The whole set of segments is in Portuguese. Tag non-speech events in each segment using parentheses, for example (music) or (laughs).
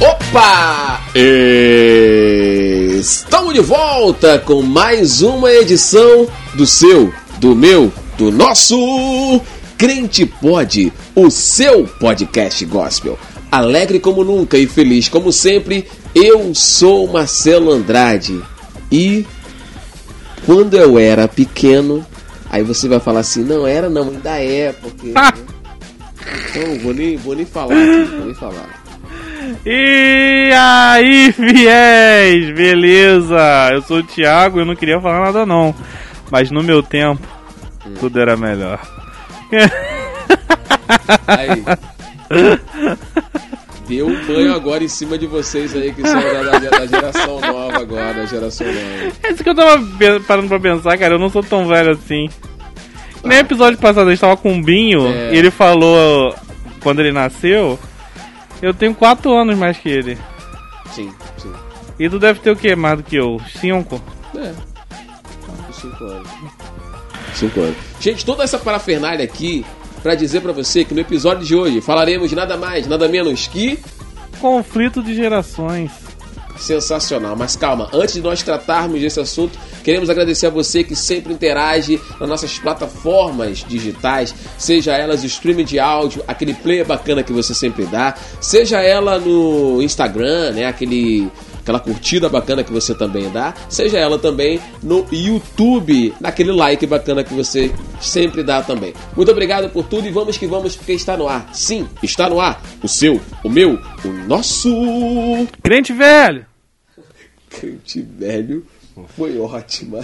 Opa! Estamos de volta com mais uma edição do seu, do meu, do nosso Crente Pode, o seu podcast gospel. Alegre como nunca e feliz como sempre, eu sou Marcelo Andrade. E quando eu era pequeno, aí você vai falar assim: não era, não, ainda é, porque. (laughs) Então, vou nem, vou nem falar vou nem falar. E aí, fiéis, beleza? Eu sou o Thiago e eu não queria falar nada não. Mas no meu tempo, hum. tudo era melhor. Aí. Deu um banho agora em cima de vocês aí, que são da, da, da geração nova agora, da geração nova. É isso que eu tava parando pra pensar, cara, eu não sou tão velho assim. No episódio passado a gente tava com um Binho é. e ele falou quando ele nasceu eu tenho 4 anos mais que ele. Sim, sim. E tu deve ter o que mais do que eu? 5? É. 5 anos. 5 anos. Gente, toda essa parafernália aqui para dizer para você que no episódio de hoje falaremos de nada mais, nada menos que conflito de gerações. Sensacional, mas calma, antes de nós tratarmos desse assunto, queremos agradecer a você que sempre interage nas nossas plataformas digitais, seja elas o streaming de áudio, aquele player bacana que você sempre dá, seja ela no Instagram, né, aquele aquela curtida bacana que você também dá, seja ela também no YouTube, naquele like bacana que você sempre dá também. Muito obrigado por tudo e vamos que vamos, porque está no ar. Sim, está no ar. O seu, o meu, o nosso. Crente velho! Crente velho foi ótima.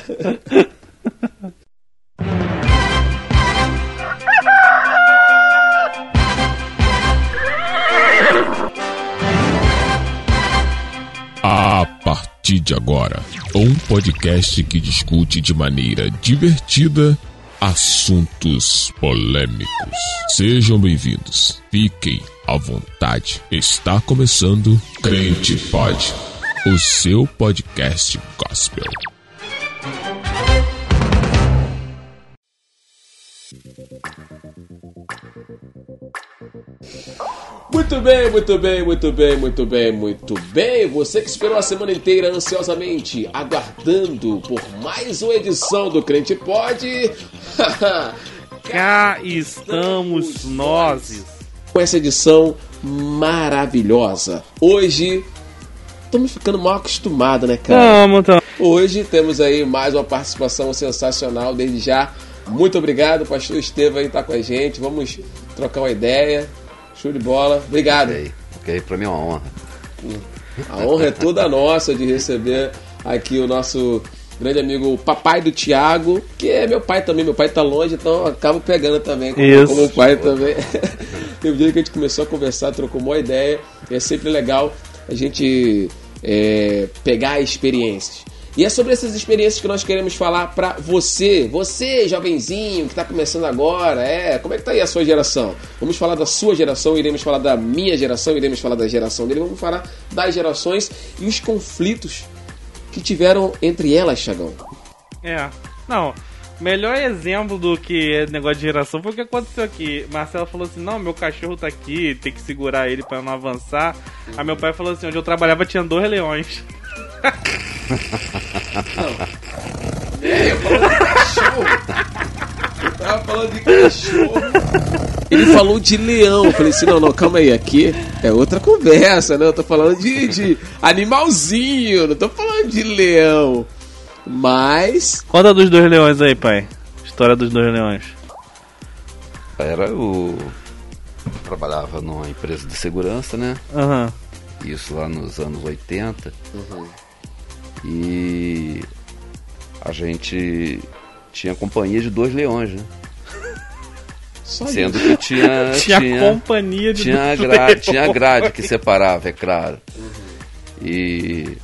A partir de agora, um podcast que discute de maneira divertida assuntos polêmicos. Sejam bem-vindos. Fiquem à vontade. Está começando Crente Pode, o seu podcast gospel. Muito bem, muito bem, muito bem, muito bem, muito bem. Você que esperou a semana inteira ansiosamente, aguardando por mais uma edição do Crente Pode. (laughs) Cá estamos nós. Com essa edição maravilhosa. Hoje estamos ficando mal acostumados, né, cara? Tamo, tamo. Hoje temos aí mais uma participação sensacional. Desde já, muito obrigado, pastor Estevam aí tá com a gente. Vamos trocar uma ideia. Show de bola. Obrigado. Ok, okay. para mim é uma honra. A honra é toda nossa de receber aqui o nosso grande amigo papai do Tiago, que é meu pai também. Meu pai tá longe, então eu acabo pegando também como, como pai também. (laughs) Teve um dia que a gente começou a conversar, trocou uma ideia. E é sempre legal a gente é, pegar experiências. E é sobre essas experiências que nós queremos falar para você, você jovenzinho que está começando agora, é, como é que tá aí a sua geração? Vamos falar da sua geração, iremos falar da minha geração, iremos falar da geração dele, vamos falar das gerações e os conflitos que tiveram entre elas, Chagão. É, não, melhor exemplo do que negócio de geração foi o que aconteceu aqui. Marcelo falou assim: não, meu cachorro tá aqui, tem que segurar ele para não avançar. Uhum. Aí meu pai falou assim: onde eu trabalhava tinha dois leões. É, eu falando de. Eu tava falando de cachorro. Ele falou de leão. Eu falei assim: não, não, calma aí. Aqui é outra conversa, né? Eu tô falando de, de animalzinho, não tô falando de leão. Mas. Conta dos dois leões aí, pai. História dos dois leões. Era o. Eu trabalhava numa empresa de segurança, né? Uhum. Isso lá nos anos 80. Uhum. E a gente tinha companhia de dois leões, né? Só Sendo isso. que tinha. (laughs) tinha, tinha companhia de tinha dois gra leões. Tinha grade que separava, é claro. Uhum. E.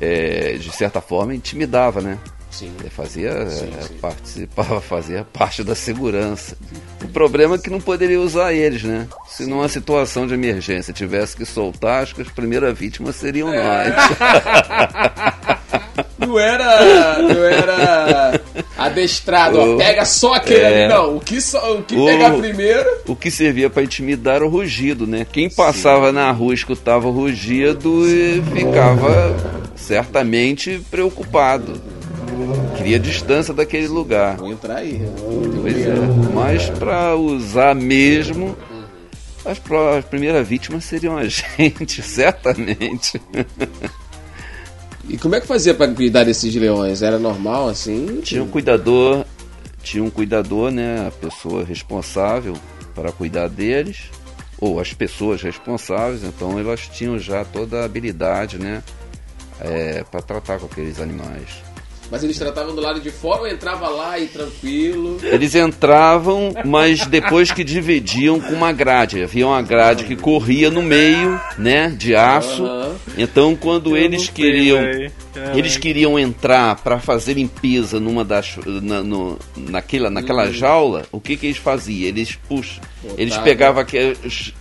É, de certa forma intimidava, né? Sim. Fazia, sim, sim. participava, fazia parte da segurança. O problema é que não poderia usar eles, né? Se sim. numa situação de emergência tivesse que soltar, acho que as primeiras vítimas seriam é. nós. (laughs) não era, não era Adestrado, ó, pega só aquele é, ali, não. O que, só, o que o, pegar primeiro. O que servia para intimidar era o rugido, né? Quem passava na rua escutava o rugido e ficava certamente preocupado. Queria distância daquele lugar. Vou entrar aí. Pois é. Mas para usar mesmo, as, as primeiras vítimas seriam a (laughs) gente, certamente. E como é que fazia para cuidar desses leões? Era normal assim? Tinha um cuidador, tinha um cuidador, né, a pessoa responsável para cuidar deles, ou as pessoas responsáveis, então elas tinham já toda a habilidade, né, é, para tratar com aqueles animais. Mas eles tratavam do lado de fora ou entrava lá e tranquilo? Eles entravam, mas depois que dividiam com uma grade. Havia uma grade que corria no meio, né, de aço. Uhum. Então, quando Eu eles queriam, eles queriam entrar para fazer limpeza numa das, na, no, naquela, naquela uhum. jaula, o que que eles faziam? Eles puxa, eles pegavam aqueles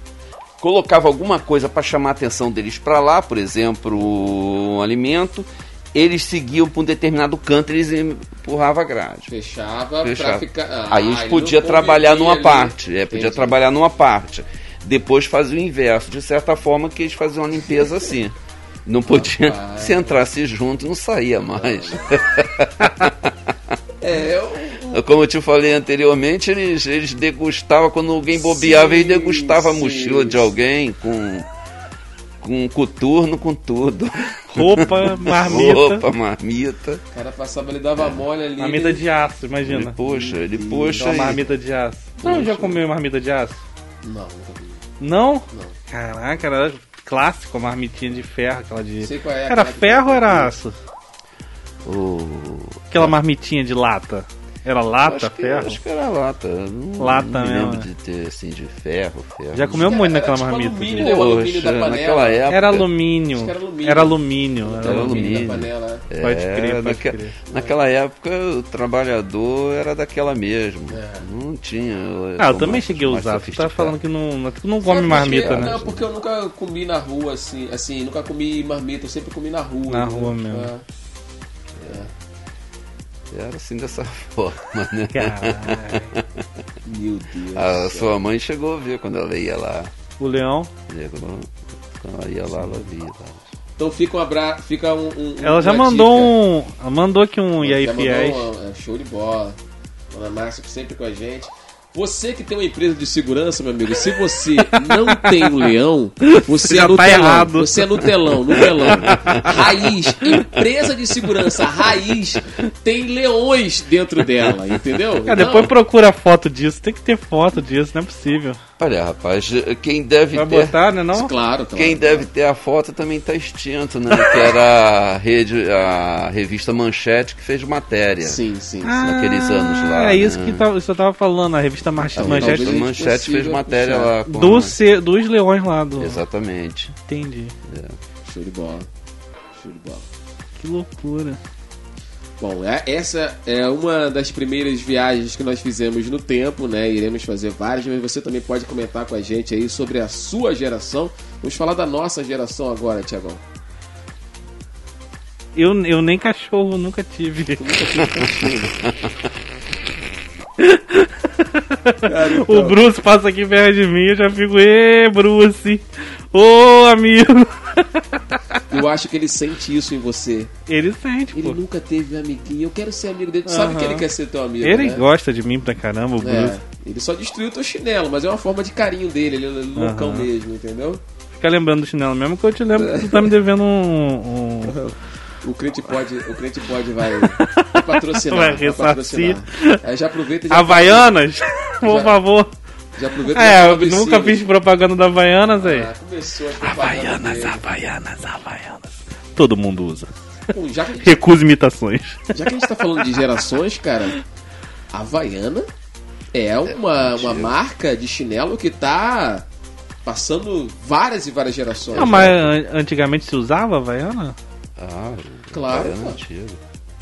colocava alguma coisa para chamar a atenção deles para lá, por exemplo, um alimento, eles seguiam para um determinado canto, eles empurravam a grade. Fechava, Fechava. ficar. Ah, Aí eles podiam trabalhar numa ali. parte. É, podia trabalhar numa parte. Depois fazia o inverso, de certa forma que eles faziam uma limpeza assim. Não podia. Rapaz. Se entrasse junto, não saía mais. (laughs) é, eu... Como eu te falei anteriormente, eles, eles degustavam, quando alguém bobeava, sim, eles degustavam sim. a mochila de alguém com com coturno, com tudo. Roupa, (laughs) marmita. Roupa, marmita. O cara passava, ele dava mole ali. Marmita de aço, imagina. Ele puxa, ele puxa. Uma marmita de aço. Não, já comeu marmita de aço? Não, nunca vi. Não? Não. Caraca, era clássico, a marmitinha de ferro, aquela de. Sei qual é. Era ferro ou era aço? Oh. Aquela marmitinha de lata. Era lata, acho que, ferro? Acho que era lata. Não, lata não me mesmo. lembro de ter assim de ferro, ferro. Já comeu muito naquela tipo marmita. Alumínio, né? alumínio da panela. Naquela época. Era alumínio. Era alumínio. Era alumínio. Era, era alumínio. Panela, é. Pode crer, pode naque, crer. Naquela época o trabalhador era daquela mesmo. É. Não tinha. Ah, eu também cheguei a usar. Você tá falando que não, tu não come marmita, né? Não, porque eu nunca comi na rua assim, assim, nunca comi marmita, eu sempre comi na rua. Na rua mesmo. É. Era assim dessa (laughs) forma, né? Meu Deus. A sua mãe chegou a ver quando ela ia lá. O leão? Quando ela ia lá, ela via. Tá? Então fica um abraço, fica um, um Ela já mandou dica. um, mandou aqui um e aí um, é, show de bola. Dona Márcia sempre com a gente. Você que tem uma empresa de segurança, meu amigo, se você não tem um leão, você, é no tá telão. Errado. Você é no telão, no telão. Raiz, empresa de segurança, raiz, tem leões dentro dela, entendeu? É, depois procura foto disso, tem que ter foto disso, não é possível. Olha, rapaz, quem deve Vai ter. botar, né? Não? Claro, claro. Quem deve ter a foto também está extinto, né? que era a, rede, a revista Manchete que fez matéria. Sim, sim. Ah, naqueles anos lá. É isso né? que tá, eu tava falando, a revista Manchete. A Manchete, Manchete fez matéria lá. Com do a... dos leões lá do. Exatamente. Entendi. É. Show de bola. Show de bola. Que loucura. Bom, é, essa é uma das primeiras viagens que nós fizemos no tempo, né? Iremos fazer várias, mas você também pode comentar com a gente aí sobre a sua geração. Vamos falar da nossa geração agora, Tiagão. Eu, eu nem cachorro nunca tive. nunca tive cachorro. (laughs) Cara, então... O Bruce passa aqui perto de mim, eu já fico, ê, Bruce, ô amigo. Eu acho que ele sente isso em você. Ele sente, Ele pô. nunca teve um amiguinho. Eu quero ser amigo dele. Tu sabe que ele quer ser teu amigo. Ele né? gosta de mim pra caramba, o é, Bruce. Ele só destruiu teu chinelo, mas é uma forma de carinho dele. Ele é loucão mesmo, entendeu? Fica lembrando do chinelo mesmo que eu te lembro que tu tá me devendo um... um... O crente pode, o crente pode vai, vai patrocinar. (laughs) Vai ressarcir. Aí já aproveita e já Havaianas, por favor. Já aproveita É, eu nunca fiz propaganda da Havaianas aí. Ah, começou a Havaianas, dele. Havaianas, Havaianas. Todo mundo usa. Bom, já gente, Recusa imitações. Já que a gente tá falando de gerações, cara, a Havaiana é uma, uma marca de chinelo que tá passando várias e várias gerações. Não, mas né? antigamente se usava Havaiana? Ah, claro.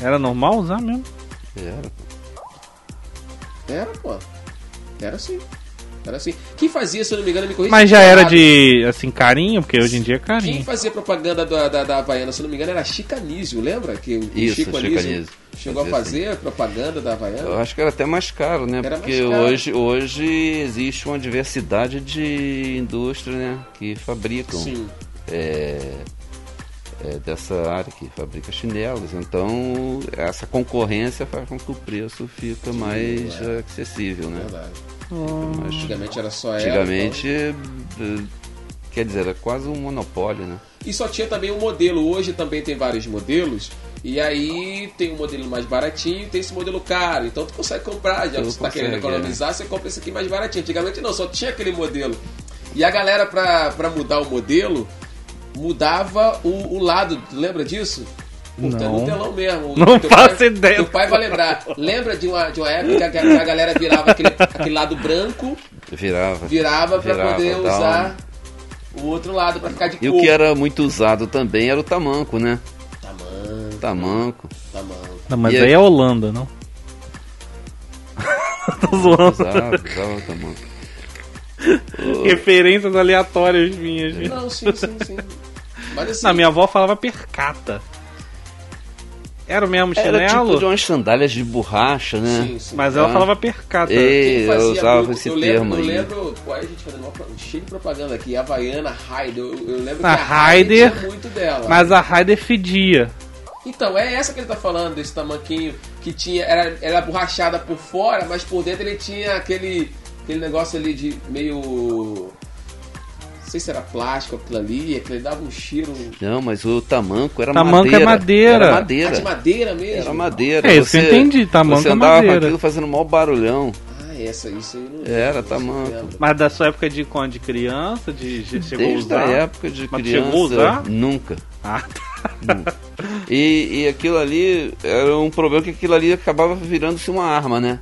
Era normal usar mesmo? Era. Era, pô. Era sim. Era assim. Quem fazia, se eu não me engano, me corrija. Mas já era de, assim, carinho, porque hoje em dia é carinho. Quem fazia propaganda da, da, da Havaiana, se eu não me engano, era Anísio, lembra? Que o Isso, Chico Chico Anísio Anísio. chegou Fazia a fazer propaganda da Havaiana. Eu acho que era até mais caro, né? Era Porque caro. hoje, hoje existe uma diversidade de indústrias, né? Que fabricam Sim. é, é, dessa área que fabrica chinelos. Então essa concorrência faz com que o preço fica mais é. acessível, né? Verdade. Mais- Antigamente era só ela. Antigamente, eh, quer dizer, era quase um monopólio, né? E só tinha também um modelo. Hoje também tem vários modelos. E aí tem um modelo mais baratinho e tem esse modelo caro. Então tu consegue comprar. Já que Tu você tá querendo consegue, economizar, você compra esse aqui mais baratinho. Antigamente não, só tinha aquele modelo. E a galera, pra mudar o modelo, mudava o, o lado. Lembra disso? Não. no telão mesmo. Não Teu faço pai, ideia. Teu pai vai lembrar. Lembra de uma, de uma época que a, a galera virava aquele, aquele lado branco, Virava. virava pra Virava, poder usar o outro lado pra ficar de E cor. o que era muito usado também era o tamanco, né? Tamanho, Tamanco. tamanho. Não, mas E aí aí? é Holanda, não? (laughs) Tô zoando. Usava, usava o tamanco. (laughs) Referências aleatórias minhas. gente. Não, sim, sim, sim. Mas assim, Não, minha avó falava percata. Era o mesmo Era chinelo? tipo de umas sandálias de borracha, né? sim, sim. Mas ela Ah. falava percata. E- Quem eu usava muito- esse eu termo lembro, aí. Eu lembro, pô, a gente fazendo uma, cheio de propaganda aqui, Havaiana, Raider. Eu, eu lembro A que a Raider Raider- tinha muito dela. Mas a Raider fedia. Então, é essa que ele tá falando, desse tamanquinho que tinha, era, era borrachada por fora, mas por dentro ele tinha aquele, aquele negócio ali de meio. Não sei se era plástico aquilo ali, aquilo ali dava um cheiro. Não, mas o tamanco era Tamanco é madeira. madeira. Era Ah, madeira. de madeira mesmo? Era madeira. É, isso eu entendi, tamanco Você é andava madeira. com aquilo fazendo mó barulhão. Ah, essa, isso aí não Era tamanco. Mas da sua época de quando? De criança? De, de- chegou Desde a usar? época de Mas criança, chegou a usar? nunca. Ah, E, e aquilo ali era um problema que aquilo ali acabava virando-se uma arma, né?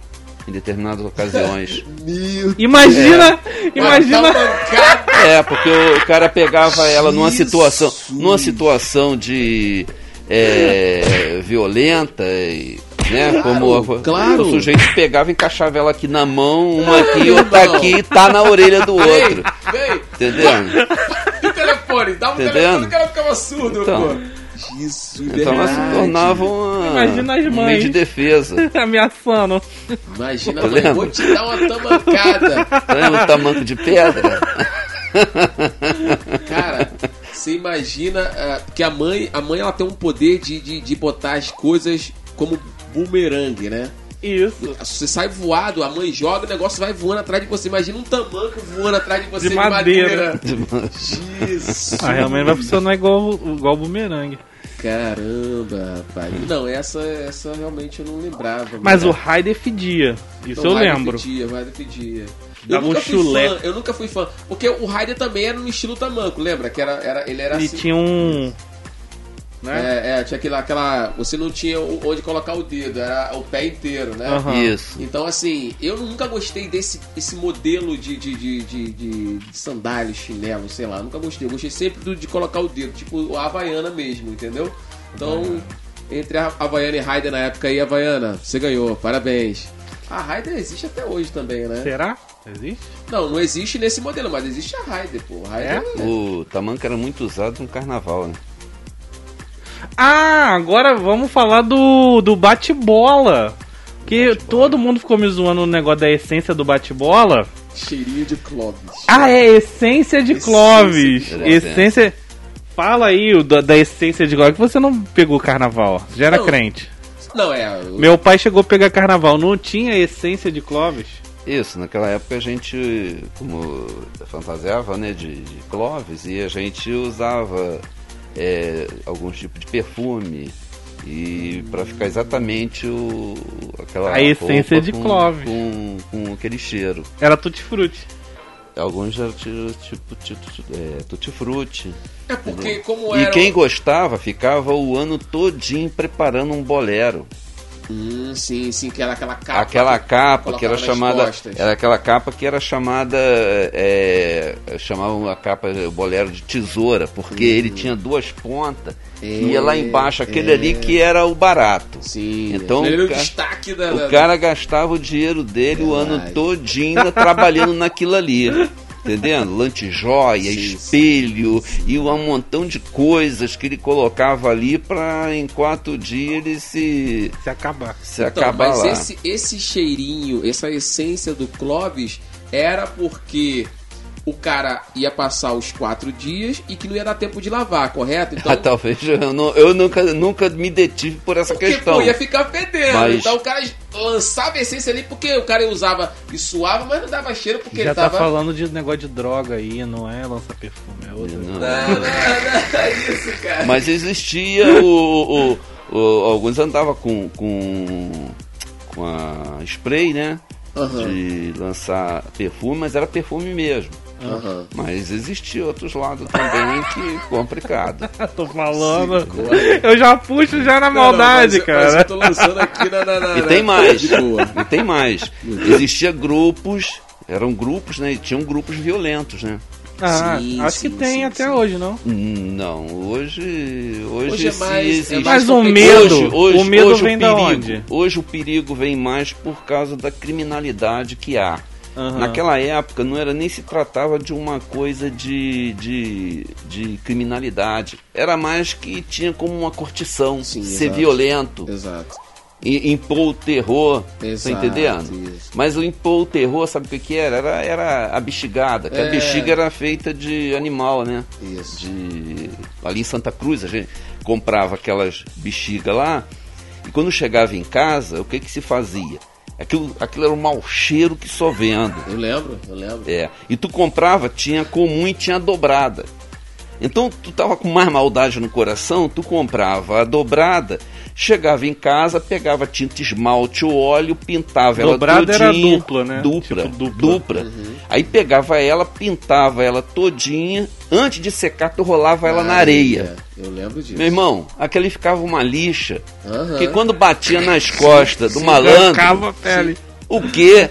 Em determinadas ocasiões. (laughs) Meu Imagina, imagina. Uma tabancada. é, porque o cara pegava ela numa Jesus. situação, numa situação de é, violenta e né, como a- claro. o sujeito pegava e encaixava ela aqui na mão, uma aqui, outra aqui, e tá na orelha do Vem, outro, vem. entendendo? (laughs) E o telefone? Dava o Entendendo? telefone que ela ficava surdo, Então. pô. Jesus, Então ela se verdade. tornava uma, Imagina as um meio mães. de defesa. (laughs) Ameaçando. Imagina, Tá mãe, vou te dar uma tamancada. Lembra o tamanco de pedra? (laughs) Cara, você imagina ah, que a mãe, a mãe ela tem um poder de, de, de botar as coisas como bumerangue, né? Isso. Você sai voado, a mãe joga, o negócio vai voando atrás de você. Imagina um tamanco voando atrás de você De madeira. Jesus. Ah, realmente vai funcionar igual, igual bumerangue. Caramba, rapaz. Não, essa, essa realmente eu não lembrava. Mas né? o Raider fedia. Isso Não, eu Raider lembro. Pedia, o Raider pedia. Eu Dava um nunca, fui chulé. fã, eu nunca fui fã. Porque o Raider também era no estilo tamanco, lembra? Que era, era, ele era Ele assim. tinha um. Né? É, é, tinha aquela, aquela. Você não tinha onde colocar o dedo, era o pé inteiro, né? Aham. Isso. Então, assim, eu nunca gostei desse esse modelo de, de, de, de, de, de sandália, chinelo, sei lá. Nunca gostei. Eu gostei sempre do, de colocar o dedo, tipo a Havaiana mesmo, entendeu? Então, entre a Havaiana e Raider na época aí, Havaiana, você ganhou, parabéns. A Raider existe até hoje também, né? Será? Existe? Não, não existe nesse modelo, mas existe a Raider, pô. A Raider é? O tamanco era muito usado no carnaval, né? Ah, agora vamos falar do, do bate-bola. Que todo mundo ficou me zoando no negócio da essência do bate-bola. Cheirinho de Clóvis. Ah, é essência de Essência Clovis. de Clovis, Essência. Fala aí da, da essência de Clovis, que você não pegou carnaval. Já era Não. crente. Não, é. o- Meu pai chegou a pegar carnaval, não tinha essência de Clovis. Isso, naquela época a gente, como fantasiava, né, de, de Clovis, e a gente usava é, algum tipo de perfume e para ficar exatamente o aquela A essência roupa de com, Clovis. com, com aquele cheiro. Era tutti-frutti. Alguns já tinham tipo, tipo é, tutti-frutti. É porque, como E era. quem gostava ficava o ano todinho preparando um bolero. Hum, sim, sim, que era aquela capa. Aquela capa que era chamada. Costas. Era aquela capa que era chamada. É, chamavam a capa bolero de tesoura, porque ele uhum. tinha duas pontas. É, e ia lá embaixo, aquele é. ali que era o barato. Sim. Então ele o, ca... o destaque da, o cara gastava o dinheiro dele o ano todinho trabalhando (laughs) naquilo ali entendendo? Lantejoia, espelho sim. e um montão de coisas que ele colocava ali para em quatro dias ele se se acabar. Se então, acabar mas lá. esse esse cheirinho, essa essência do Clóvis era porque o cara ia passar os quatro dias e que não ia dar tempo de lavar, correto? Então, ah, talvez eu, não, eu nunca, nunca me detive por essa porque, questão. Pô, ia ficar fedendo. Mas... Então o cara lançava essência ali porque o cara usava e suava, mas não dava cheiro porque Já ele tá tava... falando de negócio de droga aí, não é lança perfume, é outra. Não, não, não, não é isso, cara. Mas existia o, o, o alguns andavam com, com com a spray, né? Uhum. De lançar perfume, mas era perfume mesmo. Uhum. Mas existia outros lados também (laughs) que complicado. (laughs) tô falando. Sim, eu já puxo já na maldade, não, mas, cara. Mas eu tô lançando aqui na. na, na e tem mais. e tem mais. (laughs) Existia grupos, eram grupos, né? E tinham grupos violentos, né? Ah, sim, acho sim, que tem sim, até hoje, não? Não, hoje. Hoje, hoje é mais, é mais o medo. Hoje, hoje, o medo hoje vem o perigo, da onde? Hoje o perigo vem mais por causa da criminalidade que há. Uhum. Naquela época não era nem se tratava de uma coisa de, de, de criminalidade. Era mais que tinha como uma curtição, Sim, ser exato. violento. Exato. E, impor o terror, tá exato, tá entendendo? Isso. Mas o impor o terror, sabe o que, que era? era? Era a bexigada, que é. a bexiga era feita de animal, né? Isso. De, ali em Santa Cruz a gente comprava aquelas bexigas lá, e quando chegava em casa, o que, que se fazia? Aquilo, aquilo era um mau cheiro que só vendo. Eu lembro, eu lembro. É. E tu comprava, tinha comum e tinha dobrada. Então tu tava com mais maldade no coração, tu comprava a dobrada Chegava em casa, pegava tinta esmalte ou óleo, pintava Dobrada ela todinha. era dupla, né? Dupla. Tipo, dupla. dupla. Uhum. Aí pegava ela, pintava ela todinha. Antes de secar, tu rolava ela ah, na areia. É. Eu lembro disso. Meu irmão, aquele ficava uma lixa. Uhum. Que quando batia nas costas do malandro. a pele. O quê?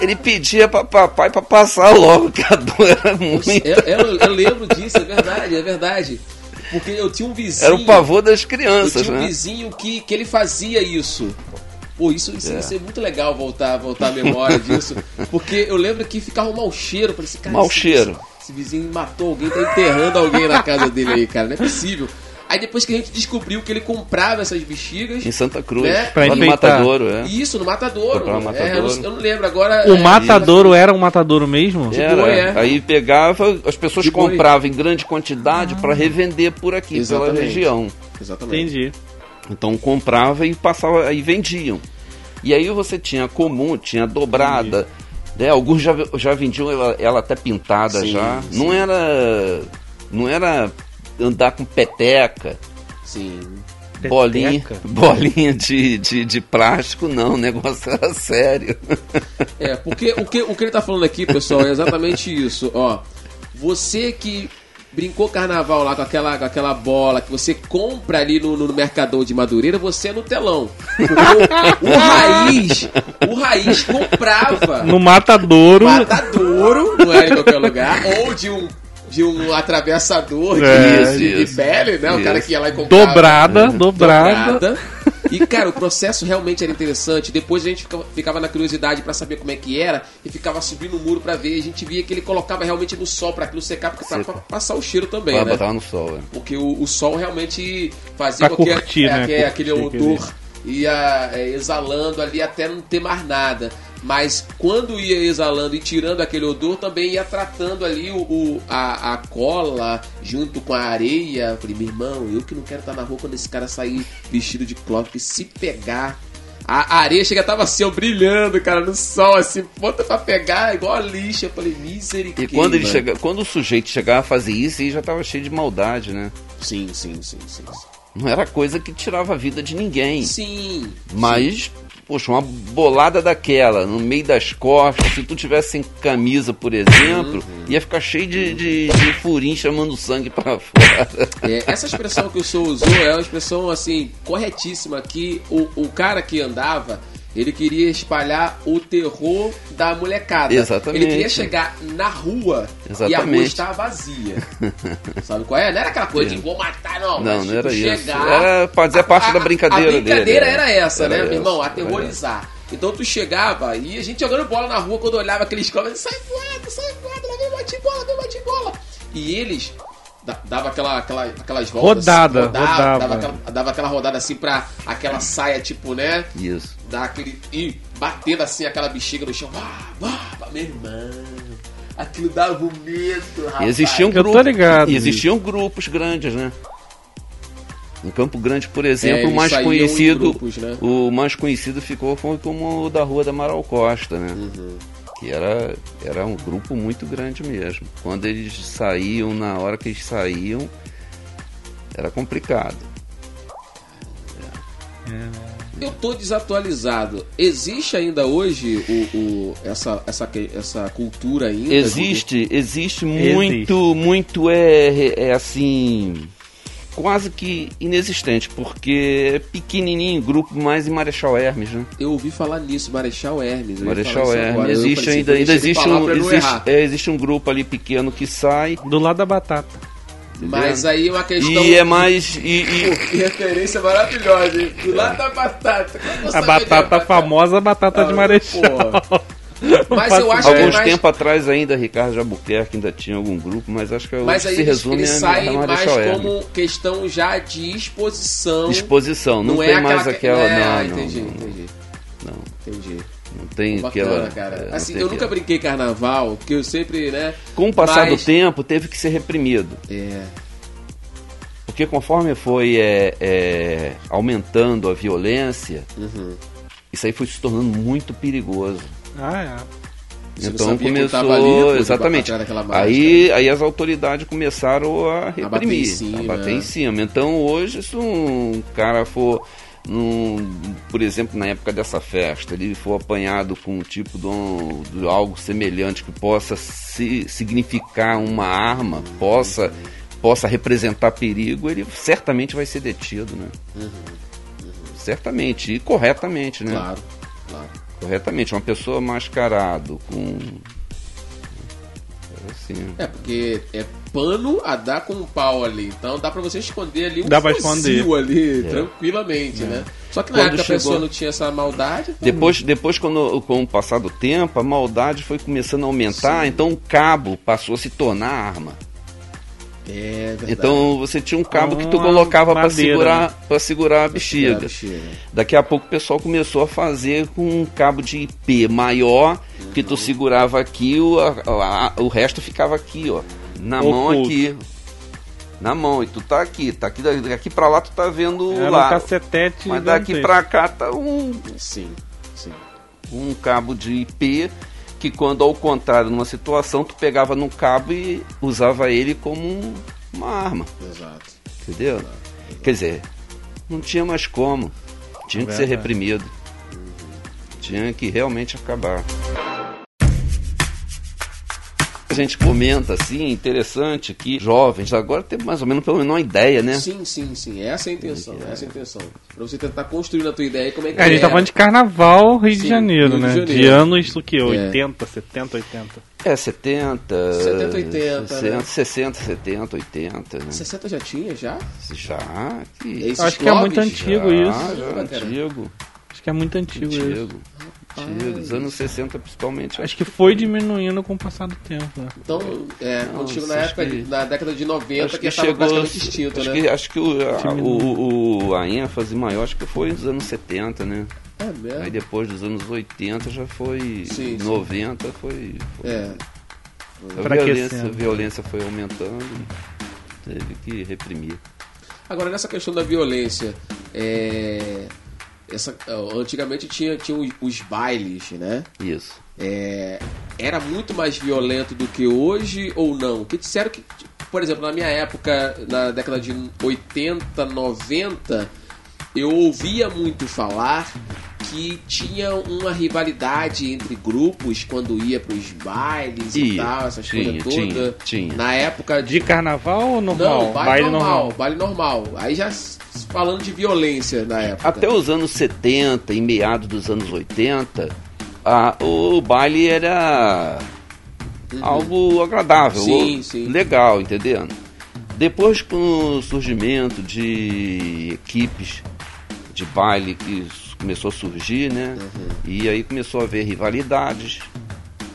Ele pedia para papai para passar logo, que a dor era muito. Eu, eu, eu, lembro disso, é verdade, é verdade. Porque eu tinha um vizinho. Era o pavor das crianças, eu tinha um né? vizinho que, que ele fazia isso. Pô, isso, isso é. ia ser muito legal voltar, voltar a memória disso. Porque eu lembro que ficava um mau cheiro. Falei assim, cara, mau esse, cheiro. Esse, esse, vizinho matou alguém, tá enterrando alguém na casa dele aí, cara. Não é possível. Aí depois que a gente descobriu que ele comprava essas bexigas. Em Santa Cruz. Né? Pra no Matadouro, é. Isso, no Matadouro. No Matadouro. É, eu, não, eu, não, lembro agora. O é, Matadouro era um Matadouro mesmo? Era. Boi, é. Aí pegava, as pessoas de compravam boi. em grande quantidade ah. para revender por aqui, Exatamente. pela região. Exatamente. Entendi. Então comprava e passava e vendiam. E aí você tinha comum, tinha dobrada. Né? Alguns já, já vendiam ela, ela até pintada sim, já. Sim. Não era. Não era andar com peteca. Sim. Bolinha, (laughs) bolinha de, de, de, plástico, não, o negócio era sério. É, porque o que, o que ele tá falando aqui, pessoal, é exatamente isso. Ó, você que brincou carnaval lá com aquela, com aquela bola que você compra ali no, no Mercador de Madureira, você é no telão. O, o, Raiz, o Raiz comprava. No Matadouro. Matadouro, não é em qualquer lugar. Ou de um de um atravessador é, de, de, pele, né? Isso. O cara que ia lá e comprava. Dobrada, dobrada. dobrada. E, cara, o processo realmente era interessante. Depois a gente ficava, na curiosidade para saber como é que era e ficava subindo o muro para ver. A gente via que ele colocava realmente no sol para aquilo secar, pra, pra, pra, passar o cheiro também, pra né? botar no sol, é. Porque o, o sol realmente fazia que curtir, é, né? é, aquele odor ia é, exalando ali até não ter mais nada mas quando ia exalando e tirando aquele odor, também ia tratando ali o, o a, a, cola junto com a areia. Eu falei, meu irmão, eu que não quero estar na rua quando esse cara sair vestido de porque se pegar. A areia chega tava assim, ó, brilhando, cara, no sol, assim, ponta pra pegar, igual a lixa. Eu falei, misericórdia. E quando ele chega, quando o sujeito chegava a fazer isso, ele já tava cheio de maldade, né? Sim, sim, sim, sim. Não era coisa que tirava a vida de ninguém. Sim. Mas, sim. poxa, uma bolada daquela, no meio das costas, se tu tivesse sem camisa, por exemplo, uhum. ia ficar cheio de, de, de furinho chamando sangue para fora. É, essa expressão que o senhor usou é uma expressão, assim, corretíssima, que o, o cara que andava ele queria espalhar o terror da molecada. Exatamente. Ele queria chegar na rua Exatamente. e a rua estar vazia. (laughs) Sabe qual é? Não era aquela coisa de vou matar, não. Não, mas, não tipo, era chegar, isso. Era fazer parte a, da brincadeira dele. A brincadeira dele, era essa, era né, essa, meu irmão? Aterrorizar. Então tu chegava e a gente jogando bola na rua, quando olhava aqueles caras, sai voado, sai voado, lá vem bate bola, vem bate bola. E eles dava aquela, aquela, aquelas voltas. Rodada, rodada. rodava. Dava aquela, dava aquela rodada assim pra aquela saia, tipo, né? Isso. Dar aquele. E batendo assim aquela bexiga no chão. Ah, ah, meu irmão. Aquilo dava um medo, rapaz. Existiam grupos, Eu tô ligado. Existiam grupos grandes, né? Em Campo Grande, por exemplo, é, o mais conhecido, grupos, né? o mais conhecido ficou como o da Rua da Amaral Costa, né? Uhum que era, era um grupo muito grande mesmo. Quando eles saíam, na hora que eles saíam, era complicado. É. Eu tô desatualizado. Existe ainda hoje o, o, essa, essa, essa cultura ainda? Existe, existe muito, existe. muito é, é assim quase que inexistente, porque é pequenininho, grupo mais em Marechal Hermes, né? Eu ouvi falar nisso, Marechal Hermes. Marechal Hermes. Existe ainda, ainda existe um, existe, é, existe um grupo ali pequeno que sai. Do lado da batata. Entendeu? Mas aí uma questão. E é mais. E, e... que referência maravilhosa, hein? Do lado da batata. A batata famosa, a batata ah, de Marechal. Porra. Mas eu acho Alguns mais... tempo atrás ainda, Ricardo Jabuquerque ainda tinha algum grupo, mas acho que mas se resume ele sai a mais como questão já de exposição. Exposição, não, não tem é mais aquela. aquela... É, não, entendi, não, entendi. Não. Entendi. Não tem Bacana, aquela. Cara. Assim, eu nunca brinquei carnaval, porque eu sempre, né? Com o passar mas... do tempo, teve que ser reprimido. É. Porque conforme foi é, é, aumentando a violência, uhum. isso aí foi se tornando muito perigoso. Ah, é. então começou ali, exatamente. Aí, aí as autoridades começaram a reprimir, a bater em cima. Bater em cima. Então hoje se um cara for num, por exemplo, na época dessa festa, ele for apanhado com um tipo de, um, de algo semelhante que possa se, significar uma arma, possa, possa representar perigo, ele certamente vai ser detido, né? Uhum, uhum. Certamente, e corretamente, né? Claro, claro corretamente. Uma pessoa mascarado com. Assim. É, porque é pano a dar com um pau ali. Então dá pra você esconder ali um dá esconder. ali, é. tranquilamente, é. né? Só que na quando época chegou... a pessoa não tinha essa maldade. Então... Depois, depois quando, com o passar do tempo, a maldade foi começando a aumentar, Sim. então o cabo passou a se tornar arma. É verdade. Então você tinha um cabo que tu colocava para segurar, para segurar a bexiga. bexiga. Daqui a pouco o pessoal começou a fazer com um cabo de IP maior uhum. que tu segurava aqui, o, a, a, o resto ficava aqui, ó, na Oculto. mão aqui. Na mão, e tu tá aqui, tá aqui daqui para lá tu tá vendo Era lá. Um cacetete mas daqui para cá tá um sim, sim. Um cabo de IP que quando ao contrário, numa situação, tu pegava no cabo e usava ele como uma arma. Exato. Entendeu? Exato, exato. Quer dizer, não tinha mais como. Tinha que ser reprimido. Uhum. Tinha que realmente acabar gente comenta assim, interessante que jovens agora tem mais ou menos pelo menos uma ideia, né? Sim, sim, sim. Essa é a intenção, é. essa é a intenção. Pra você tentar construir a tua ideia como é que é. A gente tá falando de carnaval Rio sim, de Janeiro, Rio né? De, Janeiro. de anos do que? 80, é. 70, 80. É, 70. 70, 80. 60, né? 60, 70, 80. Né? 60 já tinha, já? Já. Que... Acho que é muito antigo já, isso. Já, já antigo. Acho que é muito antigo, antigo. isso dos anos 60 principalmente. Acho que foi diminuindo com o passar do tempo. Né? Então, é, Não, chegou na época, que... na década de 90, acho que, que chegou praticamente extinto, acho né? Que, acho que o, a, o, o, a ênfase maior acho que foi nos anos 70, né? É mesmo? Aí depois dos anos 80 já foi. Sim, 90 sim. foi. foi é. A violência, a violência foi aumentando, teve que reprimir. Agora, nessa questão da violência, é essa, antigamente tinha, tinha os bailes, né? Isso. É, era muito mais violento do que hoje ou não? Que disseram que por exemplo, na minha época, na década de 80, 90, eu ouvia muito falar que tinha uma rivalidade entre grupos quando ia pros bailes e, e tal, essas coisas todas. Tinha, tinha. Na época de... de carnaval ou normal? Não, baile, baile normal, normal, baile normal. Aí já falando de violência na época. Até os anos 70 e meados dos anos 80, a, o baile era uhum. algo agradável, sim, sim. legal, entendendo? Depois com o surgimento de equipes de baile que começou a surgir, né? Uhum. E aí começou a haver rivalidades,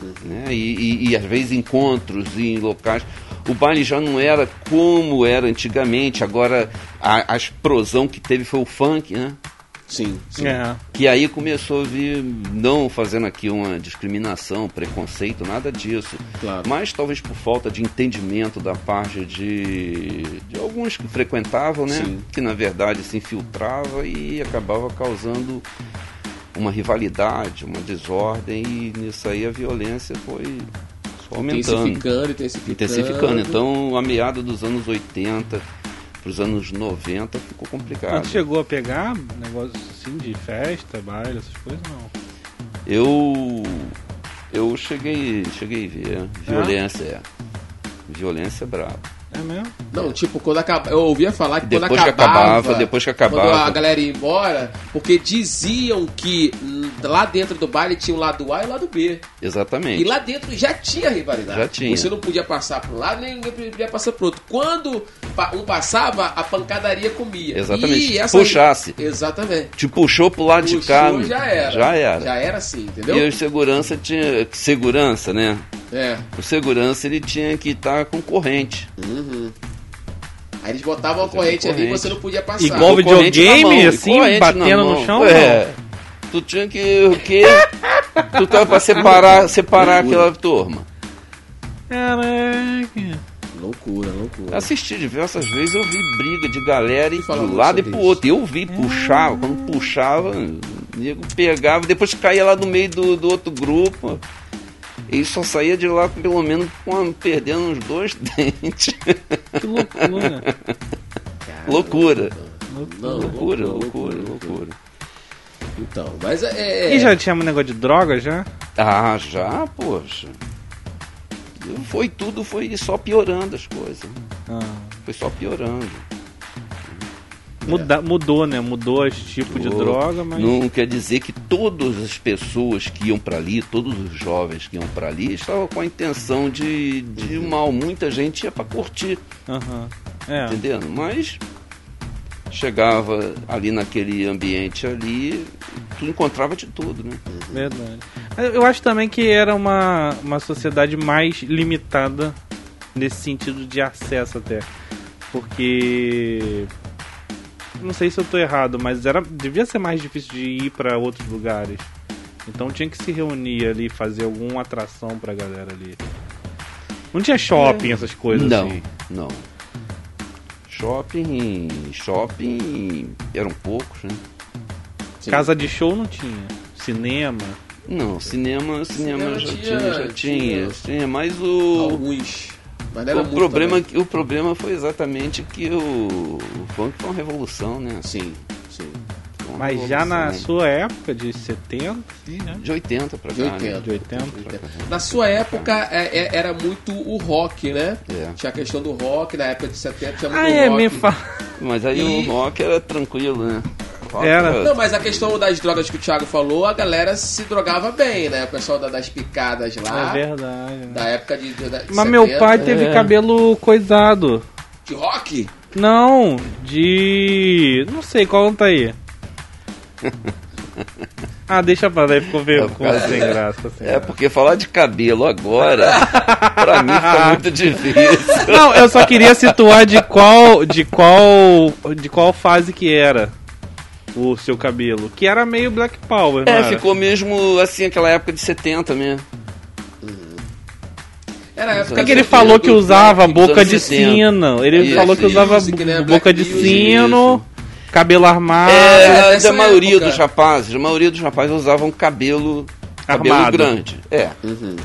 uhum. né? E, e, e, às vezes encontros em locais. O baile já não era como era antigamente, agora a, a explosão que teve foi o funk, né? Sim, sim. É. Que aí começou a vir, não fazendo aqui uma discriminação, preconceito, nada disso. Claro. Mas talvez por falta de entendimento da parte de, de alguns que frequentavam, né? Sim. Que na verdade se infiltrava e acabava causando uma rivalidade, uma desordem, e nisso aí a violência foi aumentando. Intensificando, intensificando. Intensificando. Então, a meada dos anos 80 para os anos 90 ficou complicado. Mas chegou a pegar negócios assim de festa, baile, essas coisas não? Eu eu cheguei, cheguei a ver violência, é. Violência é brava. É mesmo? Não, tipo, quando acaba, eu ouvia falar que depois quando acabava, que acabava, depois que acabava, quando a galera ia embora, porque diziam que lá dentro do baile tinha o lado A e o lado B. Exatamente. E lá dentro já tinha rivalidade. Já tinha. Você não podia passar para um lado, nem ninguém podia passar para outro. Quando um passava, a pancadaria comia. Exatamente. E essa Puxasse. Exatamente. Te puxou pro lado Puxou, de cá. Já era. Já era. Já era assim, entendeu? E a segurança tinha segurança, né? É. O segurança ele tinha que estar com corrente. Uhum. Aí eles botavam a corrente, corrente ali e você não podia passar. Igual videogame, assim, batendo no chão? É. Tu tinha que. O quê? tu tava pra separar, separar aquela turma. Caraca. Loucura, loucura. Assisti diversas vezes, eu vi briga de galera e do lado e pro outro. Eu vi, puxava, quando puxava, o nego pegava, depois caía lá no meio do, do outro grupo. E só saía de lá pelo menos com, perdendo uns dois (laughs) dentes. Que loucura. loucura. Não, loucura, loucura, loucura, loucura. Então, mas é, é. E já tinha um negócio de droga já? Ah, já, poxa. Foi tudo, foi só piorando as coisas. Ah. Foi só piorando. Muda, é. Mudou, né? Mudou esse tipo mudou. de droga, mas. Não quer dizer que todas as pessoas que iam para ali, todos os jovens que iam para ali, estavam com a intenção de, de uhum. mal. Muita gente ia para curtir. Uhum. É. Entendendo? Mas chegava ali naquele ambiente ali, tu encontrava de tudo, né? Verdade. Eu acho também que era uma, uma sociedade mais limitada nesse sentido de acesso até. Porque não sei se eu tô errado, mas era devia ser mais difícil de ir para outros lugares. Então tinha que se reunir ali, fazer alguma atração pra galera ali. Não tinha shopping, é. essas coisas não, assim. Não, Shopping, shopping eram poucos, né? Sim. Casa de show não tinha. Cinema. Não, cinema, cinema, cinema já, tinha, já tinha, tinha, tinha, mas o alguns mas o problema, também. o problema foi exatamente que o, o funk foi uma revolução, né? Sim. Mas já na né? sua época, de 70, sim, né? De 80 pra cá. De 80. Né? De 80. Na sua época é, é, era muito o rock, né? É. Tinha a questão do rock, na época de 70 tinha muito ah, é, rock. Me fa... Mas aí e... o rock era tranquilo, né? Era. Não, mas a questão das drogas que o Thiago falou, a galera se drogava bem, né? O pessoal das picadas lá. É verdade. Né? Da época de. de, de mas 70. meu pai teve é. cabelo coisado. De rock? Não, de. Não sei, qual tá aí. Ah, deixa pra lá, ficou meio é, sem graça. Sem é, porque falar de cabelo agora, (laughs) pra mim fica muito difícil. Não, eu só queria situar de qual, de qual, de qual fase que era o seu cabelo, que era meio Black Power, É, ficou mesmo assim, aquela época de 70 mesmo. Era a época que ele falou que usava boca de sino. Ele falou que usava boca de sino, cabelo armado. É, a maioria época. dos rapazes, a maioria dos rapazes usavam cabelo, cabelo grande. É. Uhum.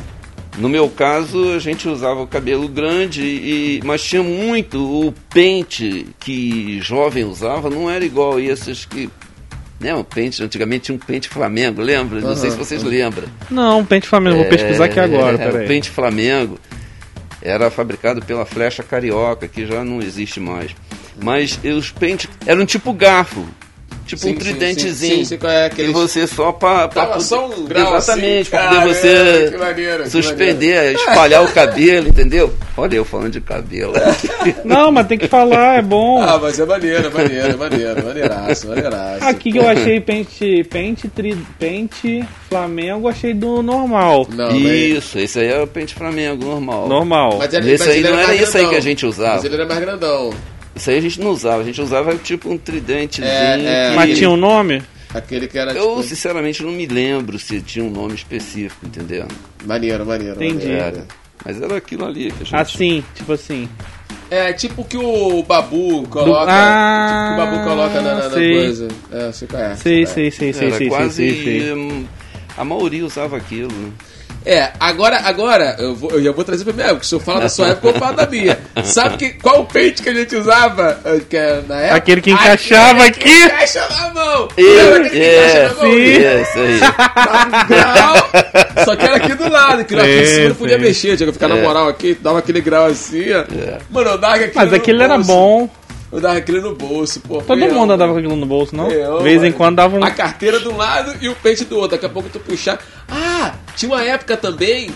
No meu caso, a gente usava o cabelo grande, e, mas tinha muito. O pente que jovem usava não era igual a esses que. Né, o pente, antigamente tinha um pente Flamengo, lembra? Não sei se vocês lembram. Não, pente Flamengo, vou é, pesquisar aqui agora, é. O pente Flamengo era fabricado pela Flecha Carioca, que já não existe mais. Mas os pentes eram tipo garfo. Tipo sim, um tridentezinho. Sim, sim, sim, é aquele... E você só para pra só um grau Exatamente, assim, para poder você é, maneiro, suspender, espalhar o (laughs) cabelo, entendeu? Olha eu falando de cabelo. (laughs) Não, mas tem que falar, é bom. Ah, mas é maneiro, maneiro, maneiro, maneiraço, maneiraço. Aqui que eu achei pente, pente, tri, pente Flamengo, achei do normal. Não, isso, mas... esse aí é o pente Flamengo normal. Normal. Mas ele, esse mas aí não era isso aí que a gente usava. Mas ele era mais grandão. Isso aí a gente não usava, a gente usava tipo um tridentezinho. É, é, Mas tinha um nome? Aquele que era Eu tipo... sinceramente não me lembro se tinha um nome específico, entendeu? Maneiro, maneiro. Entendi. Era. Mas era aquilo ali que a gente... Assim, tipo assim. É, tipo que o Babu coloca. Do... Ah, tipo que o Babu coloca na, na, na coisa. É, você conhece. Sei, sei, sei, sei, sei, quase, sei, sei. A maioria usava aquilo, né? É, agora, agora eu, vou, eu já vou trazer pra minha época. Se eu falo da sua época, eu falo da minha. Sabe que, qual o pente que a gente usava eh, que é, na época? Aquele que encaixava aqui. Que encaixa na mão. Eu, que é, sim. Isso aí. só que era aqui do lado. Que aqui em cima não podia mexer. Tinha que ficar é. na moral aqui, dava aquele grau assim. Ó. É. Mano, eu dava aquele Mas aquele era bom. Eu dava aquele no bolso, pô. Todo mundo andava com aquilo no bolso, não? De vez em quando dava um. A carteira de um lado e o pente do outro. Daqui a pouco tu puxar. Ah, tinha uma época também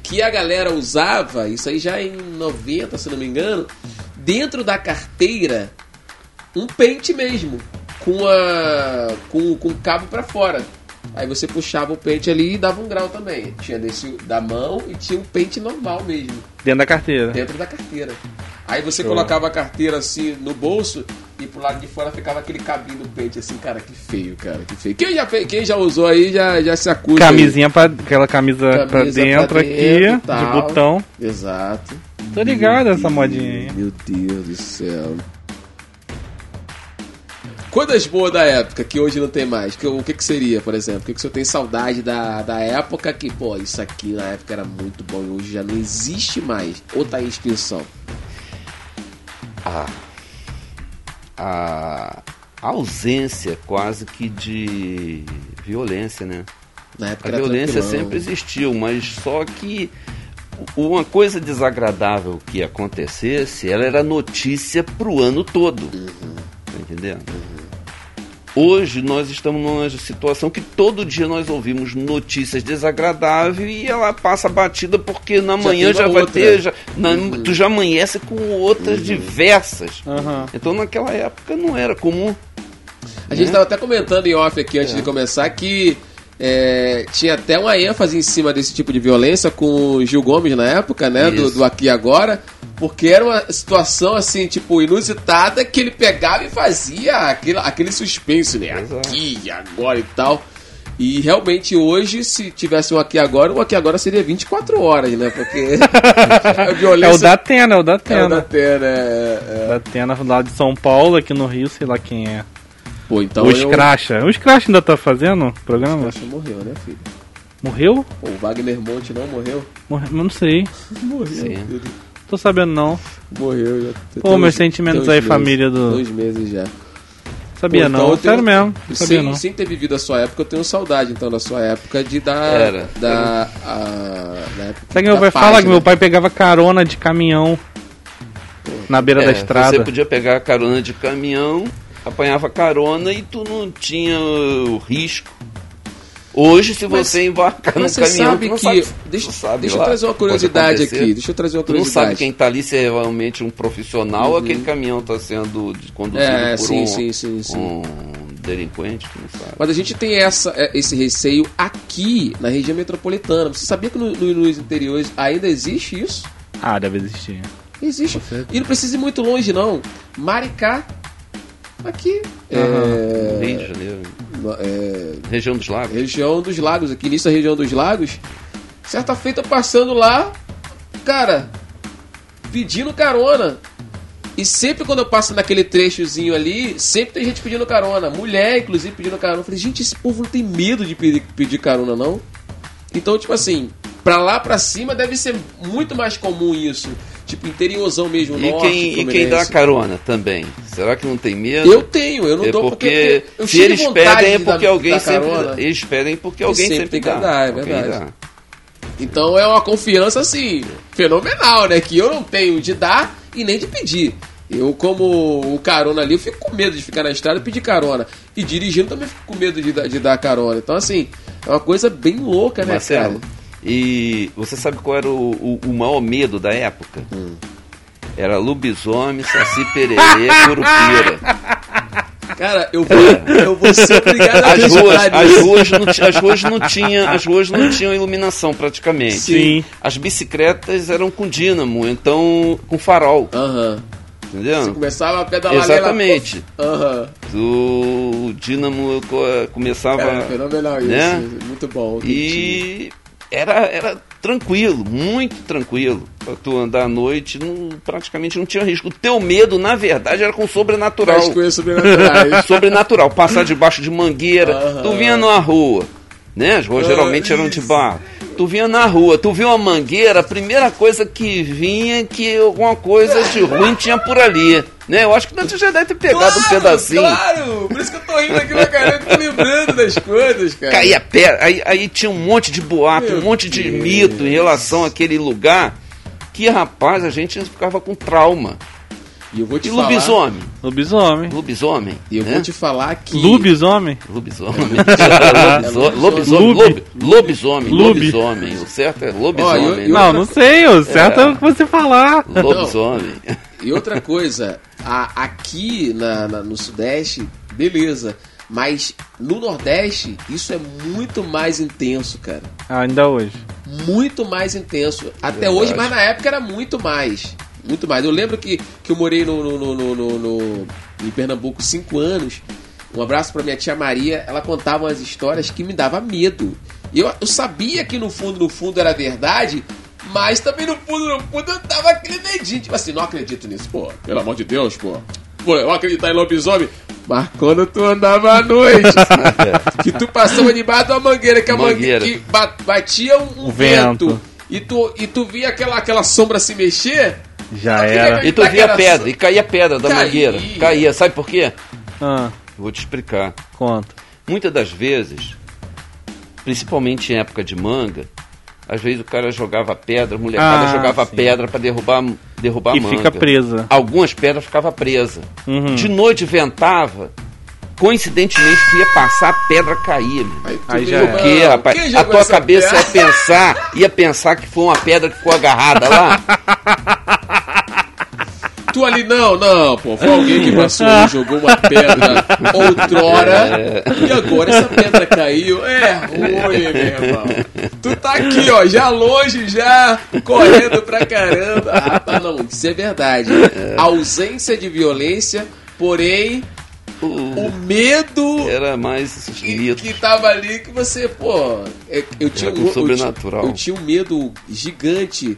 que a galera usava, isso aí já em 90, se não me engano, dentro da carteira, um pente mesmo. Com a. com, com o cabo para fora. Aí você puxava o pente ali e dava um grau também. Tinha desse da mão e tinha um pente normal mesmo. Dentro da carteira. Dentro da carteira. Aí você Show. colocava a carteira assim no bolso e pro lado de fora ficava aquele cabinho do pente assim, cara, que feio, cara, que feio. Quem já, fez, quem já usou aí já, já se acusa. Camisinha para aquela camisa, camisa pra dentro, pra dentro aqui, de botão. Exato. Tô ligado essa modinha aí. Meu Deus do céu. Coisas boas da época que hoje não tem mais. Que, o que, que seria, por exemplo? O que, que o senhor tem saudade da, da época que, pô, isso aqui na época era muito bom e hoje já não existe mais? Ou tá em extinção? A, a ausência quase que de violência, né? a violência sempre existiu, mas só que uma coisa desagradável que acontecesse, ela era notícia pro ano todo. Uhum. Tá entendendo? Uhum. Hoje nós estamos numa situação que todo dia nós ouvimos notícias desagradáveis e ela passa batida porque na manhã já, vai outra. ter, já, na, uhum. tu já amanhece com outras uhum. diversas. Uhum. Então naquela época não era comum. A gente estava né? até comentando em off aqui antes é. de começar que é, tinha até uma ênfase em cima desse tipo de violência com o Gil Gomes na época, né? Do, do, Aqui Agora. Porque era uma situação assim, tipo, inusitada que ele pegava e fazia aquele, aquele suspense, né? Exato. Aqui agora e tal. E realmente hoje, se tivesse um aqui agora, o aqui agora seria 24 horas, né? Porque (laughs) a violência. É o da Atena, é o da Atena. É o da Atena, é. é. Da Atena lá de São Paulo, aqui no Rio, sei lá quem é. Pô, então o Scratcha. O Scratch ainda tá fazendo programa? O Scratch morreu, né, filho? Morreu? Pô, o Wagner Monte não morreu? Morreu, não sei. morreu. Tô sabendo não. Morreu já. Pô, meus sentimentos aí, meses, família do. Dois meses já. Sabia Pô, então não, sério mesmo. Sabia sem, não. sem ter vivido a sua época, eu tenho saudade então da sua época de dar. Era. Da, a, Sabe que meu pai fala que meu pai pegava carona de caminhão na beira é, da estrada. Você podia pegar carona de caminhão apanhava carona e tu não tinha o risco. Hoje, se mas, você embarcar no caminhão, sabe que sabe, deixa, sabe deixa eu trazer uma curiosidade aqui. Deixa eu trazer uma curiosidade. Tu não sabe quem está ali se é realmente um profissional uhum. ou aquele caminhão está sendo conduzido é, por sim, um, sim, sim, sim. um delinquente, não sabe. Mas a gente tem essa, é, esse receio aqui na região metropolitana. Você sabia que no, no, nos interiores ainda existe isso? Ah, deve existir. Existe. E não precisa ir muito longe, não. Maricá Aqui. Uhum. É, Rio de Janeiro. É, região dos Lagos. Região dos Lagos, aqui nisso a região dos Lagos. Certa feita passando lá, cara, pedindo carona. E sempre quando eu passo naquele trechozinho ali, sempre tem gente pedindo carona. Mulher, inclusive, pedindo carona. Eu falei, gente, esse povo não tem medo de pedir, pedir carona, não? Então, tipo assim, Pra lá pra cima deve ser muito mais comum isso. Tipo, interiorzão mesmo, E norte, quem, e quem dá carona também? Será que não tem medo? Eu tenho, eu não é dou porque, eu se eles pedem é de dar- porque alguém dar sempre carona. eles pedem porque alguém sempre sempre, tem que dá. dar, é verdade. dá. Então é uma confiança assim, fenomenal, né? Que eu não tenho de dar e nem de pedir. Eu, como o carona ali, eu fico com medo de ficar na estrada e pedir carona. E dirigindo também fico com medo de, dar- de dar carona. Então, assim, é uma coisa bem louca, né, Marcelo, cara? E você sabe qual era o, o, o maior medo da época? Hum. Era lobisomem, saci pererê, curupira. Cara, eu vou, eu vou ser obrigado a As ruas, as ruas, não, as ruas não tinha, as ruas não tinham iluminação praticamente. Sim. As bicicletas eram com dínamo, então com farol, Aham. Você entendeu? começava a pedalar Exatamente. Aham. O dínamo co- começava Cara, fenomenal isso. né? Muito bom. e era, era tranquilo, muito tranquilo. Pra tu andar à noite, não- praticamente não tinha risco. O teu medo, na verdade, era com o sobrenatural. As coisas sobrenaturais. (laughs) sobrenatural, passar debaixo de mangueira. Aham. Tu vinha na rua, né? As ruas Ah, geralmente eram de barro. Tu vinha na rua, tu viu uma mangueira, a primeira coisa que vinha é que alguma coisa de ruim tinha por ali. Né? Eu acho que tu já deve ter pegado um pedacinho. Claro! Por isso que eu tô rindo aqui pra caramba, tô lembrando das coisas, cara. Caía pedra, aí, aí tinha um monte de boato, Meu um monte de Deus. mito em relação àquele lugar. Que rapaz, a gente ficava com trauma. E eu vou te E falar. lobisomem? Lobisomem. Lobisomem. E eu né? vou te falar que. Lobisomem? Lobisomem. Lobiso- (laughs) Lobisomem. Lobisomem. Lube. Lobisomem. O certo é lobisomem. eu- eu- né? Não, não sei. O certo é o que você falar. Lobisomem. (laughs) E outra coisa, a- aqui na, na- no Sudeste, beleza. Mas no Nordeste, isso é muito mais intenso, cara. Ah, ainda hoje. Muito mais intenso. Até Verdade. hoje, mas na época era muito mais. Muito mais. Eu lembro que, que eu morei no, no, no, no- no- no- em Pernambuco cinco anos. Um abraço pra minha tia Maria. Ela contava umas histórias que me dava medo. Eu, eu sabia que no fundo, no fundo era verdade, mas também no fundo, no fundo eu tava aquele medinho. Tipo assim, não acredito nisso, pô. Pelo amor de Deus, pô. Pô, eu acreditar em lobisomem. Mas quando tu andava à noite, (laughs) que tu passava debaixo de uma mangueira, que a mangueira, Mangueira. que ba- batia um, um Um vento, vento. e tu, e tu via aquela, aquela sombra se mexer, Já era. E tu via pedra, e caía pedra da Caía. mangueira. Caía, sabe por quê? Ah, Vou te explicar. conta. Muitas das vezes, principalmente em época de manga, às vezes o cara jogava pedra, a molecada Ah, jogava sim. pedra pra derrubar, derrubar E manga. fica presa. Algumas pedras ficavam presas. Uhum. De noite ventava, coincidentemente que ia passar, a pedra caía. meu. aí, tu Aí viu, já Por quê, rapaz? quem A tua cabeça ia pensar, ia pensar que foi uma pedra que ficou agarrada lá. (laughs) Tu ali, não, não, pô, foi alguém que passou ali, jogou uma pedra outrora, e agora essa pedra caiu. É ruim, meu irmão. Tu tá aqui, ó, já longe, já, correndo pra caramba. Ah, tá, não, isso é verdade. Ausência de violência, porém, o medo Era mais que, que tava ali que você, pô. é- Eu tinha, um- eu, sobrenatural. tinha- eu tinha um medo gigante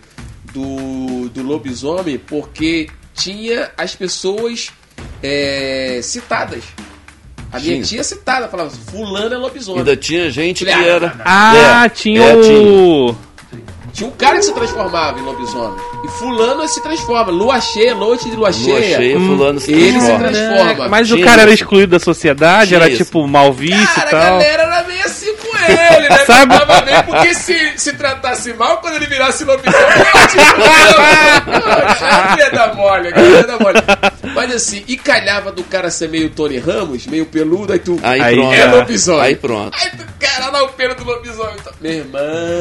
do, do lobisomem porque tinha as pessoas é, citadas. A minha Tinha. tia citada, falava fulano é lobisomem. Ainda tinha gente que Ah, era. Ah, É, tinha é, o. Tinha um cara que se transformava em lobisomem. E fulano se transforma. Lua cheia, noite de lua cheia. Lua cheia, fulano se ele se transforma. Mas o Tinha cara era excluído da sociedade, Tinha era isso. tipo mal visto Cara, e a tal. galera era meio assim ele, né? Sabe? Bem, porque se, se tratasse mal, quando ele virasse lobisomem, eu não, ia dar mole, cara, ia dar mole. Mas assim, e calhava do cara ser meio Tony Ramos, meio peludo, aí tu... Aí, Aí pronto. é já. lobisomem. Aí pronto. Aí tu, cara, dá o pelo do lobisomem. Então, Meu irmão...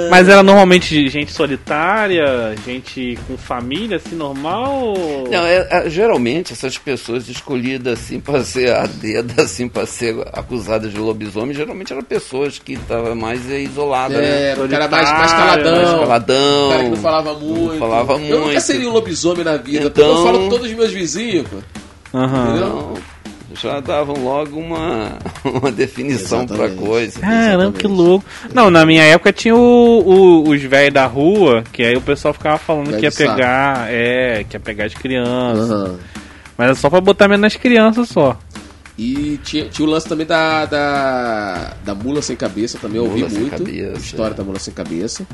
Mas era normalmente gente solitária, gente com família, assim, normal? ou- Não, é- é, geralmente essas pessoas escolhidas assim para ser a dedo, assim para ser acusadas de lobisomem, geralmente eram pessoas que estavam mais é, isoladas, né? É, o cara mais, mais caladão. Mais caladão. O cara que não falava muito. falava Eu nunca muito. seria um lobisomem na vida. Então- Eu falo com todos os meus vizinhos, pô. Aham. Entendeu? Então, já davam logo uma, (laughs) uma definição para Exatamente. coisa. Caramba, que louco. Não, na minha época tinha o- o- os velhos da rua, que aí o pessoal ficava falando Velho que ia saco. pegar, é, que ia pegar as crianças. Aham. Mas era só pra botar medo nas crianças só. E tinha, tinha o lance também da, da, da mula sem cabeça, também eu ouvi Mula sem muito. cabeça, a história é. da mula sem cabeça.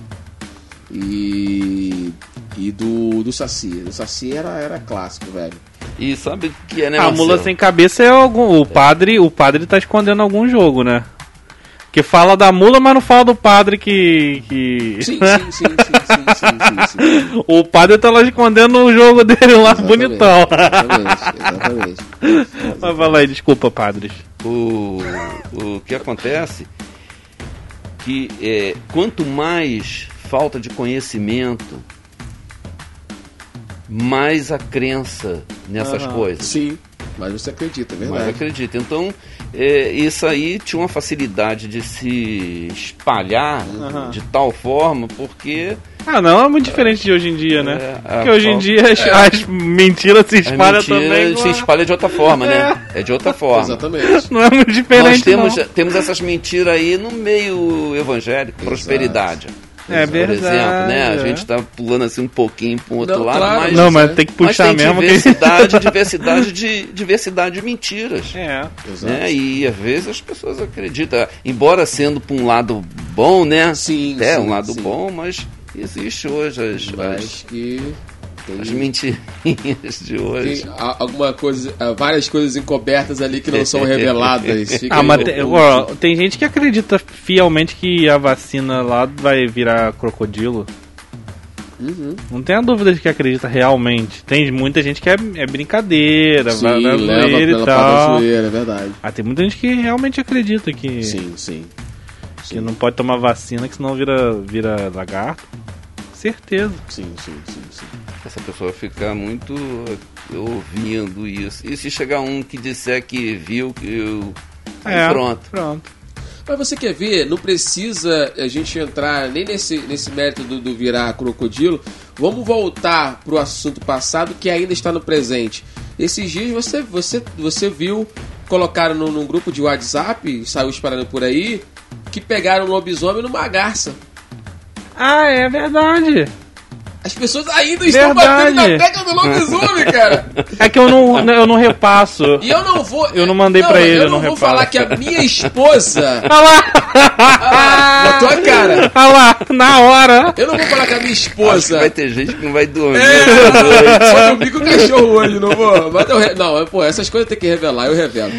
E. E do, do Saci. Do Saci era, era clássico, velho. E sabe o que é, né, A Marcelo? mula sem cabeça é algum. O padre, o padre tá escondendo algum jogo, né? Que fala da mula, mas não fala do padre que. que... Sim, sim, sim, sim, sim, sim, sim, sim. (laughs) O padre tá lá escondendo o jogo dele lá Exatamente, bonitão. Exatamente, exatamente. Mas fala aí, desculpa, padres. o, o que acontece que é, quanto mais falta de conhecimento, mais a crença nessas coisas. Sim, mas você acredita, é Mas verdade. acredita. Então, é, isso aí tinha uma facilidade de se espalhar Aham. de tal forma, porque Ah, não, é muito diferente de hoje em dia, né? É, Porque hoje em dia as, as mentiras se espalham mentira também. se espalha de outra forma, né? É de outra forma. Exatamente. (laughs) Não é muito diferente. Nós temos, não. temos essas mentiras aí no meio evangélico, prosperidade. É Por verdade. exemplo, né? A gente tá pulando assim um pouquinho para um outro Não, lado, claro, mas, Não, mas né? tem que mas puxar tem mesmo. que- diversidade, (laughs) diversidade de diversidade de mentiras. É. Exato. Né? E às vezes as pessoas acreditam, embora sendo para um lado bom, né? Sim, É, sim, um lado sim. bom, mas existe hoje as, as, Mas que. Tem, as mentirinhas de hoje. tem alguma coisa, ah, várias coisas encobertas ali que não são (laughs) reveladas. Ah, mas tem, ó, tem gente que acredita fielmente que a vacina lá vai virar crocodilo. Uhum. Não tenha dúvida de que acredita realmente. Tem muita gente que é, é brincadeira, Sim, vai na leva zoeira e tal. zoeira, é verdade. Ah, tem muita gente que realmente acredita que, Sim, sim. que não pode tomar vacina, que senão vira, vira lagarto. Certeza. Sim, sim, sim, sim. Essa pessoa fica muito ouvindo isso. E se chegar um que disser que viu, que eu. Aí É, pronto. Pronto. Mas você quer ver, não precisa a gente entrar nem nesse, nesse mérito do, do virar crocodilo. Vamos voltar pro assunto passado que ainda está no presente. Esses dias você, você, você viu, colocaram no, num grupo de WhatsApp, saiu espalhando por aí, que pegaram um lobisomem numa garça. Ah, é verdade. As pessoas ainda estão Verdade. batendo na tecla do lobisomem, cara. (laughs) É que eu não, eu não repasso. E eu não vou. Eu não mandei pra ele, eu eu não não vou falar que a minha esposa. (laughs) Ah lá! Ah, na tua cara. Ah lá, na hora. Eu não vou falar que a minha Acho que esposa. vai ter gente que não vai dormir. É, só dormir com o cachorro hoje, não vou. Mas eu re- não, pô, essas coisas tem que revelar, eu revelo.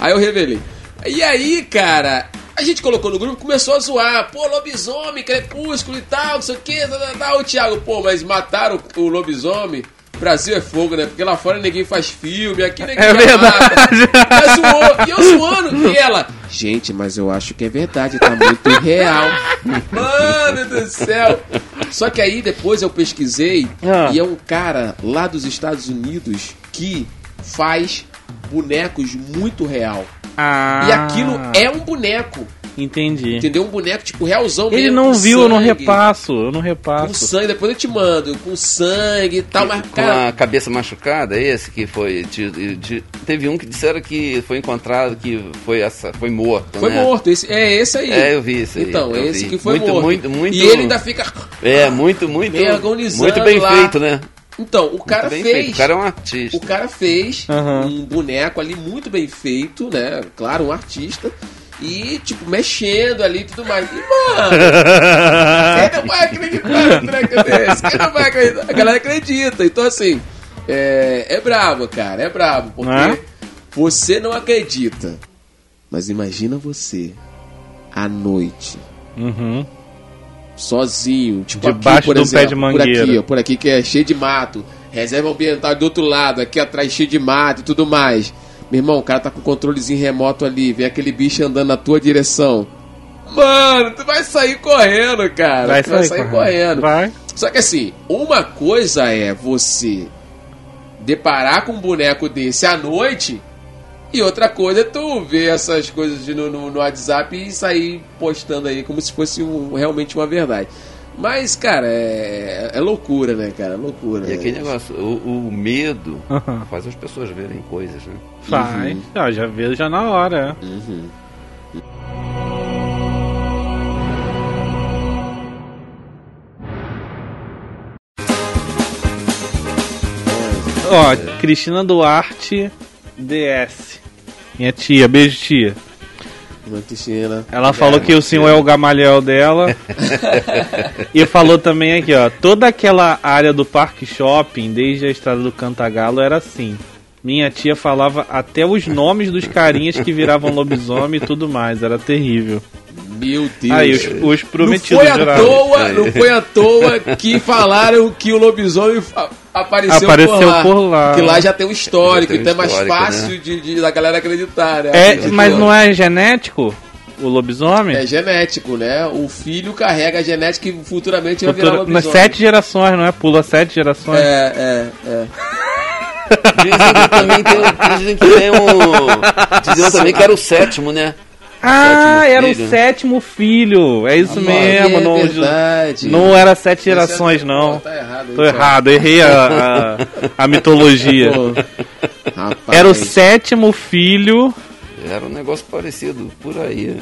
Aí eu revelei. E aí, cara, a gente colocou no grupo, começou a zoar, pô, lobisomem, crepúsculo e tal, não sei o que, tal. O Thiago, pô, mas mataram o lobisomem. Brasil é fogo, né? Porque lá fora ninguém faz filme, aqui ninguém É verdade. (laughs) mata. Ela zoou, e eu zoando. E ela, gente, mas eu acho que é verdade, tá muito real. (laughs) Mano do céu. Só que aí depois eu pesquisei Ah. e é um cara lá dos Estados Unidos que faz bonecos muito real. Ah, E aquilo é um boneco, Entendi. entendeu? Um boneco tipo realzão Ele mesmo, não com viu, eu não sangue, repasso, eu não Com repasso. sangue, depois eu te mando, com sangue e tal, mas Com cara, a cabeça machucada, esse que foi. de- de- teve um que disseram que foi encontrado, que foi, essa, foi morto. foi né? morto. Esse, é esse aí. É, eu vi isso aí. Então, esse vi. que foi muito, morto. Muito, muito, E ele ainda fica. É, muito, muito. Meio agonizando Muito bem lá. feito, né? Então, o cara fez. feito. O cara é um artista. O cara fez Aham. um boneco ali muito bem feito, né? Claro, um artista. E, tipo, mexendo ali e tudo mais. E, mano, quem não vai acreditar num treco desse? Quem não vai acreditar? A galera acredita. Então, assim, é, é brabo, cara. É brabo. Porque Não é? você não acredita. Mas imagina você, à noite, Uhum. Sozinho, tipo Debaixo aqui, por exemplo, pé de por aqui, ó, por aqui que é cheio de mato, reserva ambiental do outro lado, aqui atrás cheio de mato e tudo mais. Meu irmão, o cara tá com o controlezinho remoto ali, vem aquele bicho andando na tua direção. Mano, tu vai sair correndo, cara. Vai tu vai sair sair correndo. correndo. Vai. Só que assim, uma coisa é você deparar com um boneco desse à noite, e outra coisa é tu ver essas coisas de no, no, no WhatsApp e sair postando aí como se fosse um- realmente uma verdade. Mas, cara, é, é loucura, né, cara? É loucura. E né? aquele negócio, o, o medo Aham. faz as pessoas verem coisas, né? Faz. Ah, já veio já na hora. é. Uhum. Ó, Cristina Duarte DS. Minha tia, beijo tia. Uma Cristina. Ela falou que o senhor é o Gamaliel dela. (laughs) e falou também aqui, ó. Toda aquela área do parque shopping, desde a estrada do Cantagalo, era assim. Minha tia falava até os nomes dos carinhas que viravam lobisomem e tudo mais. Era terrível. Meu Deus. Aí, os, os prometidos não foi, à toa, não foi à toa que falaram que o lobisomem apareceu, apareceu por, lá, por lá. Que lá já tem um histórico, tem um então é mais fácil né? de, de, da galera acreditar, né? É, mas não é genético? O lobisomem? É genético, né? O filho carrega a genética e futuramente vai virar lobisomem. Nas sete gerações, não é? Pula sete gerações. É, é, é. Dizem que também tem, dizem que tem um. Diziam também que era o sétimo, né? Ah, era o sétimo filho. É isso ah, mesmo. É não, verdade. não era sete é gerações, é... não. Tá errado, Tô errado, errei a, a, (laughs) a mitologia. era o sétimo filho. Era um negócio parecido por aí.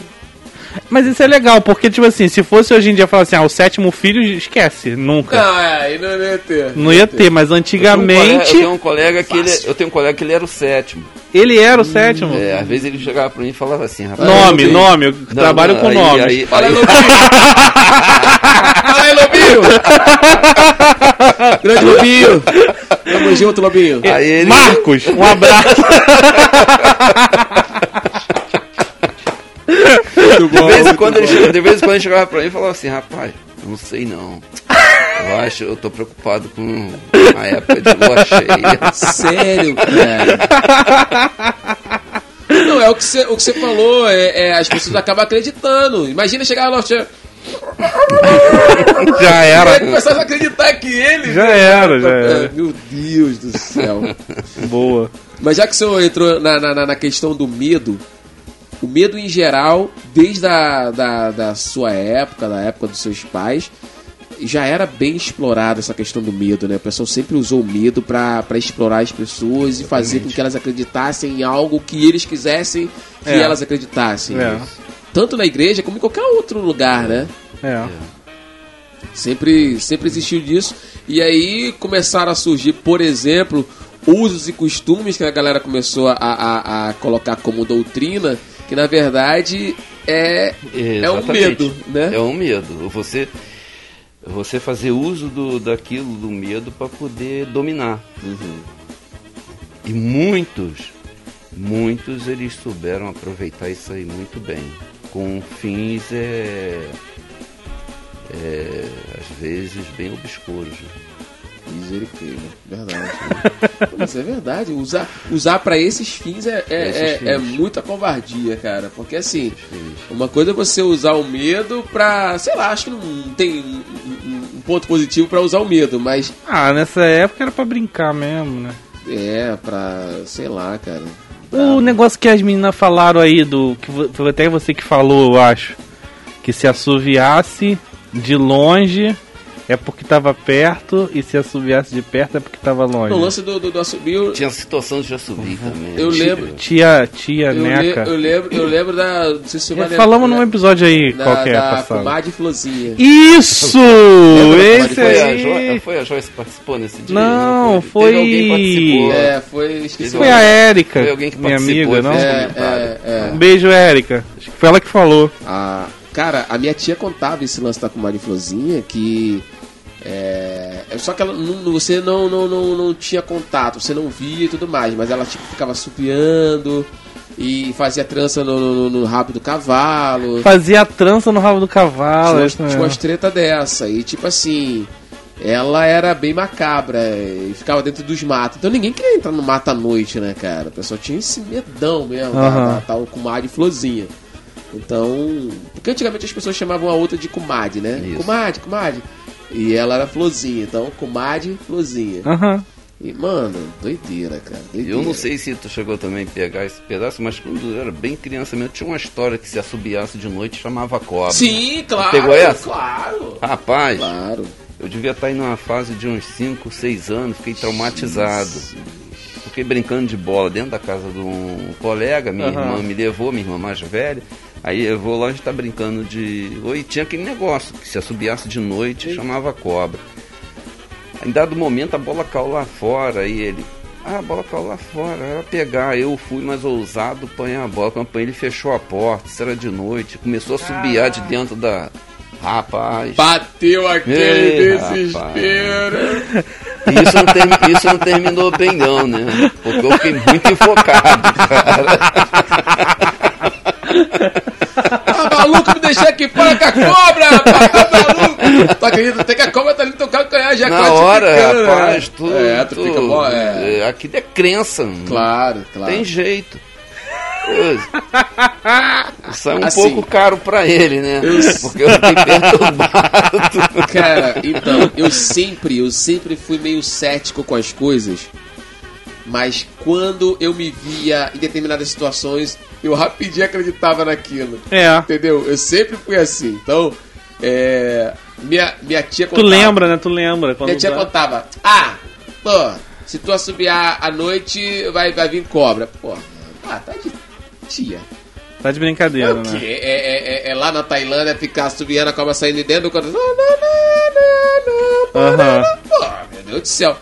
Mas isso é legal, porque, tipo assim, se fosse hoje em dia falar assim, ah, o sétimo filho, esquece, nunca. Não, é, aí não ia ter. Não, ia ter, mas antigamente. Eu tenho um colega, que ele, eu tenho um colega que ele era o sétimo. Ele era o hum, sétimo? É, às vezes ele chegava pra mim e falava assim, rapaz. Nome, nome, eu não, trabalho não, com nome. Aí, Fala aí, Lobinho! Fala aí, Lobinho! (laughs) Grande Lobinho! Tamo junto, Lobinho. Aí ele... Marcos, um abraço. (laughs) Muito bom, de, vez em quando ele, de vez em quando ele chegava pra mim e falava assim, rapaz, não sei não. Eu acho, eu tô preocupado com a época de lua cheia. Sério, cara? Não, é o que você, o que você falou, é, é, as pessoas acabam acreditando. Imagina chegar lá, cheia. já era. começar a acreditar que ele. Já era, já era. Meu Deus do céu. Boa. Mas já que o senhor entrou na, na, na questão do medo, o medo em geral, desde a da, da sua época, da época dos seus pais, já era bem explorada essa questão do medo, né? O pessoal sempre usou o medo para explorar as pessoas e fazer com que elas acreditassem em algo que eles quisessem que é. elas acreditassem. É. Tanto na igreja como em qualquer outro lugar, né? É. Sempre, sempre existiu disso. E aí começaram a surgir, por exemplo, usos e costumes que a galera começou a, a, a colocar como doutrina que na verdade é, é um medo, né? É um medo. Você, você fazer uso do, daquilo, do medo, para poder dominar. Uhum. E muitos, muitos eles souberam aproveitar isso aí muito bem. Com fins, é, é às vezes, bem obscuros. Misericórdia, verdade. Mas é verdade, usar, usar para esses fins é, é, é, fins. é, muita covardia, cara. Porque assim, uma coisa é você usar o medo pra. Sei lá, acho que não tem um, ponto positivo para usar o medo, mas. Ah, nessa época era para brincar mesmo, né? É, pra. sei lá, cara. O negócio que as meninas falaram aí, do. que foi até você que falou, eu acho. Que se assoviasse de longe é porque tava perto e se assobiasse de perto é porque tava longe. No lance do, do, do assobio. Tinha situação de assovio uhum. também. Eu lembro. Tia, tia, eu Neca. Le, eu lembro, eu lembro da. Não sei se você é, Falamos né, num episódio aí da, qualquer da passado. Comadre Florzinha. Isso! esse foi aí. A foi a Joyce que participou nesse dia? Não, não foi. foi... É, foi. Esqueci foi a Érica. Foi alguém que minha amiga, não? É, é, é. Um beijo, Érica. Acho que foi ela que falou. Ah. Cara, a minha tia contava esse lance da comadre Florzinha que é, é, só que ela, não, você não, não, não, não tinha contato, você não via e tudo mais, mas ela tipo, ficava supiando e fazia trança no, no, no, rabo do cavalo. Fazia trança no rabo do cavalo. Tinha, tinha umas treta dessa. E tipo assim, ela era bem macabra e ficava dentro dos matos. Então ninguém queria entrar no mato à noite, né, cara? O pessoal tinha esse medão mesmo, uhum. da, da, tal comadre florzinha. Então, porque antigamente as pessoas chamavam a outra de comadre, né? Isso. Comadre, comadre. E ela era florzinha, então comadre, florzinha. Aham. E, mano, doideira, cara. Doideira. Eu não sei se tu chegou também a pegar esse pedaço, mas quando eu era bem criança mesmo, tinha uma história que se assobiasse de noite chamava cobra. Sim, claro. Pegou essa? Claro. Rapaz, claro. eu devia estar aí numa fase de uns 5, 6 anos, fiquei traumatizado. Fiquei brincando de bola dentro da casa de um colega, minha uhum. irmã me levou, minha irmã mais velha. Aí eu vou lá, a gente tá brincando de. Oi, tinha aquele negócio que se assobiasse de noite chamava cobra. Em dado momento a bola caiu lá fora e ele. Ah, a bola caiu lá fora, era pegar. Eu fui mais ousado, apanhar a bola. Quando apanhei, ele fechou a porta, isso era de noite. Começou a subiar de dentro da. Rapaz. Bateu aquele Ei, desespero. Isso não, termi... isso não terminou bem, não, né? Porque eu fiquei muito enfocado, cara. Tá maluco me deixar aqui fora com a cobra, rapaz? Tá maluco? Tu acredita? Tem que a cobra tá ali no teu calcanhar já Na hora, rapaz, né? tu, é, tu, tu fica bom, é. é. Aquilo é crença. Claro, claro. Tem jeito. Sai um assim, pouco caro pra ele, né? Eu... Porque eu fiquei perturbado. (laughs) Cara, então, eu sempre, eu sempre fui meio cético com as coisas. Mas quando eu me via em determinadas situações, eu rapidinho acreditava naquilo. É. Entendeu? Eu sempre fui assim. Então, é, minha, minha tia contava. Tu lembra, né? Tu lembra. minha tia contava. Ah, pô, se tu assobiar à noite, vai, vai vir cobra. Pô, ah, tá de Tá de brincadeira, é né? É, é, é, é, lá na Tailândia ficar subiando a cobra saindo de dentro do coração. Uhum. Meu Deus do céu.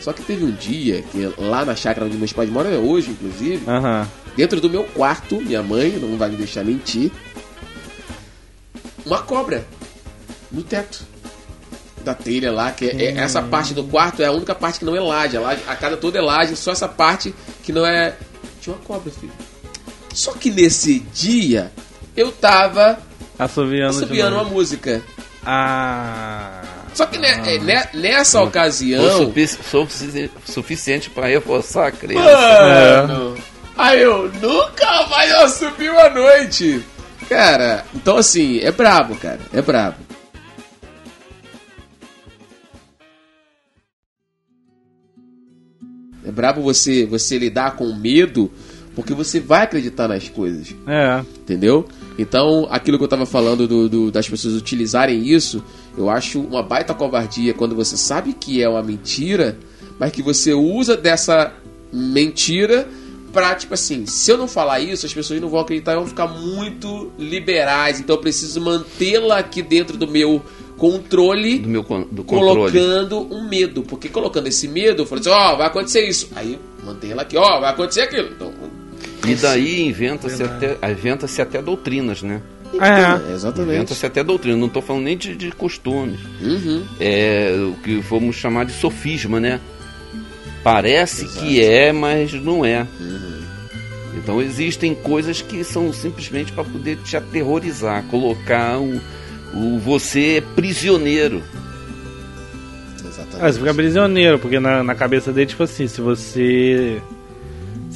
Só que teve um dia que lá na chácara onde meus pais moram, é hoje, inclusive, uhum. dentro do meu quarto, minha mãe não vai me deixar mentir, uma cobra no teto da telha lá, que é, hum. essa parte do quarto é a única parte que não é laje. A, laje, a casa toda é laje, só essa parte que não é. Tinha uma cobra, filho. Só que nesse dia eu tava assoviando, assoviando uma música. Ah. Só que ah. nessa ocasião. Sufici suficiente para reforçar a criança. Mano, é. Aí eu nunca mais assobio à noite. Cara, então assim, é brabo, cara. É brabo. É brabo você, você lidar com medo porque você vai acreditar nas coisas. É. Entendeu? Então, aquilo que eu tava falando do, do, das pessoas utilizarem isso, eu acho uma baita covardia quando você sabe que é uma mentira, mas que você usa dessa mentira pra, tipo assim, se eu não falar isso, as pessoas não vão acreditar e vão ficar muito liberais. Então eu preciso mantê-la aqui dentro do meu controle, do meu do controle. colocando um medo. Porque colocando esse medo, eu falei assim, ó, oh, vai acontecer isso. Aí mantém ela aqui, ó, oh, vai acontecer aquilo. Então, e daí inventa-se até, inventa até doutrinas, né? É, exatamente. Inventa-se até doutrina, não estou falando nem de, de costumes. Uhum. É o que vamos chamar de sofisma, né? Parece Exato. que é, mas não é. Uhum. Então existem coisas que são simplesmente para poder te aterrorizar, colocar o, o você prisioneiro. Exatamente. Ah, você fica prisioneiro, porque na, na cabeça dele, tipo assim, se você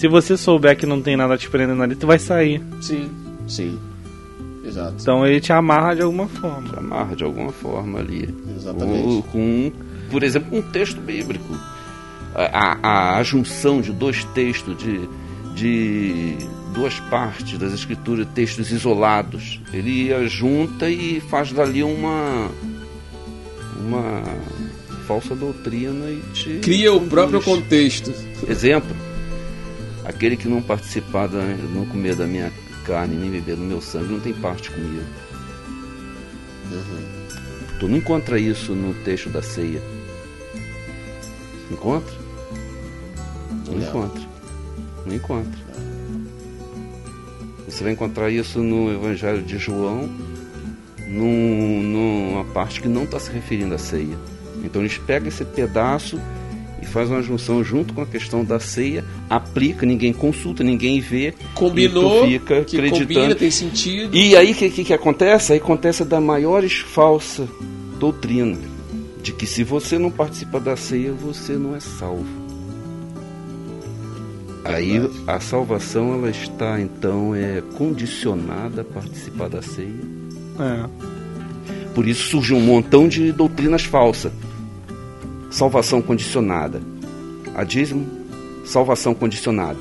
se você souber que não tem nada te prendendo ali, tu vai sair. Sim, sim. Exato. Então ele te amarra de alguma forma. Te amarra de alguma forma ali. Exatamente. Com, com por exemplo, um texto bíblico. A, a, a junção de dois textos, de, de duas partes das escrituras, textos isolados. Ele junta e faz dali uma uma falsa doutrina e te cria o próprio contexto. Exemplo, Aquele que não participar, da, não comer da minha carne, nem beber do meu sangue, não tem parte comigo. Uhum. Tu não encontra isso no texto da ceia. Encontra? Não, não. encontra. Não encontra. Você vai encontrar isso no Evangelho de João, num, numa parte que não está se referindo à ceia. Então eles pegam esse pedaço e faz uma junção junto com a questão da ceia, aplica, ninguém consulta, ninguém vê. Combinou, fica que acreditando. combina, tem sentido. E aí o que, que, que acontece? Aí acontece da maiores falsa doutrina, de que se você não participa da ceia, você não é salvo. Aí a salvação ela está então é condicionada a participar da ceia. É. Por isso surge um montão de doutrinas falsas salvação condicionada a dízimo, salvação condicionada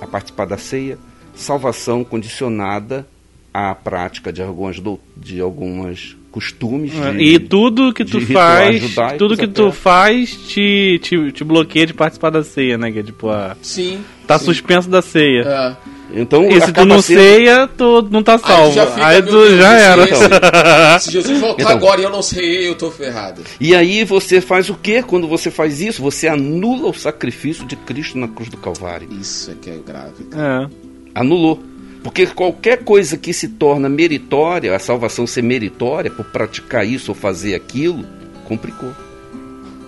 a participar da ceia, salvação condicionada à prática de algumas, de algumas costumes. É, de, e tudo que tu faz, tudo que até. tu faz te, te, te bloqueia de participar da ceia, né? Que é tipo a. Sim. Tá sim. suspenso da ceia. É. Então, e se tu não sendo... ceia, tu não tá salvo. Aí, aí tu já era. Então. (laughs) Se Jesus voltar então, agora e eu não sei, eu tô ferrado. E aí você faz o que quando você faz isso? Você anula o sacrifício de Cristo na cruz do Calvário. Isso é que é grave. Cara. É. Anulou. Porque qualquer coisa que se torna meritória, a salvação ser meritória por praticar isso ou fazer aquilo, complicou.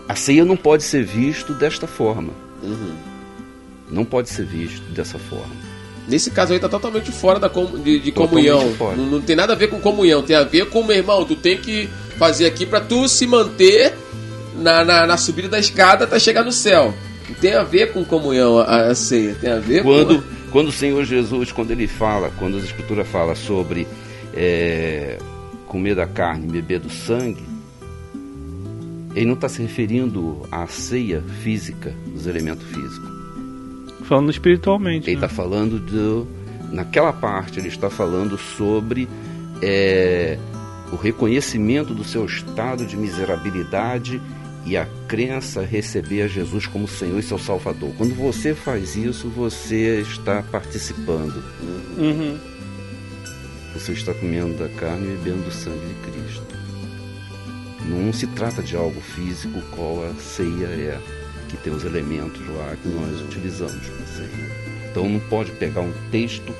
A ceia não pode ser visto desta forma. Uhum. Não pode ser visto dessa forma. Nesse caso aí tá totalmente fora da com, de, de comunhão. Não, não, tem nada a ver com comunhão, tem a ver com, meu irmão, tu tem que fazer aqui para tu se manter na, na, na, subida da escada até chegar no céu. Não tem a ver com comunhão a, a ceia, tem a ver quando, com... Quando o Senhor Jesus, quando ele fala, quando a Escritura fala sobre é, comer da carne e beber do sangue, ele não está se referindo à ceia física, dos elementos físicos. Falando espiritualmente. Ele está né? falando do. Naquela parte, ele está falando sobre é, o reconhecimento do seu estado de miserabilidade e a crença receber a Jesus como Senhor e seu Salvador. Quando você faz isso, você está participando. Uhum. Você está comendo da carne e bebendo do sangue de Cristo. Não se trata de algo físico, qual a ceia é, que tem os elementos lá que nós utilizamos. Então não pode pegar um texto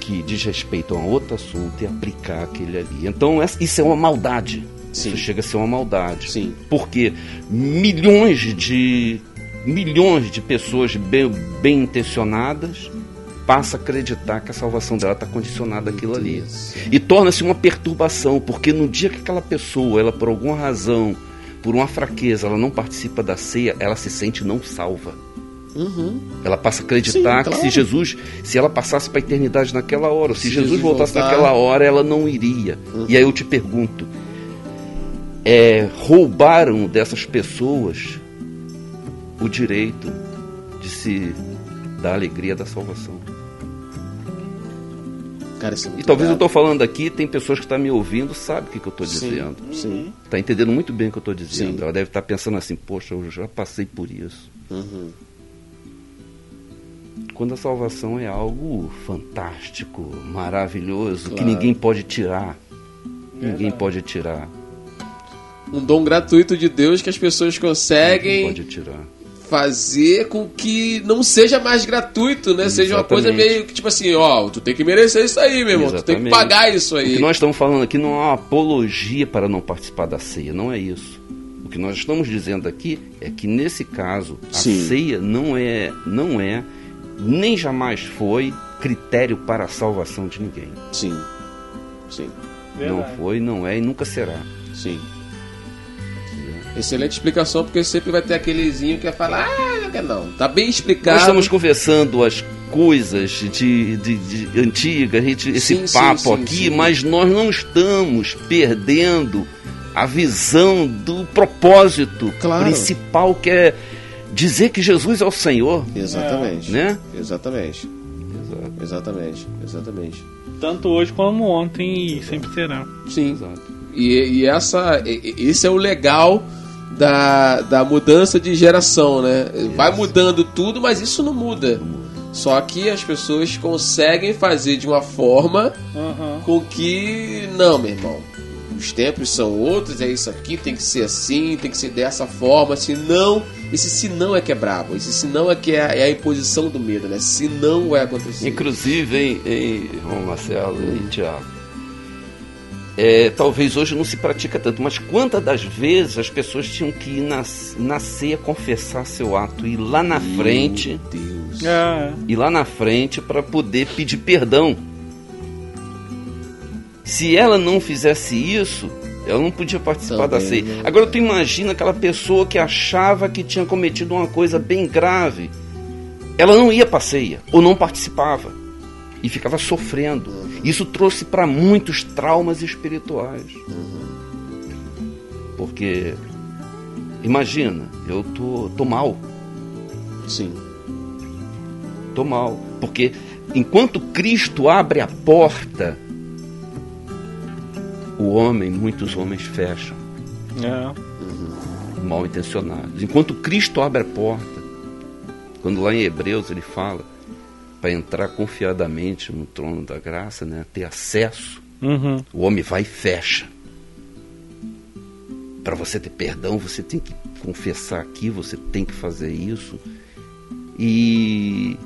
que diz respeito a outro assunto e aplicar aquele ali. Então isso é uma maldade. Sim. Isso chega a ser uma maldade. Sim. Porque milhões de milhões de pessoas bem, bem intencionadas passa a acreditar que a salvação dela está condicionada àquilo ali. E torna-se uma perturbação, porque no dia que aquela pessoa, ela por alguma razão, por uma fraqueza, ela não participa da ceia, ela se sente não salva. Uhum. Ela passa a acreditar Sim, claro. que se Jesus, se ela passasse para a eternidade naquela hora, ou se, se Jesus, Jesus, voltasse voltar... naquela hora, ela não iria. Uhum. E aí eu te pergunto, é, roubaram dessas pessoas o direito de se dar alegria da salvação. Cara, isso é muito e talvez grave. eu estou falando aqui, tem pessoas que estão tá me ouvindo, sabe o que, que eu estou dizendo. Sim. Está entendendo muito bem o que eu estou dizendo. Sim. Ela deve estar tá pensando assim, poxa, eu já passei por isso. Uhum. Quando a salvação é algo fantástico, maravilhoso, claro. que ninguém pode tirar. Ninguém pode tirar. Um dom gratuito de Deus que as pessoas conseguem. Ninguém pode tirar fazer com que não seja mais gratuito, né? Exatamente. Seja uma coisa meio que, tipo assim, ó, tu tem que merecer isso aí, meu irmão. Exatamente. Tu tem que pagar isso aí. O que nós estamos falando aqui não é uma apologia para não participar da ceia, não é isso. O que nós estamos dizendo aqui é que nesse caso a Sim. ceia não é, não é, nem jamais foi critério para a salvação de ninguém. Sim. Sim. Não foi, não é e nunca será. Sim. Excelente explicação, porque sempre vai ter aquelezinho que vai falar, ah, não quer não. Tá bem explicado. Nós estamos conversando as coisas de, de, de antiga, gente, esse sim, papo sim, aqui, sim, mas nós não estamos perdendo a visão do propósito claro. principal que é dizer que Jesus é o Senhor. Exatamente. Né? Exatamente. Exato. Exatamente. Exatamente. Tanto hoje como ontem e sempre será. Sim. Exato. E, e essa, esse é o legal da, da mudança de geração, né? Vai mudando tudo, mas isso não muda. Só que as pessoas conseguem fazer de uma forma uhum. com que. Não, meu irmão. Os tempos são outros, é isso aqui, tem que ser assim, tem que ser dessa forma, senão. Esse senão é que é brabo, esse senão é que é a, é a imposição do medo, né? Se não vai acontecer. Inclusive, hein, hein Marcelo e Tiago, é, talvez hoje não se pratica tanto, mas quantas das vezes as pessoas tinham que ir na, na ceia confessar seu ato, ir lá na Meu frente, Deus. É. ir lá na frente para poder pedir perdão. Se ela não fizesse isso, ela não podia participar Também, da ceia. Né? Agora tu imagina aquela pessoa que achava que tinha cometido uma coisa bem grave, ela não ia para a ceia ou não participava e ficava sofrendo. Isso trouxe para muitos traumas espirituais. Porque, imagina, eu tô, tô mal. Sim. Tô mal. Porque enquanto Cristo abre a porta, o homem, muitos homens fecham. É. Mal intencionados. Enquanto Cristo abre a porta, quando lá em Hebreus ele fala para entrar confiadamente no trono da graça, né, ter acesso, Uhum. o homem vai e fecha. Para você ter perdão, você tem que confessar aqui, você tem que fazer isso. E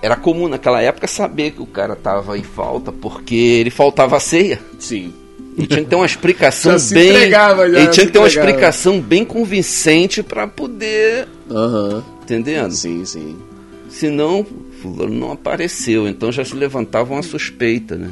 era comum naquela época saber que o cara estava em falta porque ele faltava a ceia. Sim. E tinha que ter uma explicação (laughs) bem. entregava, já ele tinha que ter uma entregava. explicação bem convincente para poder. Aham. Entendendo? Sim, sim. Senão, fulano não apareceu. Então já se levantava uma suspeita, né?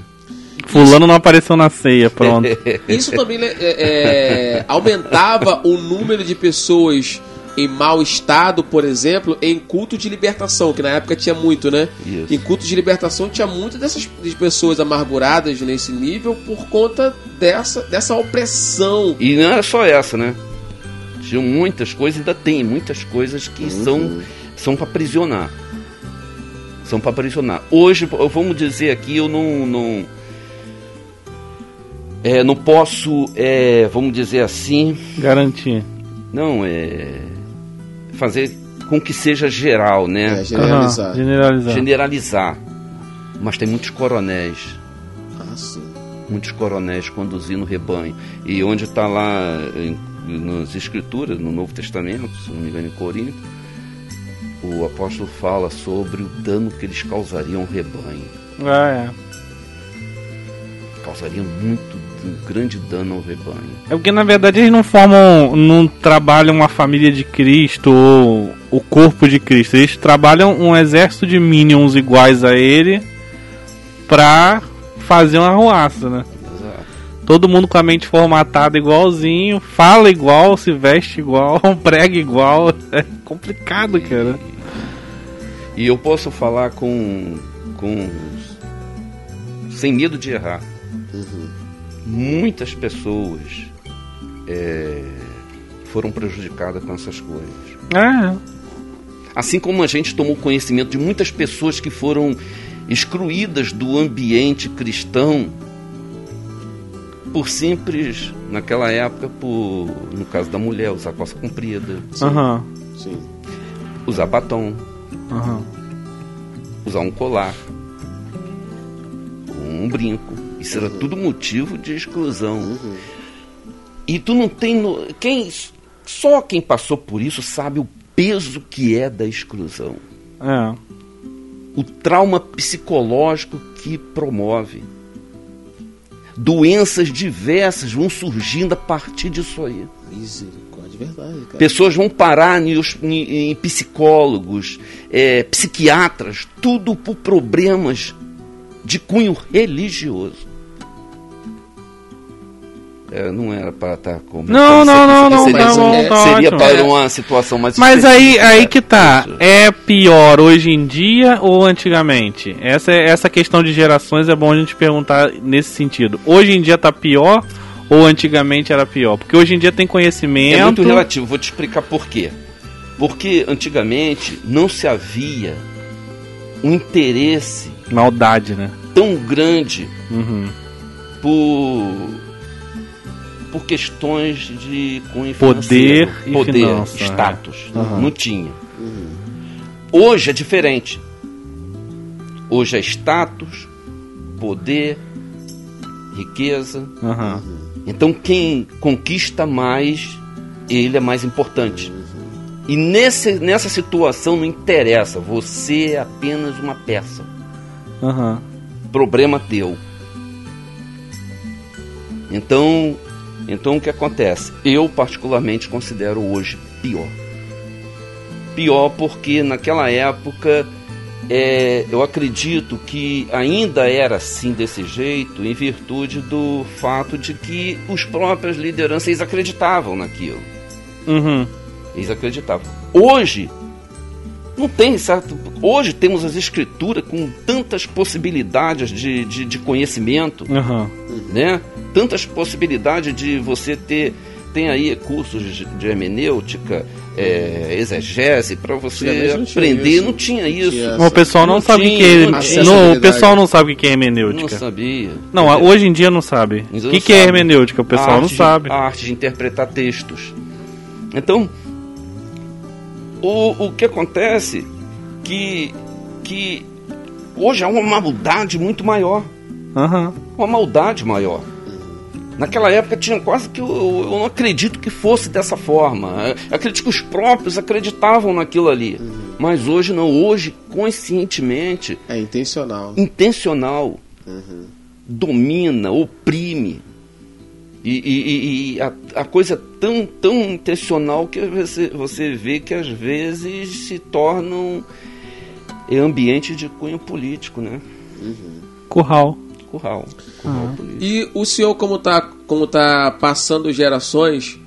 Fulano não apareceu na ceia, pronto. (laughs) Isso também é, é, aumentava o número de pessoas em mau estado, por exemplo, em culto de libertação, que na época tinha muito, né? Isso. Em culto de libertação tinha muito dessas de pessoas amarguradas nesse nível por conta dessa, dessa opressão. E não era só essa, né? Tinha muitas coisas, ainda tem muitas coisas que Uhum. são, são para aprisionar. São para aprisionar. Hoje, eu- vamos dizer aqui, eu não. não é, não posso, é, vamos dizer assim, Garantia. não, é. fazer com que seja geral, É, né? generalizar. Aham, generalizar. Generalizar. Mas tem muitos coronéis Ah, sim. muitos coronéis conduzindo o rebanho. E onde está lá em, nas Escrituras, no Novo Testamento, se não me engano, em Corinto, o apóstolo fala sobre o dano que eles causariam ao rebanho. Ah, é. Causariam muito, um grande dano ao rebanho. É porque na verdade eles não formam, não trabalham uma família de Cristo ou o corpo de Cristo. Eles trabalham um exército de minions iguais a ele pra fazer uma arruaça, né? Exato. Todo mundo com a mente formatada igualzinho, fala igual, se veste igual, (laughs) prega igual. É complicado, cara. E eu posso falar com, com sem medo de errar. Muitas pessoas é, foram prejudicadas com essas coisas. É. Assim como a gente tomou conhecimento de muitas pessoas que foram excluídas do ambiente cristão por simples, naquela época, por, no caso da mulher, usar calça comprida. Sim. usar batom, Aham. usar um colar, um brinco. Isso era tudo motivo de exclusão. E tu não tem. no- Quem, só quem passou por isso sabe o peso que é da exclusão. É. o trauma psicológico que promove. Doenças diversas vão surgindo a partir disso aí. Misericórdia, verdade, cara. Pessoas vão parar em, em- em psicólogos, é, psiquiatras, tudo por problemas de cunho religioso. É, não era para estar comentando Não, isso não, aqui, não, isso não, aqui tá seria, tá seria ótimo. para uma situação mais Mas aí, aí que tá. Isso. É pior hoje em dia ou antigamente? Essa, essa questão de gerações é bom a gente perguntar nesse sentido. Hoje em dia tá pior ou antigamente era pior? Porque hoje em dia tem conhecimento. É muito relativo, vou te explicar por quê. Porque antigamente não se havia um interesse Maldade, né? tão grande Uhum. por por questões de cunho Poder e poder, finança, status, é. Aham. não tinha. Hoje é diferente. Hoje é status, poder, riqueza. Aham. Então quem conquista mais, ele é mais importante. E nesse, nessa situação não interessa, você é apenas uma peça. Aham. Problema teu. Então, então o que acontece? Eu particularmente considero hoje pior. Pior porque naquela época é, eu acredito que ainda era assim desse jeito em virtude do fato de que os próprios lideranças acreditavam naquilo. Uhum. Eles acreditavam. Hoje, não tem certo. Hoje temos as escrituras com tantas possibilidades de, de, de conhecimento, Aham. né? Tantas possibilidades de você ter. Tem aí cursos de, hermenêutica, é, exegese, para você não aprender. isso. Não tinha isso. Tinha O pessoal não, Não sabe o que, tinha que é. Não, o pessoal não sabe o que é Não hermenêutica. sabia. Não, Entendeu? hoje em dia não sabe. O não que, que é hermenêutica? O pessoal A não de- sabe. A arte de interpretar textos. Então, o, o que acontece que, que hoje há uma maldade muito maior. Uhum. Uma maldade maior. Naquela época tinha quase que eu, eu, não acredito que fosse dessa forma. Eu acredito que os próprios acreditavam naquilo ali. Uhum. Mas hoje não, hoje conscientemente. É intencional. Intencional. Uhum. Domina, oprime. E, e, e a, a, coisa é tão, tão intencional que você, você vê que às vezes se tornam ambiente de cunho político, né? Uhum. Curral. Curral. curral uhum. E o senhor, como está como tá passando gerações,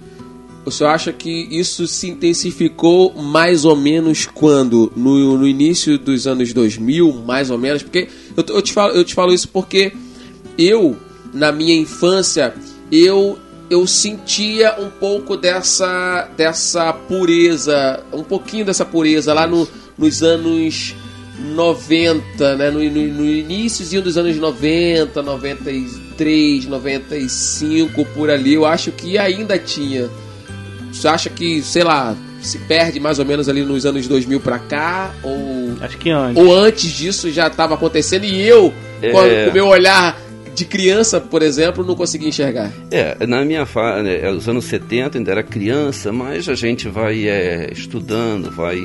o senhor acha que isso se intensificou mais ou menos quando? No, no início dos anos 2000, mais ou menos? Porque eu, eu, te falo, eu te falo isso porque eu, na minha infância, eu eu sentia um pouco dessa dessa pureza, um pouquinho dessa pureza lá no, nos anos 90, né? No, no, no início dos anos 90, 93, 95, por ali, eu acho que ainda tinha. Você acha que, sei lá, se perde mais ou menos ali nos anos 2000 pra cá? Ou, acho que antes. Ou antes disso já estava acontecendo e eu, é... com o meu olhar de criança, por exemplo, não conseguia enxergar? É, na minha fase, né, os anos 70 ainda era criança, mas a gente vai é, estudando, vai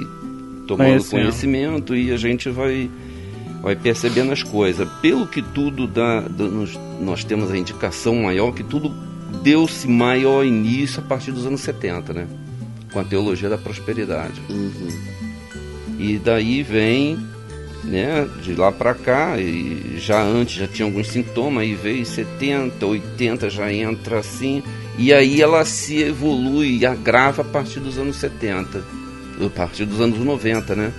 tomando conhecimento e a gente vai vai percebendo as coisas. Pelo que tudo dá, nós, nós temos a indicação maior que tudo deu-se maior início a partir dos anos 70, né? Com a teologia da prosperidade. Uhum. E daí vem né, de lá para cá, e já antes já tinha alguns sintomas, aí veio 70, 80 já entra assim, e aí ela se evolui e agrava a partir dos anos 70, a partir dos anos 90, né?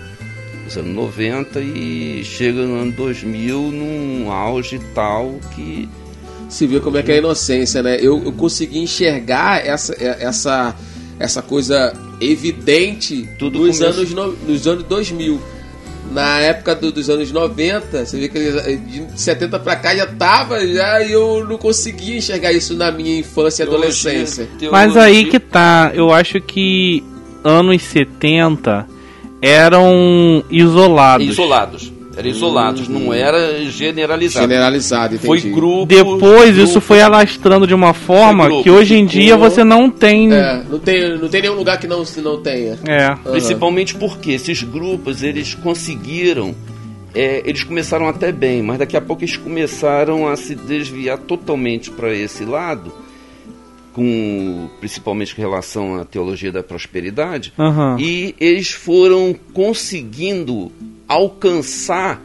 Os anos 90 e chega no ano 2000 num auge tal que. Se vê como é que é a inocência, né? Eu, eu consegui enxergar essa, essa, essa coisa evidente Tudo nos, anos, nos anos 2000 na época do, dos anos 90, você vê que de 70 para cá já tava já e eu não conseguia enxergar isso na minha infância e adolescência. Mas aí que tá, eu acho que anos 70 eram isolados. Isolados. Era isolados, não era generalizado. Generalizado, entendi. Foi grupo. Depois grupo, isso foi alastrando de uma forma grupo, que hoje em dia você não tem. É, não tem, não tem nenhum lugar que não, não tenha. É. Uhum. Principalmente porque esses grupos eles conseguiram. É, eles começaram até bem, mas daqui a pouco eles começaram a se desviar totalmente para esse lado com principalmente com relação à teologia da prosperidade, uhum. e eles foram conseguindo alcançar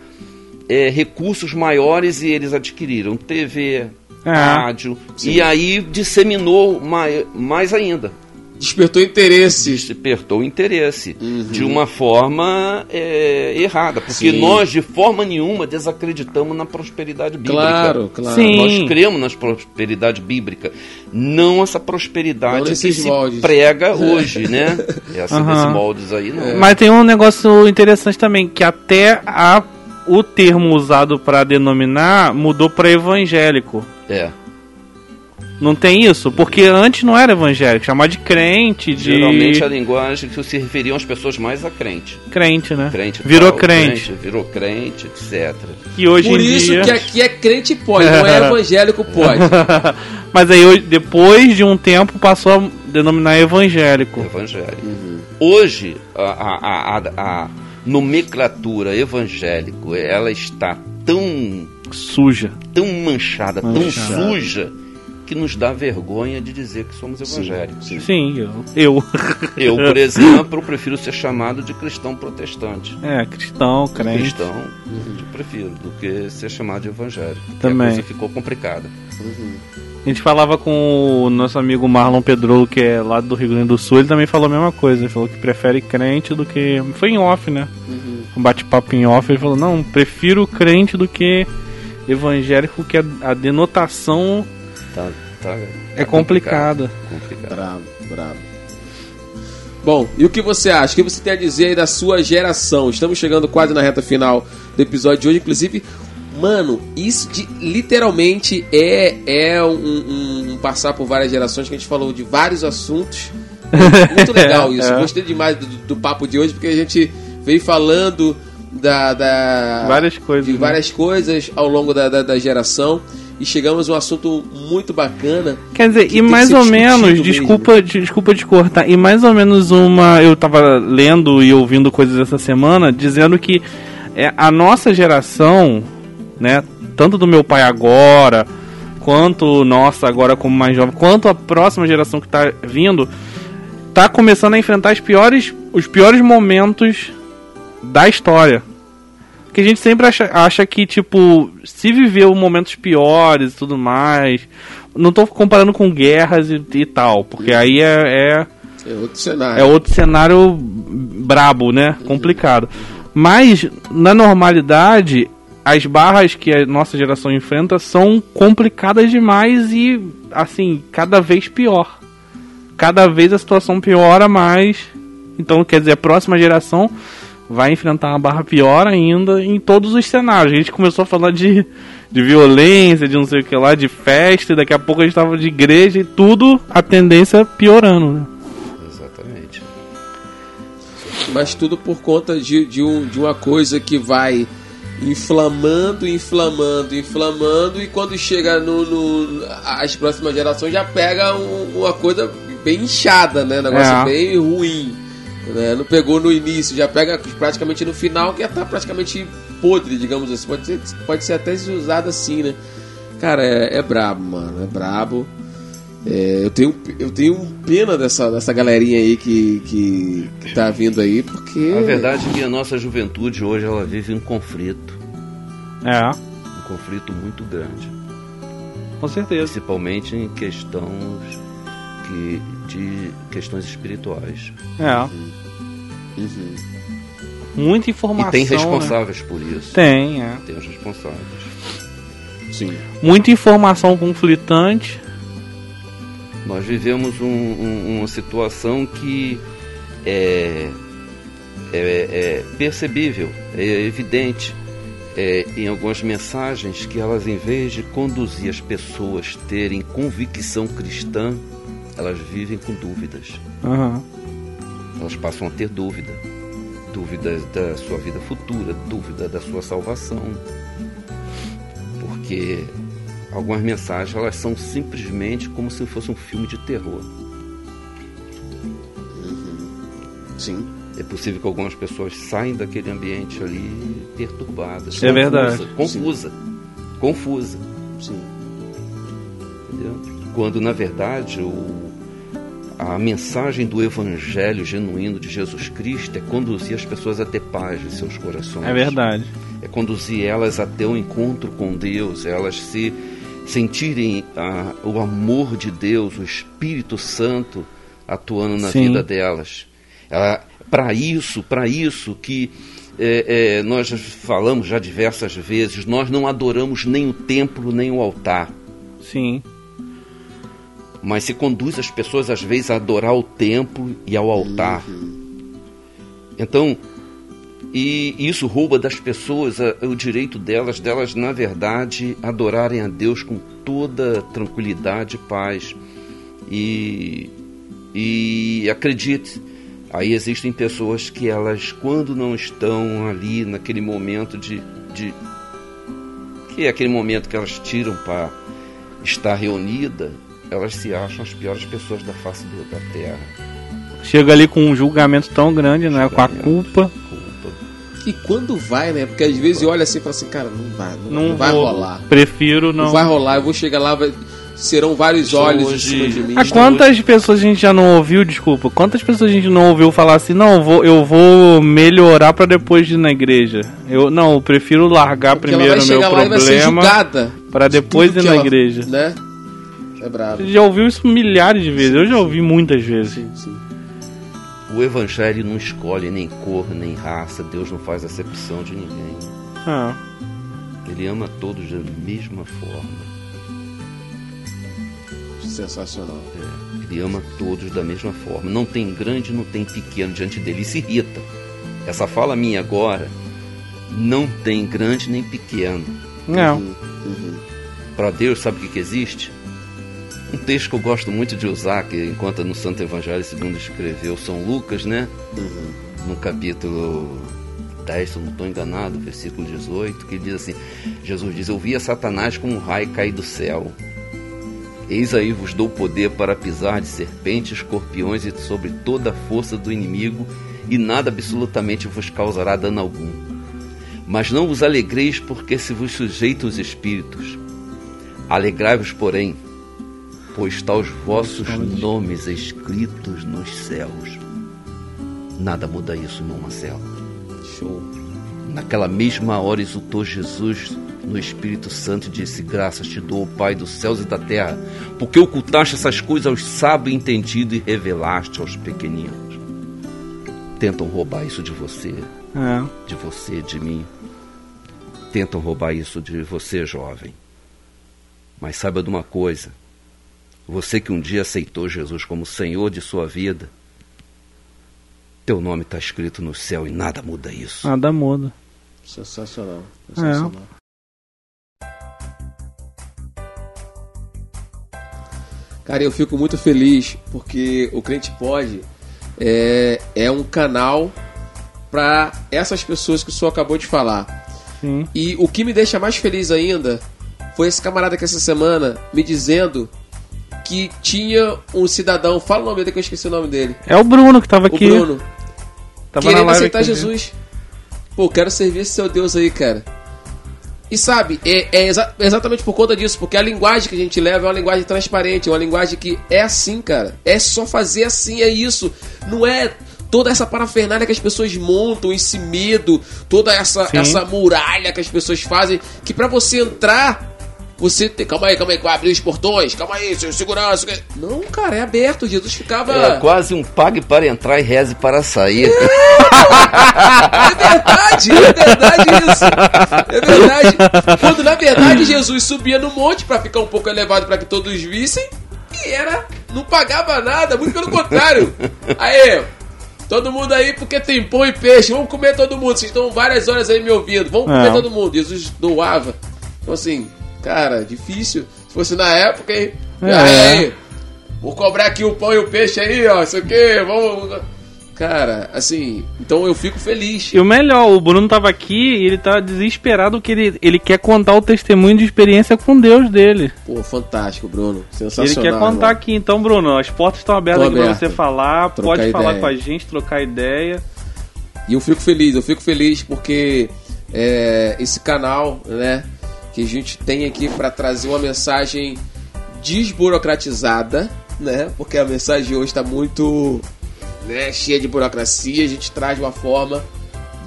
é, recursos maiores e eles adquiriram TV, é. rádio, Sim. e aí disseminou mais, mais ainda despertou interesse. Despertou interesse. Uhum. De uma forma é, errada. Porque Sim. nós, de forma nenhuma, desacreditamos na prosperidade bíblica. Claro, claro. Sim. Nós cremos na prosperidade bíblica. Não essa prosperidade não que se moldes. prega hoje, né? (laughs) Essa uhum. desses moldes aí, não. É. Mas tem um negócio interessante também, que até a, o termo usado para denominar mudou para evangélico. É. Não tem isso? Porque antes não era evangélico, chamar de crente, de... Geralmente a linguagem que se referiam às pessoas mais a crente. Crente, né? Crente. Virou tal, crente. crente. Virou crente, etc. E hoje Por em isso dia... que aqui é crente pode, não é (laughs) evangélico pode. (laughs) Mas aí depois de um tempo passou a denominar evangélico. Evangélico. Uhum. Hoje a, a, a, a nomenclatura evangélico ela está tão suja, tão manchada, manchada. tão suja que nos dá vergonha de dizer que somos evangélicos. Sim, sim. eu. Eu, (laughs) eu por exemplo, (laughs) prefiro ser chamado de cristão protestante. É, cristão, crente. Cristão, uhum. eu prefiro, do que ser chamado de evangélico. Também. A coisa ficou complicada. Uhum. A gente falava com o nosso amigo Marlon Pedro, que é lá do Rio Grande do Sul, ele também falou a mesma coisa. Ele falou que prefere crente do que. Foi em off, né? Uhum. Um bate-papo em off. Ele falou: não, prefiro crente do que evangélico, que a denotação Tá, tá, é tá complicado. complicado. Bravo, bravo. Bom, e o que você acha? O que você tem a dizer aí da sua geração? Estamos chegando quase na reta final do episódio de hoje. Inclusive, mano, isso de, literalmente é, é um, um, um, passar por várias gerações que a gente falou de vários assuntos. Muito (laughs) legal isso. é. Gostei demais do, do papo de hoje porque a gente veio falando da, da várias coisas, de né? várias coisas ao longo da, da, da, geração e chegamos a um assunto muito bacana. Quer dizer, e mais ou menos, desculpa, desculpa te cortar, e mais ou menos uma, eu tava lendo e ouvindo coisas essa semana dizendo que é, a nossa geração, né, tanto do meu pai agora, quanto nossa agora como mais jovem, quanto a próxima geração que está vindo, tá começando a enfrentar os piores, os piores momentos da história. Que a gente sempre acha, acha que, tipo, se viveu momentos piores e tudo mais. Não tô comparando com guerras e, e tal, porque aí é, é. É outro cenário. É outro cenário brabo, né? Complicado. Mas, na normalidade, as barras que a nossa geração enfrenta são complicadas demais e, assim, cada vez pior. Cada vez a situação piora mais. Então, quer dizer, a próxima geração vai enfrentar uma barra pior ainda em todos os cenários. A gente começou a falar de, de violência, de não sei o que lá, de festa, e daqui a pouco a gente tava de igreja e tudo, a tendência piorando, né? Exatamente. Mas tudo por conta de, de, um, de uma coisa que vai inflamando, inflamando, inflamando, e quando chega no, no as próximas gerações já pega um, uma coisa bem inchada, né? Negócio é. bem ruim. Né? Não pegou no início, já pega praticamente no final, que já tá praticamente podre, digamos assim. Pode ser, pode ser até usado assim, né? Cara, é, é brabo, mano. É brabo. É, eu, tenho, eu tenho pena dessa, dessa galerinha aí que, que, que tá vindo aí, porque. A verdade é que a nossa juventude hoje ela vive um conflito. É. Um conflito muito grande. Com certeza. Principalmente em questões que, de questões espirituais. É. Uhum. Uhum. Muita informação. E tem responsáveis né? por isso. Tem, é. Tem os responsáveis. Sim. Muita informação conflitante. Nós vivemos um, um, uma situação que é, é, é percebível, é evidente é, em algumas mensagens que elas, em vez de conduzir as pessoas a terem convicção cristã, elas vivem com dúvidas. Uhum. Elas passam a ter dúvida. Dúvida da sua vida futura, dúvida da sua salvação. Porque algumas mensagens elas são simplesmente como se fosse um filme de terror. Uhum. Sim. É possível que algumas pessoas saiam daquele ambiente ali perturbadas. É confusa, verdade. Confusa. Sim. Confusa. Sim. Entendeu? Quando na verdade o a mensagem do evangelho genuíno de Jesus Cristo é conduzir as pessoas a ter paz em seus corações. É verdade. É conduzir elas a ter um encontro com Deus, elas se sentirem ah, o amor de Deus, o Espírito Santo atuando na Sim. vida delas. Para isso, para isso que é, é, nós falamos já diversas vezes, nós não adoramos nem o templo nem o altar. Sim mas se conduz as pessoas às vezes a adorar o templo e ao altar. Então, e isso rouba das pessoas o direito delas, delas na verdade adorarem a Deus com toda tranquilidade e paz. E, e acredite, aí existem pessoas que elas, quando não estão ali naquele momento de, de que é aquele momento que elas tiram para estar reunida, elas se acham as piores pessoas da face do, da terra. Chega ali com um julgamento tão grande, né? Com a culpa. E quando vai, né? Porque às vezes olha assim e fala assim, cara, não vai, não, não, não vai vou, rolar. Prefiro não. Não vai rolar, eu vou chegar lá, vai, serão vários olhos em cima de mim. A quantas pessoas a gente já não ouviu, desculpa, quantas pessoas a gente não ouviu falar assim, não, eu vou, eu vou melhorar para depois ir na igreja. Eu não, eu prefiro largar Porque primeiro o meu problema para depois ir na ela, igreja. Né? É brabo. Você já ouviu isso milhares de vezes. Sim, eu já ouvi muitas vezes. Sim, sim. O evangelho não escolhe nem cor, nem raça. Deus não faz acepção de ninguém. Ah. Ele ama todos da mesma forma. Sensacional. É, ele ama todos da mesma forma. Não tem grande, não tem pequeno diante dele. Ele se irrita. Essa fala minha agora não tem grande nem pequeno. Não. Uhum, uhum. Para Deus, sabe o que, que existe? Um texto que eu gosto muito de usar, que encontra no Santo Evangelho segundo escreveu São Lucas, né? Uhum. No capítulo 10, se eu não estou enganado, versículo 18, que diz assim: Jesus diz: Eu via Satanás como um raio cair do céu. Eis aí vos dou poder para pisar de serpentes, escorpiões e sobre toda a força do inimigo, e nada absolutamente vos causará dano algum. Mas não vos alegreis porque se vos sujeitam os espíritos. Alegrai-vos, porém, pois está os vossos nomes escritos nos céus. Nada muda isso, irmão Marcelo. Show. Naquela mesma hora exultou Jesus no Espírito Santo e disse: Graças te dou, Pai dos céus e da terra, porque ocultaste essas coisas aos sábios entendidos e revelaste aos pequeninos. Tentam roubar isso de você, É. de você, de mim. Tentam roubar isso de você, jovem. Mas saiba de uma coisa: você que um dia aceitou Jesus como Senhor de sua vida, teu nome está escrito no céu e nada muda isso. Nada muda. Sensacional. Sensacional. Cara, eu fico muito feliz porque o Crente Pode é, é um canal para essas pessoas que o senhor acabou de falar. Sim. E o que me deixa mais feliz ainda foi esse camarada que essa semana me dizendo que tinha um cidadão, fala o nome dele que eu esqueci o nome dele. É o Bruno que tava O aqui. Bruno, Tava querendo aceitar aqui. Jesus. Pô, quero servir esse seu Deus aí, cara. E sabe, é, é exa- exatamente por conta disso, porque a linguagem que a gente leva é uma linguagem transparente, é uma linguagem que é assim, cara. É só fazer assim, é isso. Não é toda essa parafernália que as pessoas montam, esse medo, toda essa, Sim. essa muralha que as pessoas fazem, que pra você entrar, você tem. Calma aí, calma aí, vai abrir os portões, calma aí, seu segurança. Não, cara, é aberto. Jesus ficava. É quase um pague para entrar e reze para sair. É verdade, é verdade isso. É verdade. Quando na verdade Jesus subia no monte pra ficar um pouco elevado pra que todos vissem e era não pagava nada, muito pelo contrário. Aí, todo mundo aí porque tem pão e peixe, vamos comer todo mundo. Vocês estão várias horas aí me ouvindo, vamos É. comer todo mundo. Jesus doava. Então assim, cara, difícil. Se fosse na época, hein? É. Aí, vou cobrar aqui o pão e o peixe aí, ó, isso aqui, vamos. Cara, assim, então eu fico feliz. E o melhor, o Bruno tava aqui e ele tá desesperado que ele, ele quer contar o testemunho de experiência com Deus dele. Pô, fantástico, Bruno. Ele Sensacional. quer contar irmão. aqui, então, Bruno, as portas estão abertas aqui pra aberta. você falar, Trocar pode falar ideia. com a gente, trocar ideia. E eu fico feliz, eu fico feliz porque é, esse canal, né, que a gente tem aqui para trazer uma mensagem desburocratizada, né? Porque a mensagem de hoje está muito né, cheia de burocracia, a gente traz de uma forma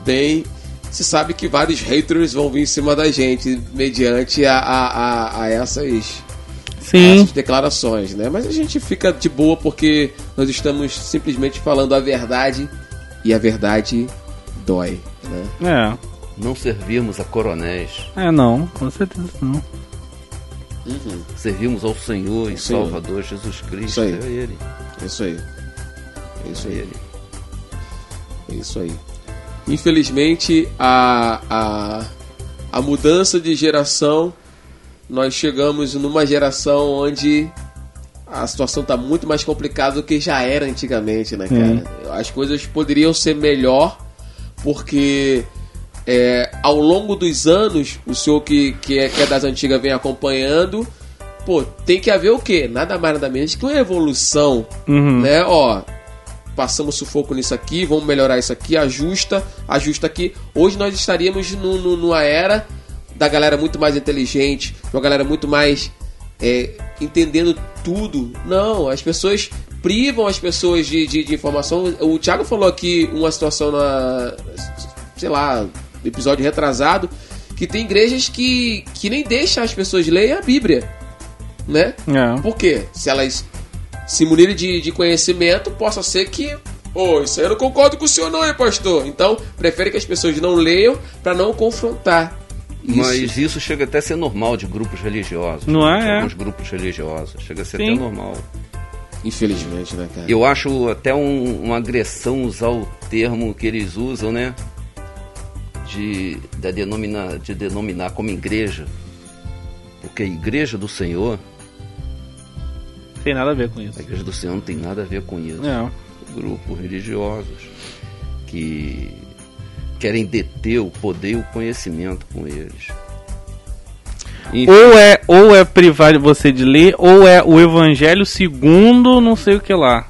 bem. Você sabe que vários haters vão vir em cima da gente mediante a, a, a, a essas Sim. essas declarações, né? Mas a gente fica de boa porque nós estamos simplesmente falando a verdade e a verdade dói, né? É. Não servirmos a coronéis, É, não, com certeza não. servimos ao Senhor e Senhor. Salvador Jesus Cristo. Isso aí. É Ele. É isso aí. É isso É aí. Ele. É isso aí. Infelizmente, a, a, a mudança de geração, nós chegamos numa geração onde a situação está muito mais complicada do que já era antigamente, né, cara? As coisas poderiam ser melhor, porque é, ao longo dos anos, o senhor que, que, é, que é das antigas vem acompanhando, pô, tem que haver o quê? Nada mais nada menos que uma evolução Uhum. né? Ó, passamos sufoco nisso aqui, vamos melhorar isso aqui, ajusta, ajusta aqui. Hoje nós estaríamos no, no- numa era da galera muito mais inteligente, uma galera muito mais é, entendendo tudo. Não, as pessoas privam as pessoas de, de, de informação. O Thiago falou aqui uma situação na. sei lá, episódio retrasado, que tem igrejas que, que nem deixam as pessoas lerem a Bíblia. Né? É. Por quê? Se elas se munirem de, de conhecimento, possa ser que. Ô, isso aí eu não concordo com o senhor, não, hein, pastor? Então, prefere que as pessoas não leiam para não confrontar. Isso. Mas isso chega até a ser normal de grupos religiosos. Não é, De é. Alguns grupos religiosos. Chega a ser Sim. até normal. Infelizmente, né, cara? Eu acho até um- uma agressão usar o termo que eles usam, né? De, de, denominar, de denominar como igreja. Porque a igreja do Senhor, Tem nada a ver com isso. a igreja do Senhor não tem nada a ver com isso. É. Grupos religiosos que querem deter o poder e o conhecimento com eles. Enfim. Ou é, ou é privar você de ler, ou é o Evangelho segundo não sei o que lá.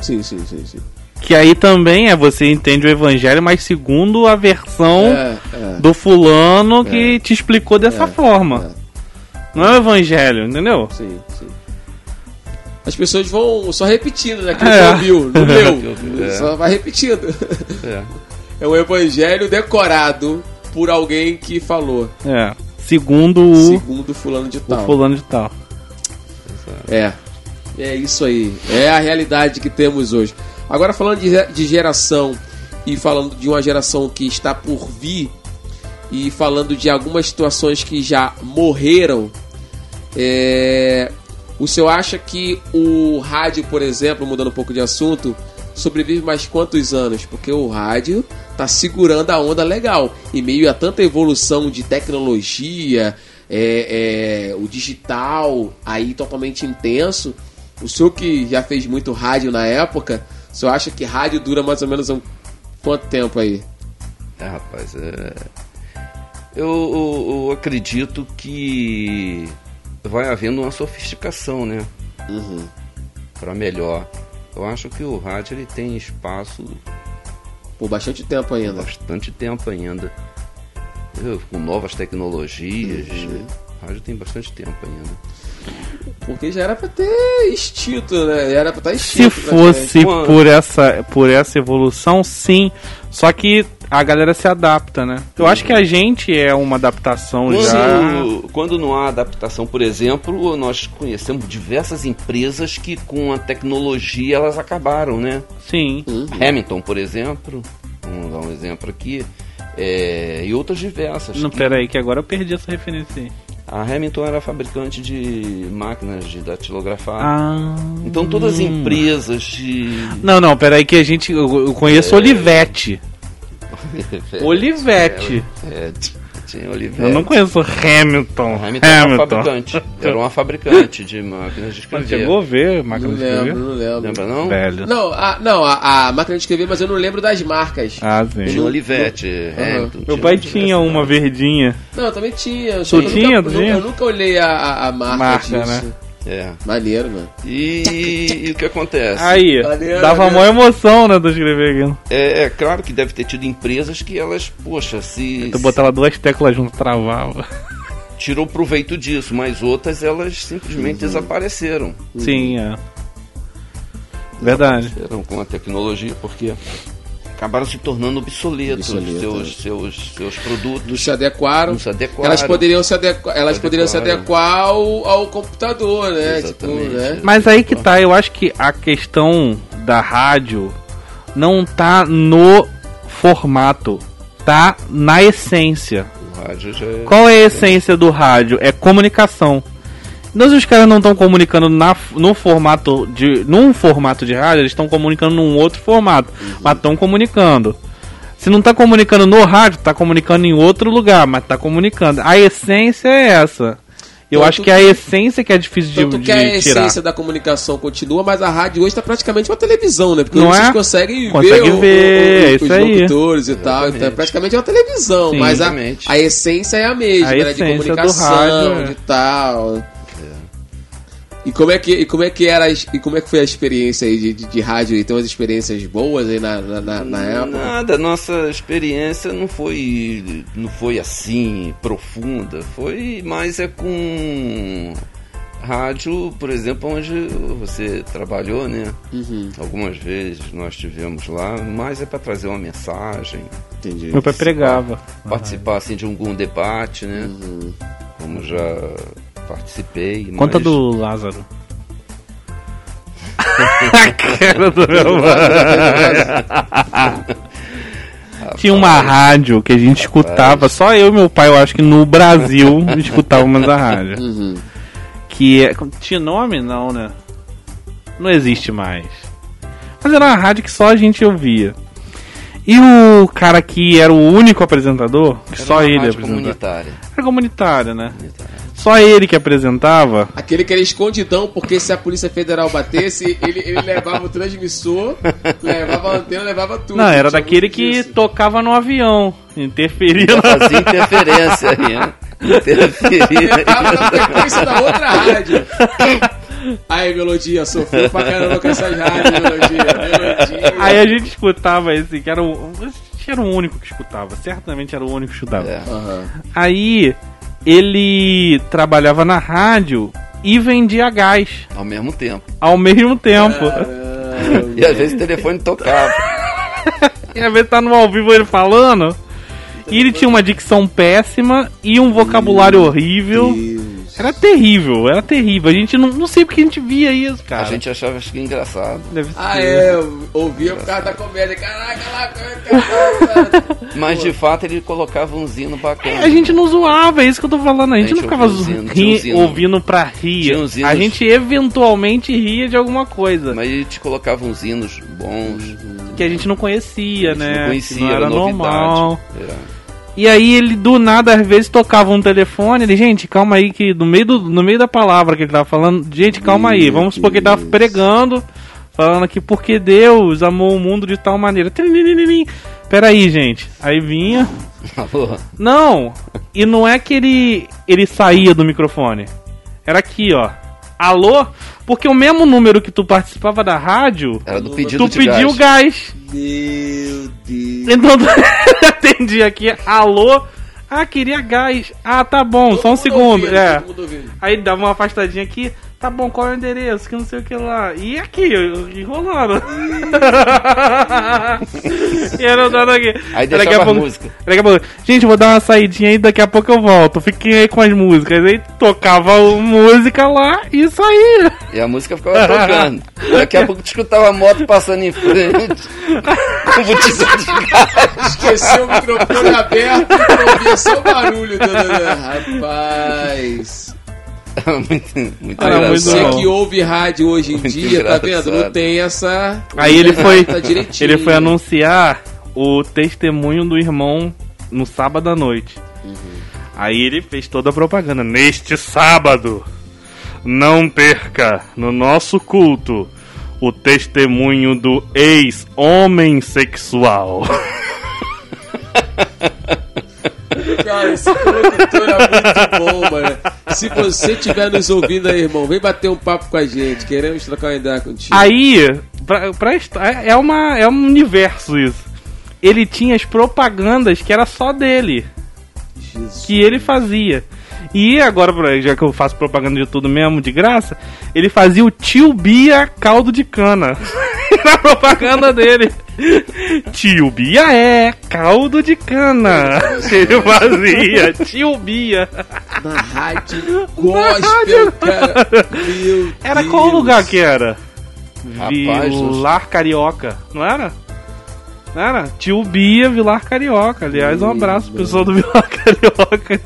Sim, sim, sim, sim. Que aí também é você entende o Evangelho, mas segundo a versão é, é. do fulano que é. te explicou dessa é, forma. É. Não é o Evangelho, entendeu? Sim, sim. As pessoas vão só repetindo, né? Aquilo é. que ouviu, não leu. (laughs) Só vai repetindo. É. (laughs) é um Evangelho decorado por alguém que falou. É. Segundo o. Segundo fulano de tal. O fulano de tal. É. É isso aí. É a realidade que temos hoje. Agora falando de, geração e falando de uma geração que está por vir e falando de algumas situações que já morreram, é... o senhor acha que o rádio, por exemplo, mudando um pouco de assunto, sobrevive mais quantos anos? Porque o rádio tá segurando a onda legal. E meio a tanta evolução de tecnologia, é, é, o digital aí totalmente intenso. O senhor que já fez muito rádio na época, senhor acha que rádio dura mais ou menos um quanto tempo aí? É, rapaz, é... eu, eu, eu acredito que vai havendo uma sofisticação, né? Uhum. Para melhor. Eu acho que o rádio ele tem espaço por bastante tempo ainda. Bastante tempo ainda. Com novas tecnologias. Uhum. O rádio tem bastante tempo ainda. Porque já era pra ter extinto, né? Já era pra estar extinto. Se fosse por essa, por essa evolução, sim. Só que a galera se adapta, né? Eu acho que a gente é uma adaptação quando, já. Quando não há adaptação, por exemplo, nós conhecemos diversas empresas que com a tecnologia elas acabaram, né? Sim. Uhum. Hamilton, por exemplo, vamos dar um exemplo aqui, é, e outras diversas. Não, que... peraí, que agora eu perdi essa referência aí. A Hamilton era fabricante de máquinas de datilografar. Ah, então todas as empresas de. Não, não, peraí que a gente. Eu conheço é... Olivetti. (laughs) É, tinha Olivete. Eu não conheço Hamilton. Hamilton, Hamilton. Era, uma fabricante, (laughs) era uma fabricante de máquinas de escrever. Mas chegou a ver máquina de escrever? Não lembro, Lembra não? Velho. Não, a, não a, a, máquina de escrever, mas eu não lembro das marcas. Ah, sim. Tinha Olivete, Hamilton. Meu pai tinha uma verdinha. Não, eu também tinha. Tu tinha? Nunca, eu, eu, nunca olhei a, a marca, marca disso. né? É. Maneiro, mano. E, e o que acontece? Aí, Maneiro, dava maneiro. maior emoção, né, do escrever aquilo. É, é, claro que deve ter tido empresas que elas, poxa, se. Tu botava duas teclas junto, travava. Tirou proveito disso, mas outras elas simplesmente uhum. desapareceram. Sim, é. Verdade. Desapareceram com a tecnologia, porque acabaram se tornando obsoletos Obsoleto, seus, é. seus, seus produtos. Não se adequaram. Não se adequaram. Elas poderiam se adequar, elas se poderiam se adequar ao, ao computador, né? Tipo, né? Mas aí que tá, eu acho que a questão da rádio não tá no formato, tá na essência. É... Qual é a essência do rádio? É comunicação. Se os caras não estão comunicando na, no formato de. num formato de rádio, eles estão comunicando num outro formato. Uhum. Mas estão comunicando. Se não está comunicando no rádio, está comunicando em outro lugar, mas está comunicando. A essência é essa. Eu tanto acho que é a essência que é difícil de, tanto que a essência da comunicação continua, mas a rádio hoje está praticamente uma televisão, né? Porque não vocês é? conseguem Consegue ver, ver o, o, os locutores e tal. Então é praticamente uma televisão, Sim, mas a, a essência é a mesma, a né? De comunicação, rádio, de tal. E como é que, e como é que era e como é que foi a experiência aí de, de, de rádio? E tem umas experiências boas aí na, na, na, época? Nada, nossa experiência não foi não foi assim profunda, foi mais é com rádio, por exemplo, onde você trabalhou, né? Uhum. Algumas vezes nós tivemos lá, mas é para trazer uma mensagem. Entendi. Meu pai pregava. Participar assim de algum debate, né? Uhum. Como já Participei. Conta mas... do Lázaro. (laughs) a cara do meu Tinha uma rádio que a gente escutava, só eu e meu pai, eu acho que no Brasil (laughs) escutávamos a rádio. Uhum. Que é. Tinha nome? Não, né? Não existe mais. Mas era uma rádio que só a gente ouvia. E o cara que era o único apresentador, que era só ele apresentava. comunitária. Era comunitária, né? Comunitária. Só ele que apresentava. Aquele que era escondidão, porque se a Polícia Federal batesse, ele, ele levava o transmissor, levava a antena, levava tudo. Não, era daquele que disso. tocava no avião, interferia. Fazia interferência aí, né? Interferia. Tava na frequência da outra rádio. Aí, Melodia, sofreu pra caramba com essas rádios, Melodia, Melodia. Aí a gente escutava esse, que era o. Era o único que escutava, certamente era o único que escutava. É. Uhum. Aí ele trabalhava na rádio e vendia gás. Ao mesmo tempo. Ao mesmo tempo. e às vezes o telefone tocava. (laughs) e às vezes tá no ao vivo ele falando. E ele tinha uma dicção péssima e um vocabulário horrível. Deus. Era terrível, era terrível. A gente não, não sei porque a gente via isso, cara. A gente achava acho que engraçado. Deve ah, ser. é, eu ouvia por causa da comédia. Caraca, lá, caraca. Mas de fato ele colocava um zino bacana. É, a gente não zoava, é isso que eu tô falando. A gente, a gente não ficava um zino, ri, um ouvindo pra rir. Um a gente eventualmente ria de alguma coisa. Mas ele te colocava uns hinos bons. Que a gente não conhecia, né? Não conhecia, não era, era normal. É. E aí ele do nada às vezes tocava um telefone, ele, gente, calma aí que no meio do, no meio da palavra que ele tava falando, gente, calma aí, vamos supor que ele tava pregando, falando aqui porque Deus amou o mundo de tal maneira. Peraí, gente. Aí vinha. Não, e não é que ele ele saía do microfone. Era aqui, ó. Alô? Porque o mesmo número que tu participava da rádio, Era do pedido tu pediu gás. Meu Deus. Então (laughs) tu atendi aqui, alô? Ah, queria gás. Ah, tá bom, todo só um segundo. Ouvindo, é. Aí dava uma afastadinha aqui. Tá bom, qual é o endereço? Que não sei o que lá. E aqui, enrolando. (laughs) e era andando aqui. Aí daqui a, pouco, música. Daqui a pouco, gente, vou dar uma saidinha aí, daqui a pouco eu volto. Fiquem aí com as músicas. Aí tocava música lá e saía. E a música ficava tocando. daqui a pouco tu escutava a moto passando em frente. com de gás. Esqueceu o microfone aberto e ouvia só o barulho. Rapaz. (laughs) muito, muito ah, Você que ouve rádio hoje em dia, tá vendo? Não tem essa. Aí ele foi, (laughs) tá ele foi anunciar o testemunho do irmão no sábado à noite. Uhum. Aí ele fez toda a propaganda. Neste sábado, não perca no nosso culto o testemunho do ex-homem sexual. (laughs) Cara, esse produtor é muito bom, mano. Se você estiver nos ouvindo aí, irmão, vem bater um papo com a gente. Queremos trocar uma ideia contigo. Aí, pra, pra, é, uma, é um universo isso. Ele tinha as propagandas que era só dele. Jesus. Que ele fazia. E agora, já que eu faço propaganda de tudo mesmo, de graça, ele fazia o tio Bia caldo de cana. (laughs) (laughs) Na propaganda dele. Tio Bia é caldo de cana. (laughs) Ele fazia, tio Bia. Na rádio gospel, cara. Meu era Deus. qual lugar que era? Rapaz, Vilar Carioca, não era? Não era? Tio Bia, Vilar Carioca. Aliás, um abraço pro pessoal do Vilar (laughs) Carioca.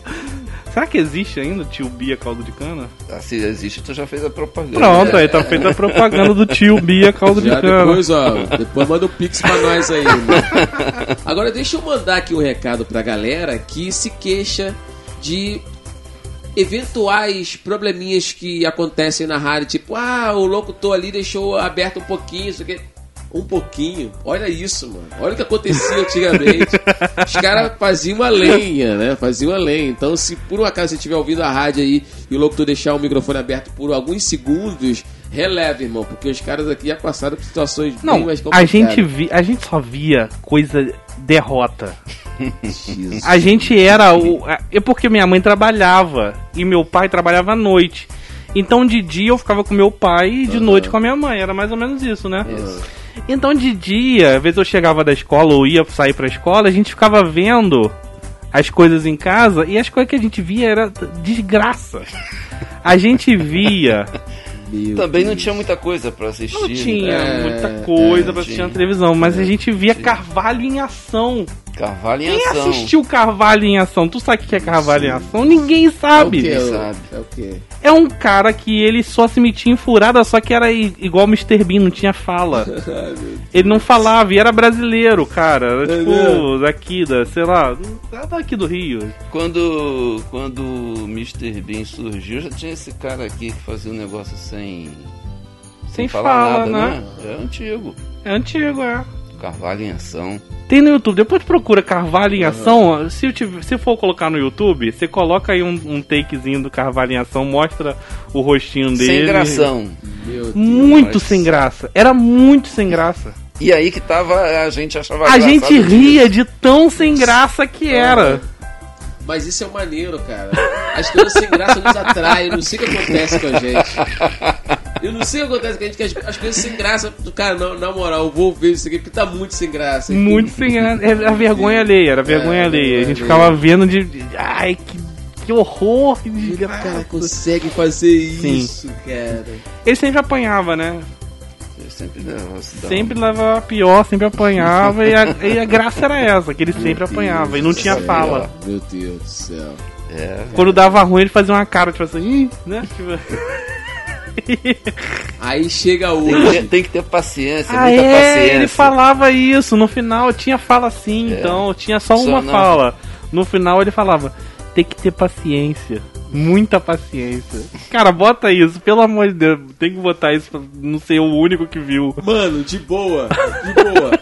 Será que existe ainda o tio Bia caldo de cana? Ah, se existe, tu já fez a propaganda. Pronto, aí tá feita a propaganda do tio Bia caldo já de cana. Depois, ó, depois manda o pix pra nós aí. Né? Agora deixa eu mandar aqui um recado pra galera que se queixa de eventuais probleminhas que acontecem na rádio, tipo, ah, o locutor ali deixou aberto um pouquinho, isso aqui um pouquinho. Olha isso, mano. Olha o que acontecia antigamente. (laughs) Os caras faziam uma lenha, né? Faziam uma lenha. Então, se por um acaso você estiver ouvindo a rádio aí e o locutor deixar o microfone aberto por alguns segundos, releve, irmão, porque os caras aqui já passaram por situações Não, bem mais complicadas. A gente, vi, a gente só via coisa derrota. a gente era o. É porque minha mãe trabalhava e meu pai trabalhava à noite. Então de dia eu ficava com meu pai e de uhum. noite com a minha mãe. Era mais ou menos isso, né? Isso. Então de dia, às vezes eu chegava da escola ou ia sair pra escola, a gente ficava vendo as coisas em casa e as coisas que a gente via era desgraça. A gente via. (laughs) Meu Também Deus. não tinha muita coisa para assistir. Não tinha é, muita coisa é, para assistir na televisão, mas a gente via Carvalho em ação. Carvalho em Quem ação. assistiu Carvalho em ação? Tu sabe o que é Carvalho Sim. em ação? Ninguém sabe. É o que? Sabe. É o quê? É um cara que ele só se metia em furada, só que era igual o Mr. Bean, não tinha fala. (laughs) ele não falava e era brasileiro, cara. Era tipo, daqui, da, sei lá, daqui do Rio. Quando, quando o Mr. Bean surgiu, já tinha esse cara aqui que fazia um negócio sem. Sem, sem falar fala, nada, né? né? É antigo. É antigo, é. Carvalho em Ação. Tem no YouTube, depois procura Carvalho em Ação. Uhum. Se, se for colocar no YouTube, você coloca aí um, um takezinho do Carvalho em Ação, mostra o rostinho dele. Sem gração. Muito sem graça. Era muito sem graça. E aí que tava, a gente achava A gente ria de tão sem graça que era. Mas isso é maneiro, cara. As coisas sem graça nos atraem, não sei o que acontece com a gente. Eu não sei o que acontece com a gente, que as, as coisas sem graça. Cara, na, na moral, eu vou ver isso aqui porque tá muito sem graça. Muito sem graça. Era a vergonha alheia, era vergonha é, alheia. A gente ficava vendo de. Ai, que, que horror, que desgraça. O cara consegue fazer Sim. isso, cara. Ele sempre apanhava, né? Sempre levava Sempre levava pior, sempre apanhava e, a, e a graça era essa, que ele Meu sempre Deus apanhava e não tinha céu. fala. Meu Deus do céu. É, Quando dava ruim, ele fazia uma cara, tipo assim, né? Tipo... (laughs) Aí chega hoje. Tem, tem que ter paciência, ah, muita é, paciência. Ele falava isso, no final tinha fala sim, é. então tinha só, só uma não. fala. No final ele falava, tem que ter paciência. Muita paciência. Cara, bota isso, pelo amor de Deus. Tem que botar isso pra não ser o único que viu. Mano, de boa, de boa.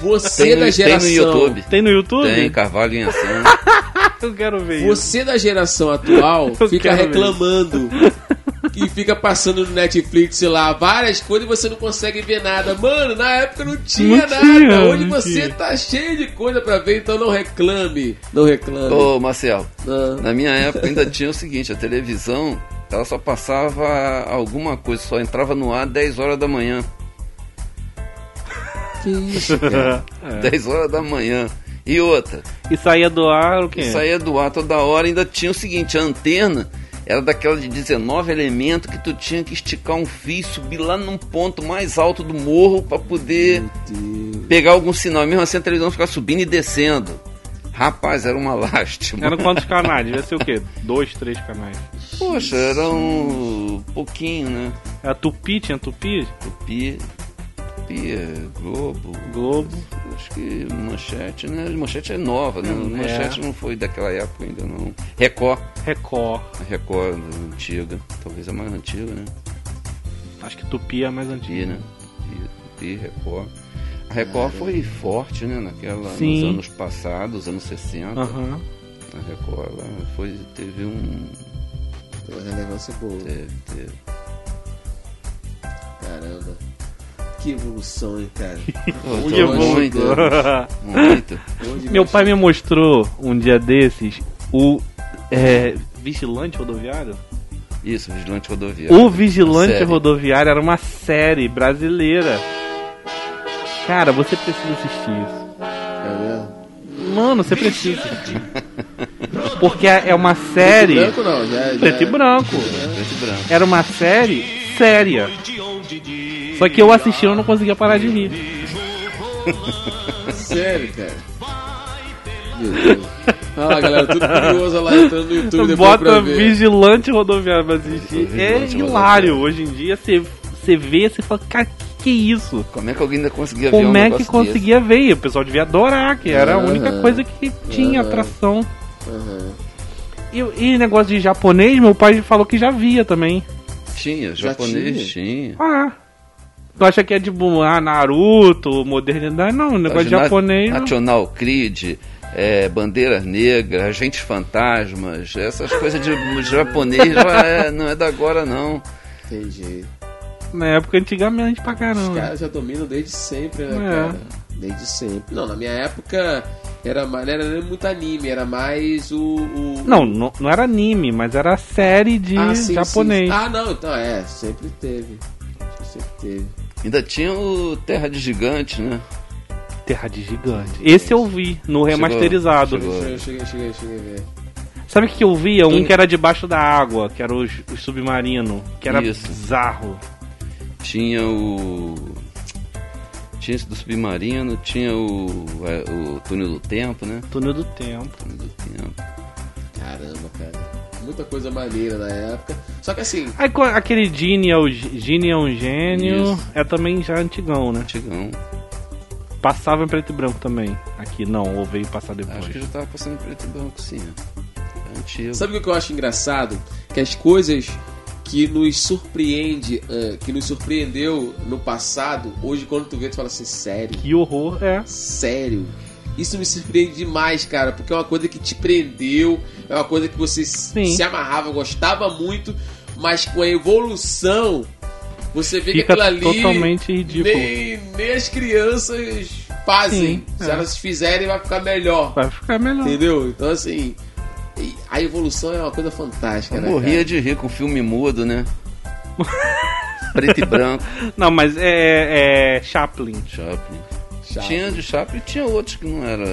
Você tem, da geração. Tem no YouTube. Tem no YouTube? Tem, Carvalho em Ação. (laughs) Eu quero ver Você isso. da geração atual Eu fica reclamando que fica passando no Netflix, sei lá, várias coisas e você não consegue ver nada. Mano, na época não tinha não nada. Tinha, Hoje você tinha. tá cheio de coisa pra ver, então não reclame. Não reclame. Ô, Marcel, ah. na minha época ainda tinha o seguinte, a televisão, ela só passava alguma coisa, só entrava no ar 10 horas da manhã. Que isso, (laughs) cara? é. 10 horas da manhã. E outra. E saía do ar o quê? E saía do ar toda hora. Ainda tinha o seguinte: a antena era daquela de 19 elementos que tu tinha que esticar um fio e subir lá num ponto mais alto do morro para poder pegar algum sinal. Mesmo assim a televisão ficava subindo e descendo. Rapaz, era uma (laughs) lástima. Eram quantos canais? Devia ser o quê? Dois, três canais. Poxa, era um pouquinho, né? Era Tupi, tinha Tupi? Tupi. Tupi, é Globo. Globo. Acho que Manchete, né? Manchete é nova, né? É. Manchete não foi daquela época ainda, não. Record. Record. A Record antiga. Talvez a mais antiga, né? Acho que Tupi é a mais antiga. Tupi, né? Tupi, Record. A Record foi forte, né? Naquela, Sim. nos anos passados, anos 60. Uhum. A Record ela foi, teve um. Teve uma relevância boa. Teve, teve. Caramba. Que evolução, hein, cara? (laughs) que muito. muito. Meu pai me mostrou um dia desses o é, Vigilante Rodoviário. Isso, Vigilante Rodoviário. O Vigilante Rodoviário era uma série brasileira. Cara, você precisa assistir isso. É mesmo? Mano, você precisa. Porque é uma série. Preto e branco não, já, já... Preto e branco. É. Preto e branco. Era uma série séria. Só que eu assisti e eu não conseguia parar de rir. (laughs) Sério, cara? Olha lá, galera, tudo curioso lá entrando no YouTube depois Bota pra ver. Vigilante Rodoviário pra assistir. É hilário. Hoje em dia você, você vê, você fala, cara, que, que é isso? Como é que alguém ainda conseguia Como ver Como um é que conseguia desse? ver? O pessoal devia adorar, que era uhum. a única coisa que tinha uhum. atração. Uhum. E, e negócio de japonês, meu pai falou que já via também. Tinha, japonês tinha. tinha. Ah. Tu acha que é tipo, ah, Naruto, modernidade? Não, negócio de japonês. National Creed, é, bandeiras negras, agentes fantasmas, essas coisas de (laughs) japonês é, não é da agora não. Entendi. Na época antigamente pra caramba. Os caras já dominam desde sempre, né, é. cara? Desde sempre. Não, na minha época era, não era muito anime, era mais o. o... Não, não, não, era anime, mas era série de ah, sim, japonês. Sim. Ah, não, então é, sempre teve. Sempre teve. Ainda tinha o Terra de Gigante, né? Terra de Gigante. Esse eu vi no remasterizado. Chegou, chegou. Cheguei, cheguei, cheguei a ver. Sabe o que eu via? Um que era debaixo da água, que era o, o submarino, que era Isso. bizarro. Tinha o. Tinha esse do submarino, tinha o, é, o túnel do tempo, né? Túnel do tempo. Túnel do tempo. Caramba, cara. Muita coisa maneira na época. Só que assim. Aí, aquele Genie é, o, é um gênio. Isso. É também já antigão, né? Antigão. Passava em preto e branco também. Aqui não, ou veio passar depois. Acho que já tava passando em preto e branco, sim. É antigo. Sabe o que eu acho engraçado? Que as coisas que nos surpreende, uh, que nos surpreendeu no passado, hoje quando tu vê, tu fala assim, sério. Que horror, é. Sério. Isso me surpreende demais, cara, porque é uma coisa que te prendeu, é uma coisa que você Sim. se amarrava, gostava muito, mas com a evolução, você vê Fica que aquilo ali totalmente ridículo. Nem, nem as crianças fazem. Sim, se é. elas fizerem, vai ficar melhor. Vai ficar melhor. Entendeu? Então, assim, a evolução é uma coisa fantástica, Eu né? morria cara? de rir com filme mudo, né? Preto e branco. (laughs) Não, mas é, é Chaplin. Chaplin. Chaplin. Tinha de Chaplin tinha outros que não eram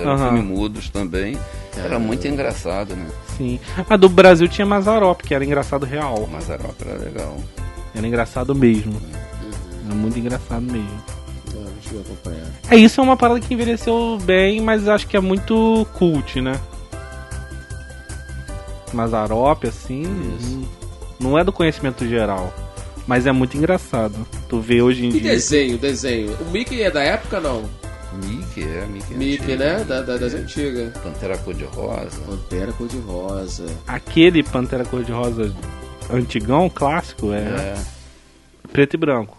era uhum. filme mudos também. Era muito engraçado, né? Sim. A do Brasil tinha Mazarop, que era engraçado real. Mazarop era legal. Era engraçado mesmo. Uhum. Era muito engraçado mesmo. deixa eu acompanhar. É, isso é uma parada que envelheceu bem, mas acho que é muito cult, né? Mazarop, assim, Isso. não é do conhecimento geral. Mas é muito engraçado. Tu vê hoje em e dia. desenho, desenho. O Mickey é da época não? Mickey, é, Mickey. É Mickey, antigo, né? Da, da, das antigas. Pantera Cor-de-Rosa. Pantera Cor-de-Rosa. Aquele Pantera Cor-de-Rosa antigão, clássico, é, é. Preto e branco.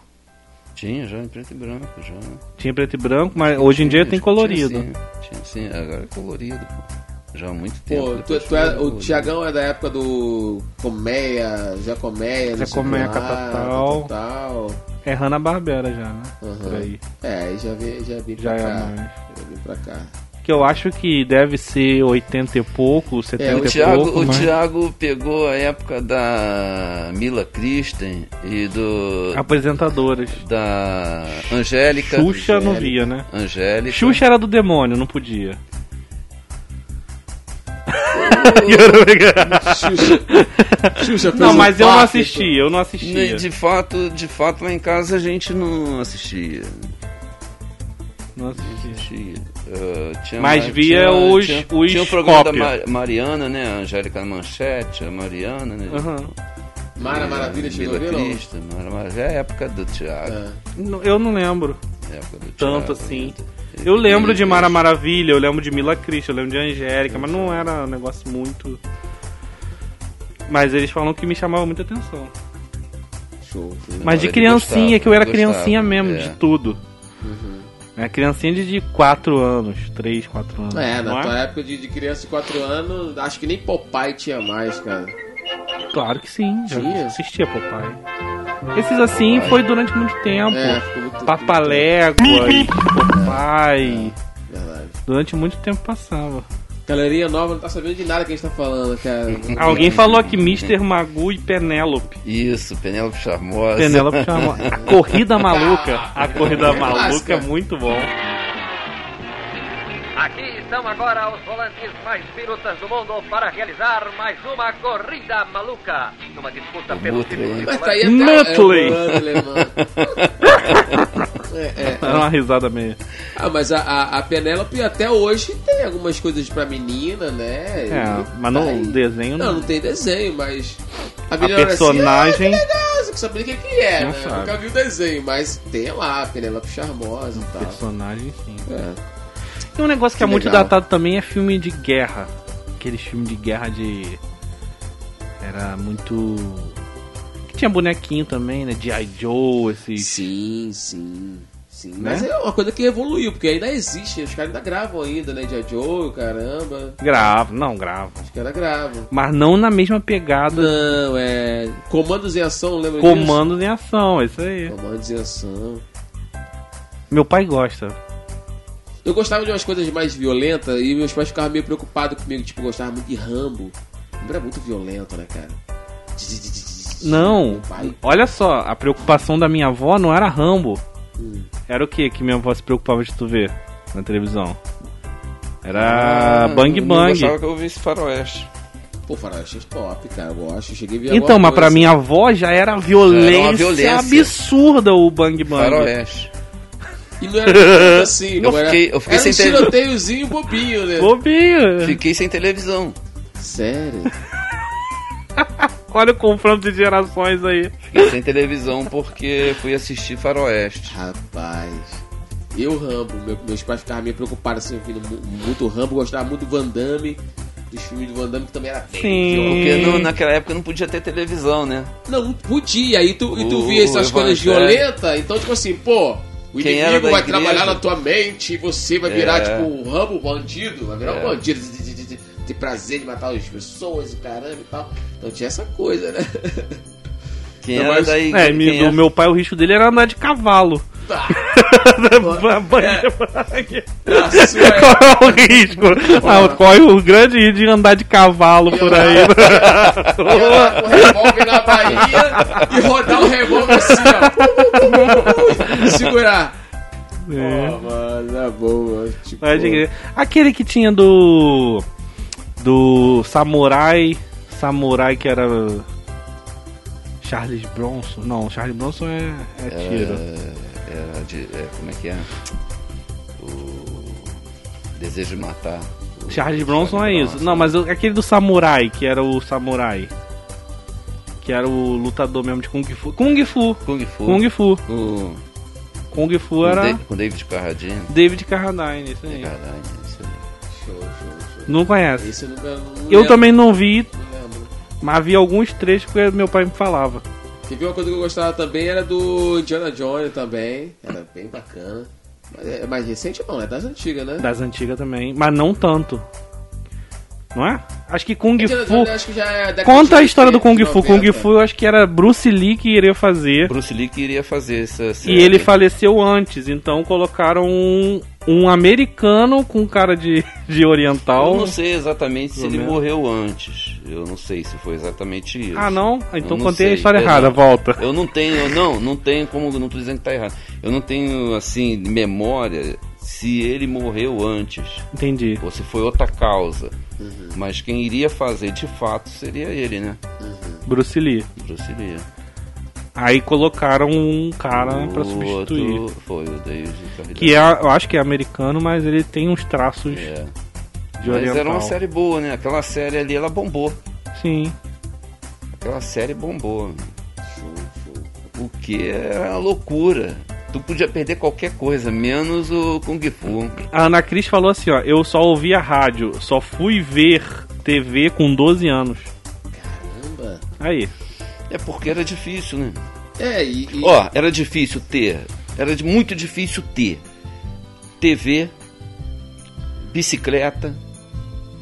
Tinha já em preto e branco, já. Tinha preto e branco, mas hoje em dia tem colorido. Tinha sim, tinha, sim. agora é colorido, pô. Já há muito tempo. Pô, tu, tu é, o Tiagão é da época do Colmeia, Zé Colmeia, Zé Colmeia, Catatal. É Hanna-Barbera já, né? Uhum. Por aí. É, já vi, já vi já pra é cá. Mais. Já vi pra cá. Que eu acho que deve ser 80 e pouco, 70 é, o Thiago, e pouco. O mas... Thiago pegou a época da Mila Kristen e do. Apresentadoras. Da Angélica. Xuxa Angélica, não via, né? Angélica. Xuxa era do demônio, não podia. (laughs) Xuxa, não, mas eu não assistia, eu não assistia. De fato, de fato lá em casa a gente não assistia. Não assistia. Uh, tinha mas via tinha, os, tinha, os Tinha o programa da Mar Mariana, né? A Angélica Manchete, a Mariana, né? Uhum. Mara Maravilha chegou Vila Cristo, Mara Maravilha. É a época do Thiago. É. Eu não lembro. É época do Tanto Thiago, assim. Né? Eu lembro de Mara Maravilha, eu lembro de Mila Cristo, eu lembro de Angélica, mas não era um negócio muito. Mas eles falam que me chamava muita atenção. Show. Mas de criancinha, gostava, que eu era criancinha mesmo, é. de tudo. Uhum. É criancinha de, de 4 anos, 3, 4 anos. É, na é? tua época de, de criança de 4 anos, acho que nem Popeye tinha mais, cara. Claro que sim, já Tinha? assistia Popeye. Esses assim foi durante muito tempo. É, muito, Papalégua e Popeye. Verdade. Durante muito tempo passava. Galerinha nova não tá sabendo de nada que a gente tá falando, cara. Alguém falou aqui Mr. Magu e Penélope. Isso, Penélope Charmosa. Penélope Charmosa. A Corrida Maluca. A Corrida Maluca é muito bom. Aqui estão agora os volantes mais pirutas do mundo para realizar mais uma corrida maluca. Numa disputa pelo título de volante. Nutley! É, é, é uma risada meio. Ah, mas a, a, a Penélope até hoje tem algumas coisas pra menina, né? É, mas no aí, desenho não. Não, não tem desenho, mas. A, a personagem. Assim, ah, que legal, você sabe o que, que é, não né? Sabe. Nunca vi o desenho, mas tem lá a Penélope Charmosa e tal. Personagem, sim. É. E um negócio que, que é muito datado também é filme de guerra. Aqueles filmes de guerra de. Era muito. Que tinha bonequinho também, né? De I. Joe, esses. Sim, sim. Sim, né? mas é uma coisa que evoluiu, porque ainda existe, os caras ainda gravam ainda, né? De Joe, caramba. Gravam, não, gravam. Os caras gravam. Mas não na mesma pegada. Não, é. Comandos em ação, lembra Comandos disso? em ação, é isso aí. Comandos em ação. Meu pai gosta. Eu gostava de umas coisas mais violentas e meus pais ficavam meio preocupados comigo, tipo, gostava muito de Rambo. Rambo era muito violento, né, cara? Não, olha só, a preocupação da minha avó não era Rambo. Hum. Era o que que minha avó se preocupava de tu ver na televisão? Era ah, Bang Bang. Eu gostava que eu visse Faroeste. Pô, Faroeste é top, cara. Eu gosto. Eu cheguei a ver Então, mas pra minha avó já era violência, já era violência absurda o Bang Bang. Faroeste. E não era assim, (laughs) eu fiquei, eu fiquei era sem um tiroteiozinho bobinho, né? Bobinho. Fiquei sem televisão. Sério? (laughs) Olha o confronto de gerações aí. Fiquei sem televisão porque fui assistir Faroeste. Rapaz. Eu, Rambo, meu, meus pais ficavam meio preocupados assim, ouvindo muito Rambo, gostava muito do Van Damme, dos filmes do Van Damme que também era bem. Sim. Porque no- naquela época não podia ter televisão, né? Não, podia, e tu, e tu via essas coisas violentas, então, tipo assim, pô, o Quem inimigo vai igreja? trabalhar na tua mente e você vai virar, É. tipo, um Rambo bandido, vai virar um É. bandido de, de- de- de- de prazer de matar as pessoas e caramba e tal. Então tinha essa coisa, né? Quem era mas- daí? É, quem do era- meu pai o risco dele era andar de cavalo. Tá. (laughs) Na sua Qual é o risco? Ah, corre o grande risco de andar de cavalo por aí. Com o revólver na Bahia e rodar o revólver assim, ó. E segurar. É. Mano, é mano. Tipo. Aquele que tinha do. Do Samurai. Samurai que era. Charles Bronson. Não, Charles Bronson é, é tiro. Era de. é, como é que é? O. Desejo de matar. O- Charles Bronson é isso. Não, mas o- aquele do Samurai, que era o Samurai. Que era o lutador mesmo de Kung Fu. Kung Fu! Kung Fu. Kung Fu. Com, Kung Fu com, era com David Carradine. David Carradine, isso aí. Carradine, isso aí. Show, show, show. Não conhece. Esse eu nunca. Não Eu também não vi, Não mas vi alguns trechos que meu pai me falava. Teve uma coisa que eu gostava também, era do Indiana Jones também. Era bem bacana. Mas é mais recente não, é das antigas, né? Das antigas também, mas não tanto. Não é? Acho que Kung Indiana Fu. Jones, acho que já é Conta a história do Kung 80, Fu. Kung 90. Fu eu acho que era Bruce Lee que iria fazer. Bruce Lee queria fazer essa E série. ele faleceu antes, então colocaram um, um americano com cara de, de oriental. Eu não sei exatamente se ele morreu antes. Eu não sei se foi exatamente isso. Ah, não? Então não contei a sei, história eu errada, não. volta. Eu não tenho, não, não tenho como, não tô dizendo que tá errado. Eu não tenho, assim, memória se ele morreu antes Entendi. ou se foi outra causa. Uhum. Mas quem iria fazer de fato seria ele, né? Bruce Lee. Bruce Lee. Aí colocaram um cara O pra substituir. foi o David Carradine. Que é, eu acho que é americano, mas ele tem uns traços É. de Mas oriental. era uma série boa, né? Aquela série ali, ela bombou. Sim. Aquela série bombou. O que era uma loucura. Tu podia perder qualquer coisa, menos o Kung Fu. A Ana Cris falou assim, ó, eu só ouvia rádio, só fui ver TV com 12 anos. Caramba. Aí. É porque era difícil, né? É, e. e- Ó, era difícil ter. Era de- muito difícil ter TV, bicicleta.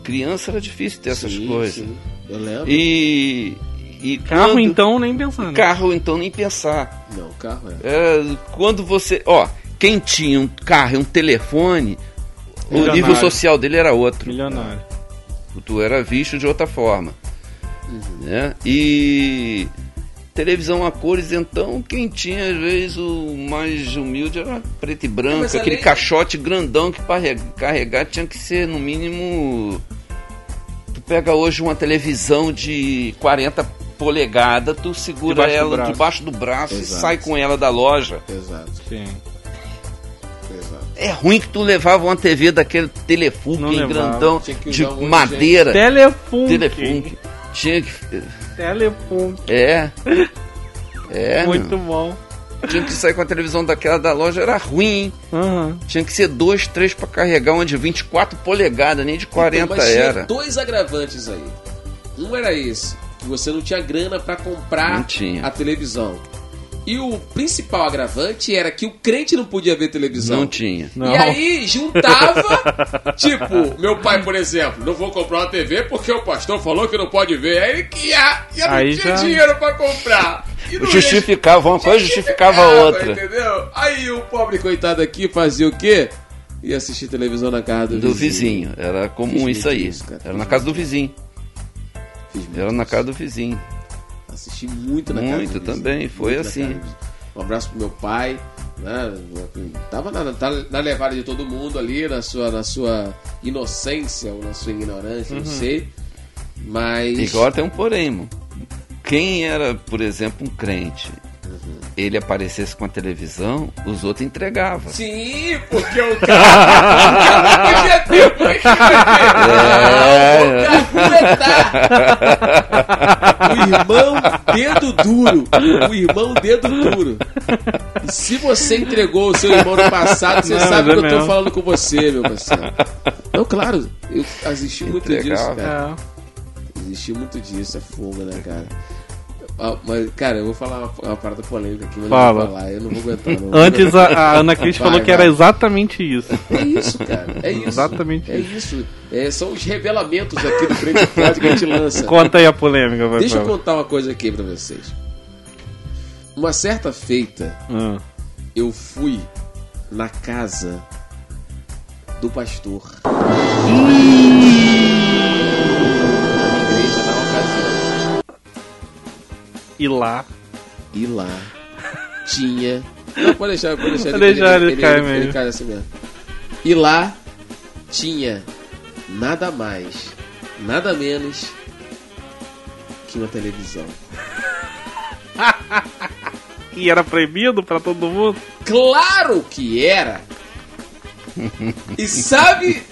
Criança era difícil ter essas sim, coisas. sim, Eu lembro. E. e Carro quando- então, nem pensando. Carro então nem pensar. Não, carro é. É, quando você. Ó, quem tinha um carro e um telefone, o Milionário. nível social dele era outro. Milionário. Tu era visto de outra forma. Né? E televisão a cores, então, quem tinha às vezes o mais humilde era preto e branco, mas aquele além- caixote grandão que para re- carregar tinha que ser no mínimo. Tu pega hoje uma televisão de 40 polegadas, tu segura Debaixo do ela braço. debaixo do braço e Exato. sai com ela da loja. Exato, Sim. exato. É ruim que tu levava uma TV daquele telefone grandão de madeira. Telefone. Tinha que. Telefone. É. (laughs) É. Muito meu. bom. Tinha que sair com a televisão daquela da loja, era ruim, hein? Aham. Tinha que ser dois, três pra carregar, uma de 24 polegadas, nem de 40 Então, mas tinha era. dois agravantes aí. Um era esse, que você não tinha grana pra comprar Não tinha. a televisão. E o principal agravante era que o crente não podia ver televisão. Não tinha. Não. E aí juntava, (laughs) tipo, meu pai, por exemplo, não vou comprar uma TV porque o pastor falou que não pode ver. Aí ele ia, ia não Aí tinha já- dinheiro pra comprar. E Justificava uma coisa, justificava outra. Entendeu? Aí o pobre coitado aqui fazia o quê? Ia assistir televisão na casa do, Do vizinho. Era comum Fiz isso aí. isso, cara. Era na casa do vizinho. Era na casa do vizinho. Assisti muito na casa Muito vizinho. também, foi Muito na assim. casa. Um abraço pro meu pai, né? Tava na, tá na levada de todo mundo ali, na sua, na sua inocência ou na sua ignorância, não sei. Mas. E agora tem um porém, mano. Quem era, por exemplo, um crente, ele aparecesse com a televisão, os outros entregavam. Sim, porque o cara, o cara não podia ter, porque (laughs) É. o cara não é (laughs) O irmão dedo duro. O irmão dedo duro. E se você entregou o seu irmão no passado, você Não, sabe que é eu tô mesmo. falando com você, meu parceiro. Não, claro, eu assisti muito Entregar, disso, cara. É. Existe muito disso, é fogo, né, cara? Ah, Mas, cara, eu vou falar uma, uma parada polêmica aqui, mas Fala. eu vou falar, eu não vou aguentar, não. (laughs) Antes a, a Ana (laughs) Cris Vai, falou que vai. era exatamente isso. É isso, cara, é isso. Exatamente É isso. É, são os revelamentos aqui do Frente que a gente lança. Conta aí a polêmica, vai Deixa eu contar uma coisa aqui pra vocês. Uma certa feita, Ah. eu fui na casa do pastor. Na E lá. E lá tinha. Não, pode deixar, pode deixar. Pode deixar, ele cai mesmo. cai assim mesmo. E lá tinha nada mais, nada menos que uma televisão. (laughs) E era proibido pra todo mundo? Claro que era! E sabe.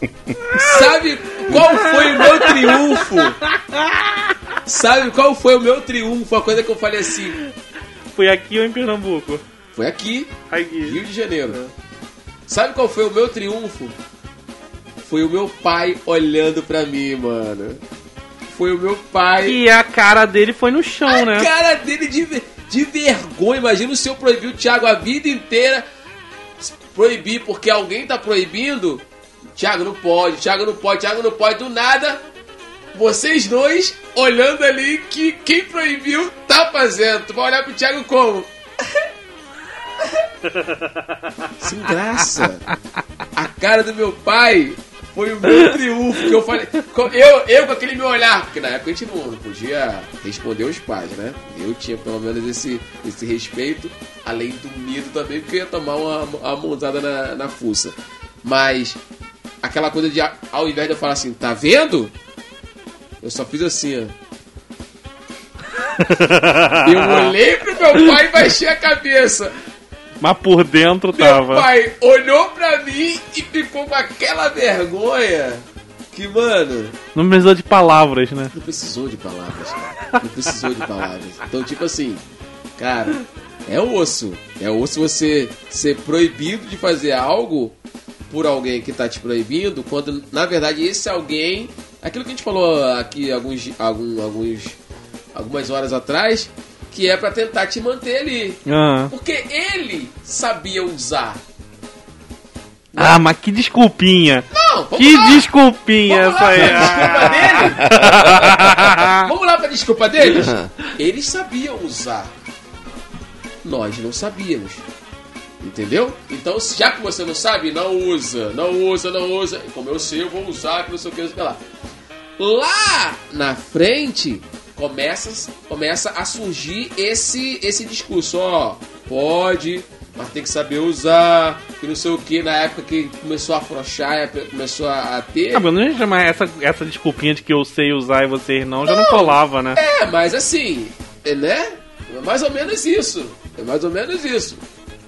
(laughs) Sabe qual foi o meu triunfo? Sabe qual foi o meu triunfo? A coisa que eu falei assim. Foi aqui ou em Pernambuco? Foi aqui, Aqui. Rio de Janeiro. Sabe qual foi o meu triunfo? Foi o meu pai olhando pra mim, mano. Foi o meu pai. E a cara dele foi no chão, a né? cara dele de, de vergonha. Imagina se eu proibir o Thiago a vida inteira. Proibir porque alguém tá proibindo. Thiago não pode, Thiago não pode, Thiago não pode. Do nada, vocês dois olhando ali que quem proibiu tá fazendo. Tu vai olhar pro Thiago como? (laughs) Sem graça. A cara do meu pai foi o meu (laughs) triunfo que eu falei. Eu, eu com aquele meu olhar, porque na época a gente não, podia responder os pais, né? Eu tinha pelo menos esse, esse respeito, além do medo também, porque eu ia tomar uma, uma mãozada na, na fuça. Mas aquela coisa de, ao invés de eu falar assim, tá vendo? Eu só fiz assim, ó. (laughs) Eu olhei pro meu pai e baixei a cabeça. Mas por dentro Meu tava. pai olhou pra mim e ficou com aquela vergonha que, mano, Não precisou de palavras, né? não precisou de palavras, cara. Não precisou de palavras. Então, tipo assim, cara, é osso. É osso você ser proibido de fazer algo por alguém que tá te proibindo, quando na verdade esse alguém. Aquilo que a gente falou aqui alguns, algum, alguns, algumas horas atrás, que é pra tentar te manter ali. Ah. Porque ele sabia usar. Ah, mas que desculpinha. Não, vamos Que lá. desculpinha Vamos essa lá aí. desculpa dele. (laughs) Vamos lá pra desculpa deles. Eles sabiam usar. Nós não sabíamos. Entendeu? Então, já que você não sabe, não usa, não usa, não usa. Como eu sei, eu vou usar, que não sei o que, não sei o que lá. Lá na frente, começa, começa a surgir esse, esse discurso, ó, pode, mas tem que saber usar, que não sei o que, na época que começou a afrouxar, começou a, a ter. Ah, mas não ia chamar essa, essa desculpinha de que eu sei usar e vocês não, já não colava, né? É, mas assim, é, né? É mais ou menos isso. É mais ou menos isso.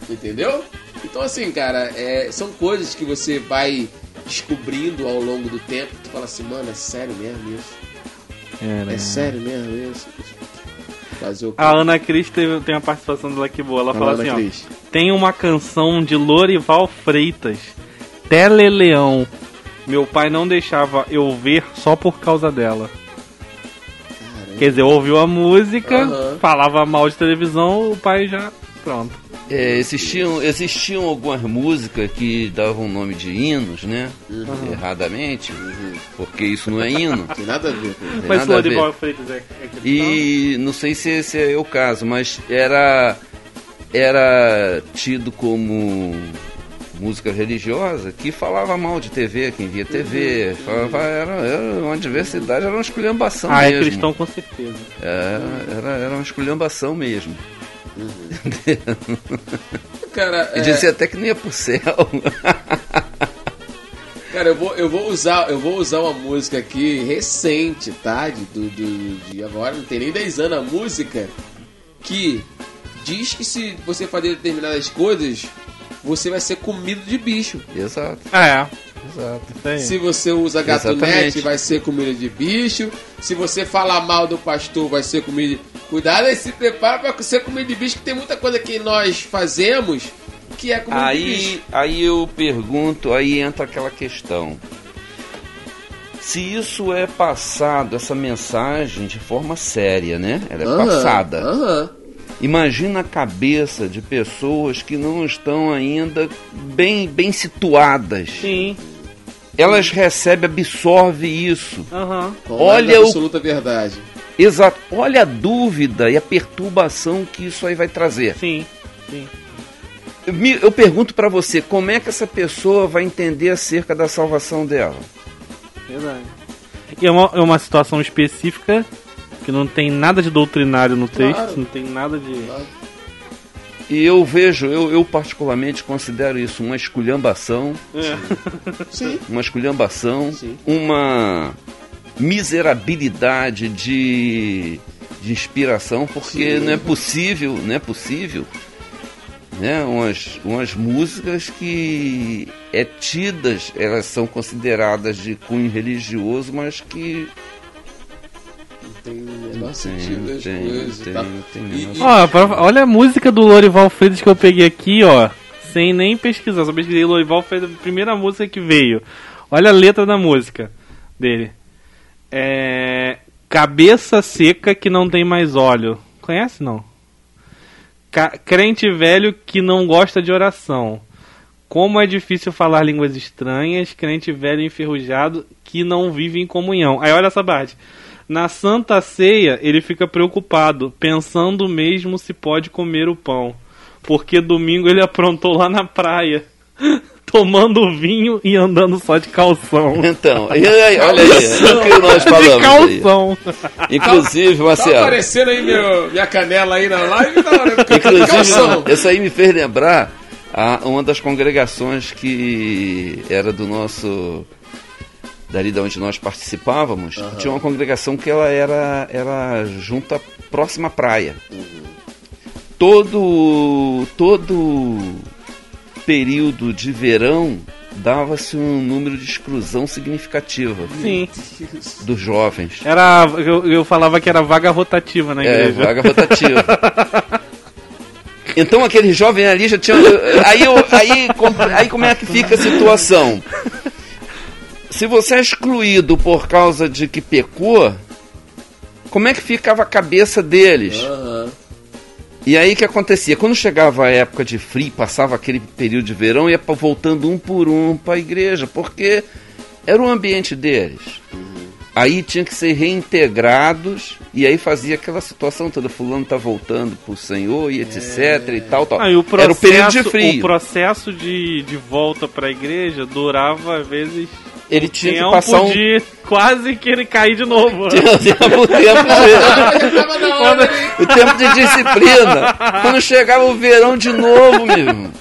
Entendeu? Então, assim, cara, é, são coisas que você vai descobrindo ao longo do tempo. Tu fala assim, mano, é sério mesmo isso? Era. É sério mesmo isso? Fazer o? A Ana Cris teve, tem uma participação dela que boa. Ela fala Ana assim, ó. Tem uma canção de Lorival Freitas, Teleleão. Meu pai não deixava eu ver só por causa dela. Caramba. Quer dizer, ouviu a música, falava mal de televisão, o pai já. Pronto. É, existiam, existiam algumas músicas que davam nome de hinos, né? Erradamente, porque isso não é hino. (laughs) Tem nada a ver com isso. Tem Mas nada a ver. Lorival Freitas é, é cristão? E não sei se esse é o caso, mas era era tido como música religiosa que falava mal de TV, quem via TV, falava, era, era uma diversidade, era uma esculhambação Ah, é mesmo. cristão com certeza. É, era, era uma esculhambação mesmo. (laughs) Cara, (laughs) E é, dizia até que nem ia pro céu. (laughs) cara eu, vou, eu, vou usar, eu vou usar uma música aqui recente, tá? De, do, do- de agora, não tem nem 10 anos a música, que diz que se você fazer determinadas coisas, você vai ser comido de bicho. Exato. É. Exato. Se você usa gatunete, Exatamente. vai ser comida de bicho. Se você falar mal do pastor, vai ser comida de... Cuidado e se prepara para ser comida de bicho, que tem muita coisa que nós fazemos que é comida aí, de bicho. Aí eu pergunto, aí entra aquela questão. Se isso é passado, essa mensagem, de forma séria, né? Ela é uhum, passada. Uhum. Imagina a cabeça de pessoas que não estão ainda bem, bem situadas. Sim. Elas recebem, absorvem isso. Uhum. Olha a absoluta o... verdade. Exato. Olha a dúvida e a perturbação que isso aí vai trazer. Sim, sim. Eu, eu pergunto para você, como é que essa pessoa vai entender acerca da salvação dela? Verdade. E é uma, é uma situação específica que não tem nada de doutrinário no texto, claro. não tem nada de. Claro. E eu vejo, eu, eu particularmente considero isso uma esculhambação. É. Sim. Uma esculhambação, Sim. uma miserabilidade de, de inspiração, porque Sim. não é possível, não é possível né, umas, umas músicas que é tidas, elas são consideradas de cunho religioso, mas que tem menor sentido tem, coisas tem, tá? tem, e, e... Ó, olha a música do Lorival Freitas que eu peguei aqui, ó. Sem nem pesquisar, só pesquisei Lorival foi a primeira música que veio. Olha a letra da música dele. É. Cabeça seca que não tem mais óleo. Conhece não? crente velho que não gosta de oração. Como é difícil falar línguas estranhas, crente velho enferrujado que não vive em comunhão. Aí olha essa parte. Na Santa Ceia, ele fica preocupado, pensando mesmo se pode comer o pão. Porque domingo ele aprontou lá na praia. (laughs) tomando vinho e andando só de calção. Então, e aí, olha aí, é o que nós falamos. De calção. Aí. Inclusive, tá Marcelo. Tá aparecendo aí meu, minha canela aí na live, tá, né? (laughs) Inclusive, calção. isso aí me fez lembrar a, uma das congregações que era do nosso dali de onde nós participávamos, uhum. tinha uma congregação que ela era, era junto à próxima praia. Uhum. Todo todo período de verão dava-se um número de exclusão significativa Sim. dos jovens. Era, eu, eu falava que era vaga rotativa na é, igreja. É, vaga rotativa. então aquele jovem ali já tinha. Aí, eu, aí, aí como é que fica a situação? Se você é excluído por causa de que pecou, como é que ficava a cabeça deles? Uhum. E aí que acontecia? Quando chegava a época de frio, passava aquele período de verão, ia voltando um por um para a igreja, porque era o ambiente deles. Aí tinha que ser reintegrados e aí fazia aquela situação toda, fulano tá voltando pro Senhor e etc é. e tal, tal. Ah, o processo, era o período de frio. O processo de, de volta para a igreja durava às vezes ele tinha que passar um... de quase que ele cair de novo. (laughs) Tinha tempo, tempo de... Quando... (laughs) o tempo de disciplina. Quando chegava o verão de novo, mesmo.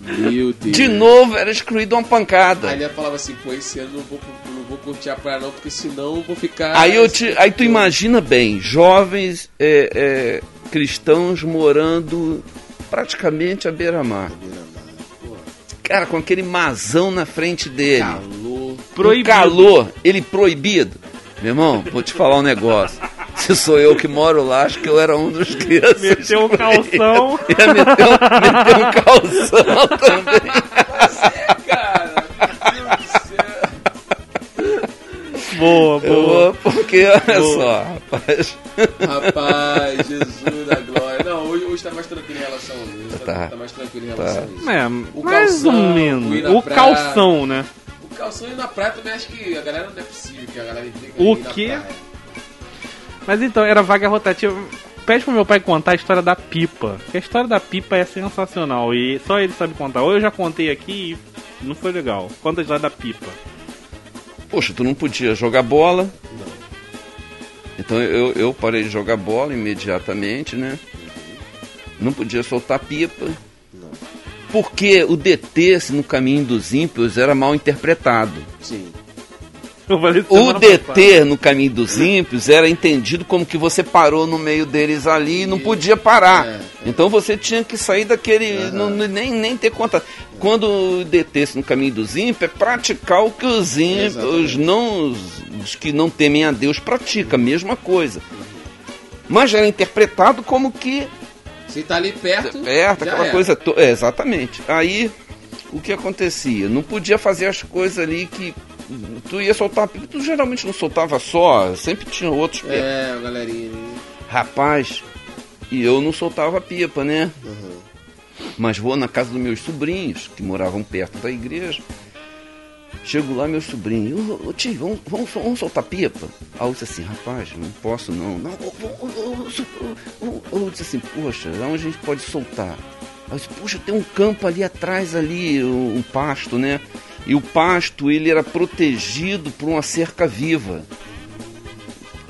Meu Deus. De novo era excluído uma pancada. Aí ele falava assim, pô, esse ano não vou, não vou curtir a praia não, porque senão eu vou ficar... Aí, eu te, aí tu imagina bem, jovens é, é, cristãos morando praticamente à beira-mar. Cara, com aquele mazão na frente dele. Calor. Proibido. Um calor, ele proibido. Meu irmão, vou te falar um negócio. Se sou eu que moro lá, acho que eu era um dos crianças. Meteu (laughs) um calção. Ia meter um, um calção também. Você, cara. Boa, boa. porque, olha boa. só, rapaz. Rapaz, Jesus da glória. Não, hoje, hoje tá mais tranquilo em relação a isso. Tá, tá, tá mais tranquilo em relação tá. a isso. É, o mais calção, ou menos. O praia, calção, né? O calção e na praia também acho que a galera não é possível que a galera fica O quê? Mas então, era vaga rotativa. Pede pro meu pai contar a história da pipa. Porque a história da pipa é sensacional e só ele sabe contar. Ou eu já contei aqui e não foi legal. Conta a história da pipa. Poxa, tu não podia jogar bola. Não. Então eu, eu parei de jogar bola imediatamente, né? Não podia soltar pipa. Não. Porque o DT no caminho dos ímpios era mal interpretado. Sim. O DT no caminho dos ímpios era entendido como que você parou no meio deles ali e não podia parar. É, é. Então você tinha que sair daquele. Uhum. Não, nem, nem ter conta. Quando o DT no caminho dos ímpios é praticar o que os ímpios, os, não, os que não temem a Deus praticam, a mesma coisa. Mas era interpretado como que. Se tá ali perto. Perto, aquela coisa. To... É, exatamente. Aí o que acontecia? Não podia fazer as coisas ali que tu ia soltar pipa, tu geralmente não soltava só, sempre tinha outros pipa. É, galerinha. Rapaz, e eu não soltava pipa, né? Uhum. Mas vou na casa dos meus sobrinhos, que moravam perto da igreja. Chego lá, meu sobrinho, ô, tio, vamos, vamos, vamos soltar pipa? Aí eu disse assim, rapaz, não posso não. Não, eu disse assim, poxa, onde a gente pode soltar? Aí eu disse, puxa, tem um campo ali atrás, ali, um pasto, né? E o pasto, ele era protegido por uma cerca viva.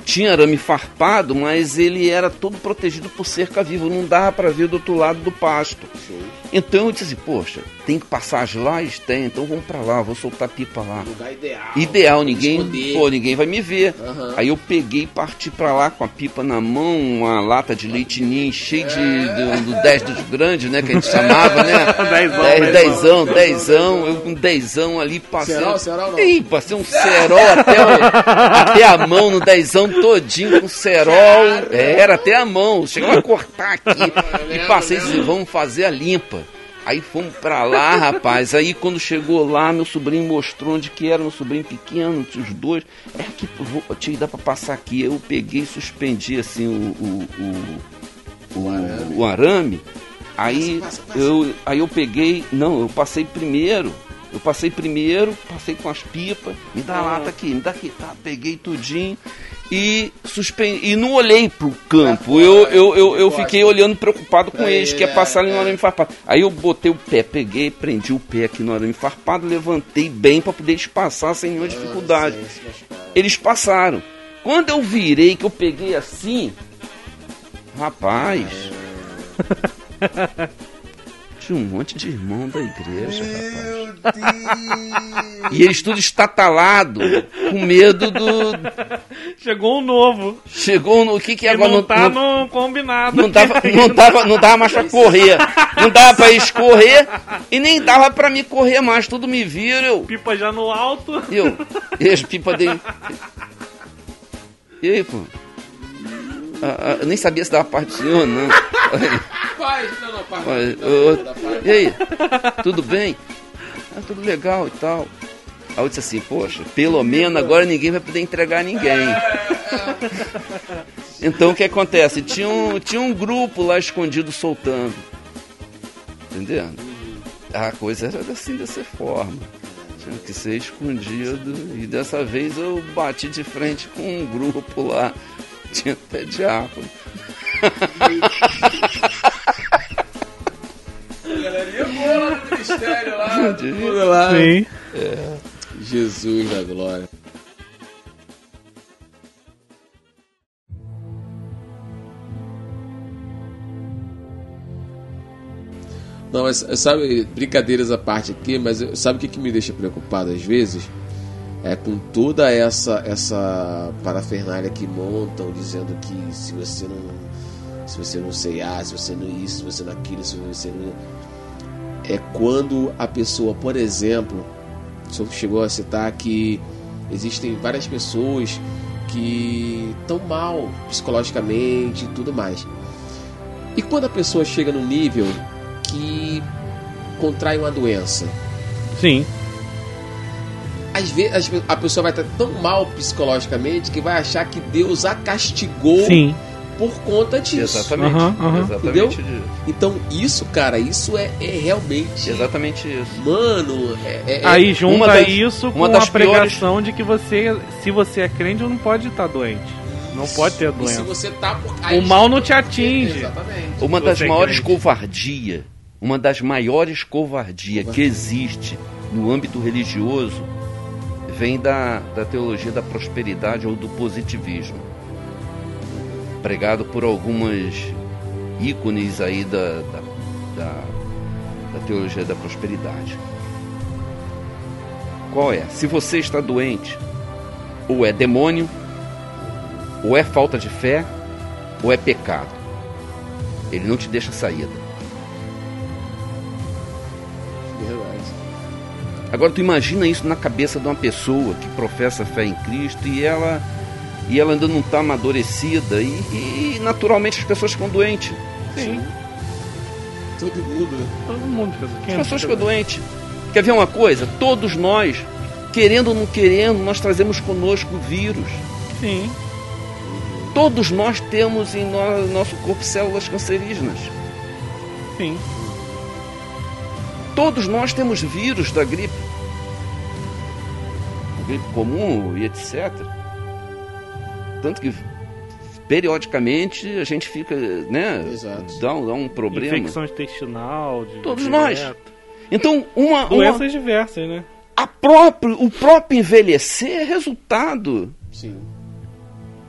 Tinha arame farpado, mas ele era todo protegido por cerca viva, não dava para ver do outro lado do pasto. Então eu disse assim, poxa, tem que passar as lajes? Tem, então vamos para lá, vou soltar pipa lá. Lugar ideal. Ideal, ninguém, pô, ninguém vai me ver. Uhum. Aí eu peguei e parti para lá com a pipa na mão, uma lata de leite ninho cheia de, é. do 10 dos grandes, né, que a gente chamava, né? (laughs) dezão, dezão, dezão, eu com dezão ali passei. Cerol, cerol não. Ih, passei um cerol até, até a mão no dezão todinho com cerol. É, era até a mão, chegava a cortar aqui. e passei e disse, vamos fazer a limpa. Aí fomos pra lá, rapaz. Aí quando chegou lá, meu sobrinho mostrou onde que era, meu sobrinho pequeno, os dois. É que vou, te dá pra passar aqui. Eu peguei e suspendi assim o, o, o, o, arame. o arame. Aí passa, passa, passa. eu aí eu peguei, não, eu passei primeiro. Eu passei primeiro, passei com as pipas, me dá a lata aqui, me dá aqui, tá, peguei tudinho e suspendi, e não olhei pro campo. Eu, eu, eu, eu fiquei olhando preocupado com eles, que é passar ali no arame farpado. Aí eu botei o pé, peguei, prendi o pé aqui no arame farpado, levantei bem para poder eles passar sem nenhuma dificuldade. Eles passaram. Quando eu virei, que eu peguei assim, rapaz. (laughs) Tinha um monte de irmão da igreja, Meu rapaz. Deus. E eles tudo estatalado, com medo do. Chegou um novo. Chegou um. O que que é agora? Não tá não, no combinado. Não dava, (laughs) não, dava, não dava mais pra correr. Não dava pra escorrer e nem dava pra me correr mais. Tudo me vira. Eu... Pipa já no alto. Eu. E as pipas dele. E aí, pô? Ah, ah, eu nem sabia se dava parte do senhor, não. Pai, não, não, pai. E aí, tudo bem? Ah, tudo legal e tal. Aí eu disse assim, poxa, pelo menos agora ninguém vai poder entregar ninguém. (laughs) Então o que acontece? Tinha um, tinha um grupo lá escondido soltando. Entendendo? A coisa era assim, dessa forma. Tinha que ser escondido. E dessa vez eu bati de frente com um grupo lá tinha até diácono. Galerinha boa lá no ministério lá. Tudo lá. Sim. É. Jesus da glória. Não, mas sabe, brincadeiras à parte aqui, mas sabe o que, que me deixa preocupado às vezes? É, com toda essa essa parafernália que montam dizendo que se você não se você não sei ah, se você não isso, se você não aquilo, se você não é quando a pessoa, por exemplo, chegou a citar que existem várias pessoas que estão mal psicologicamente e tudo mais. E quando a pessoa chega no nível que contrai uma doença? Sim às vezes a pessoa vai estar tão mal psicologicamente que vai achar que Deus a castigou Sim. por conta disso. Exatamente. Uhum, uhum. Exatamente Entendeu? Disso. Então, isso, cara, isso é, é realmente. Exatamente isso. Mano, é, é, é aí junta das, isso com a pregação piores... de que você, se você é crente, não pode estar doente. Não pode ter doença. E se você tá por... O mal não te atinge. Exatamente. Uma das é maiores covardias, uma das maiores covardias que existe no âmbito religioso vem da, da teologia da prosperidade ou do positivismo, pregado por algumas ícones aí da, da, da, da teologia da prosperidade. Qual é? Se você está doente, ou é demônio, ou é falta de fé, ou é pecado. Ele não te deixa saída. Agora tu imagina isso na cabeça de uma pessoa que professa fé em Cristo e ela e ela ainda não está amadurecida e, e, naturalmente as pessoas ficam doentes. Sim. Todo mundo. né? Todo mundo fica As pessoas ficam doentes. Quer ver uma coisa? Todos nós, querendo ou não querendo, nós trazemos conosco o vírus. Sim. Todos nós temos em no- nosso corpo células cancerígenas. Sim. Todos nós temos vírus da gripe. A gripe comum e etc. Tanto que periodicamente a gente fica, né? Exato. Dá, um- dá um problema. Infecção intestinal. De Todos nós. Então, uma, uma, Doenças diversas, né? a próprio, o próprio envelhecer é resultado Sim.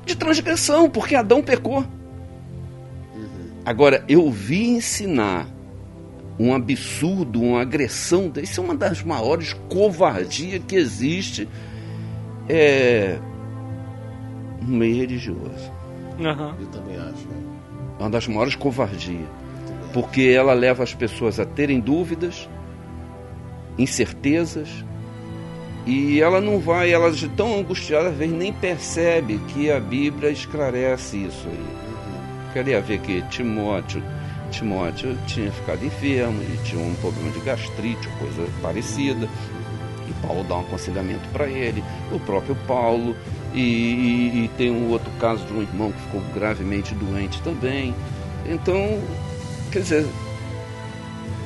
de transgressão, porque Adão pecou. Agora, eu vi ensinar um absurdo, uma agressão, isso é uma das maiores covardias que existe é, no meio religioso. Aham. Eu também acho. né? É uma das maiores covardias. Porque ela leva as pessoas a terem dúvidas, incertezas, e ela não vai, elas estão angustiadas, às vezes nem percebe que a Bíblia esclarece isso aí. Queria ver que Timóteo, Timóteo tinha ficado enfermo, ele tinha um problema de gastrite, coisa parecida. E Paulo dá um aconselhamento para ele, o próprio Paulo, e, e- e tem um outro caso de um irmão que ficou gravemente doente também. Então, quer dizer,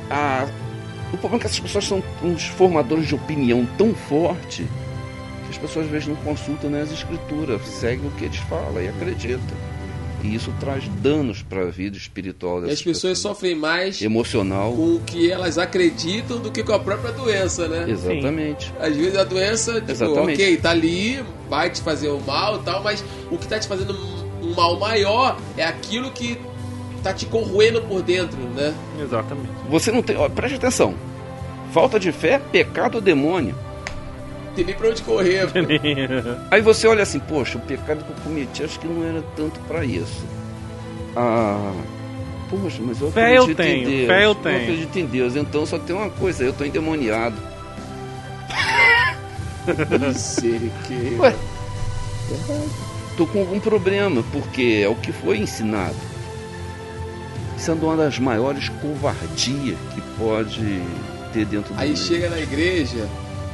a- o problema é que essas pessoas são uns formadores de opinião tão forte que as pessoas às vezes não consultam nem as escrituras, seguem o que eles falam e acreditam. E isso traz danos para a vida espiritual E dessas as pessoas sofrem mais emocional. com o que elas acreditam do que com a própria doença, né? Exatamente. Às vezes a doença, tipo, Exatamente. ok, tá ali, vai te fazer o mal e tal, mas o que tá te fazendo um mal maior é aquilo que tá te corroendo por dentro, né? Exatamente. Você não tem. Ó, preste atenção. Falta de fé, pecado ou demônio. Tem nem pra onde correr. (laughs) Aí você olha assim, poxa, o pecado que eu cometi acho que não era tanto para isso. Ah, poxa, mas eu Fé eu acredito em tenho, Deus. fé eu tenho. acredito em Deus, então só tem uma coisa, eu tô endemoniado. (laughs) Misericórdia. Ué, tô com algum problema, porque é o que foi ensinado. Isso é uma das maiores covardias que pode ter dentro do Aí meio. chega na igreja,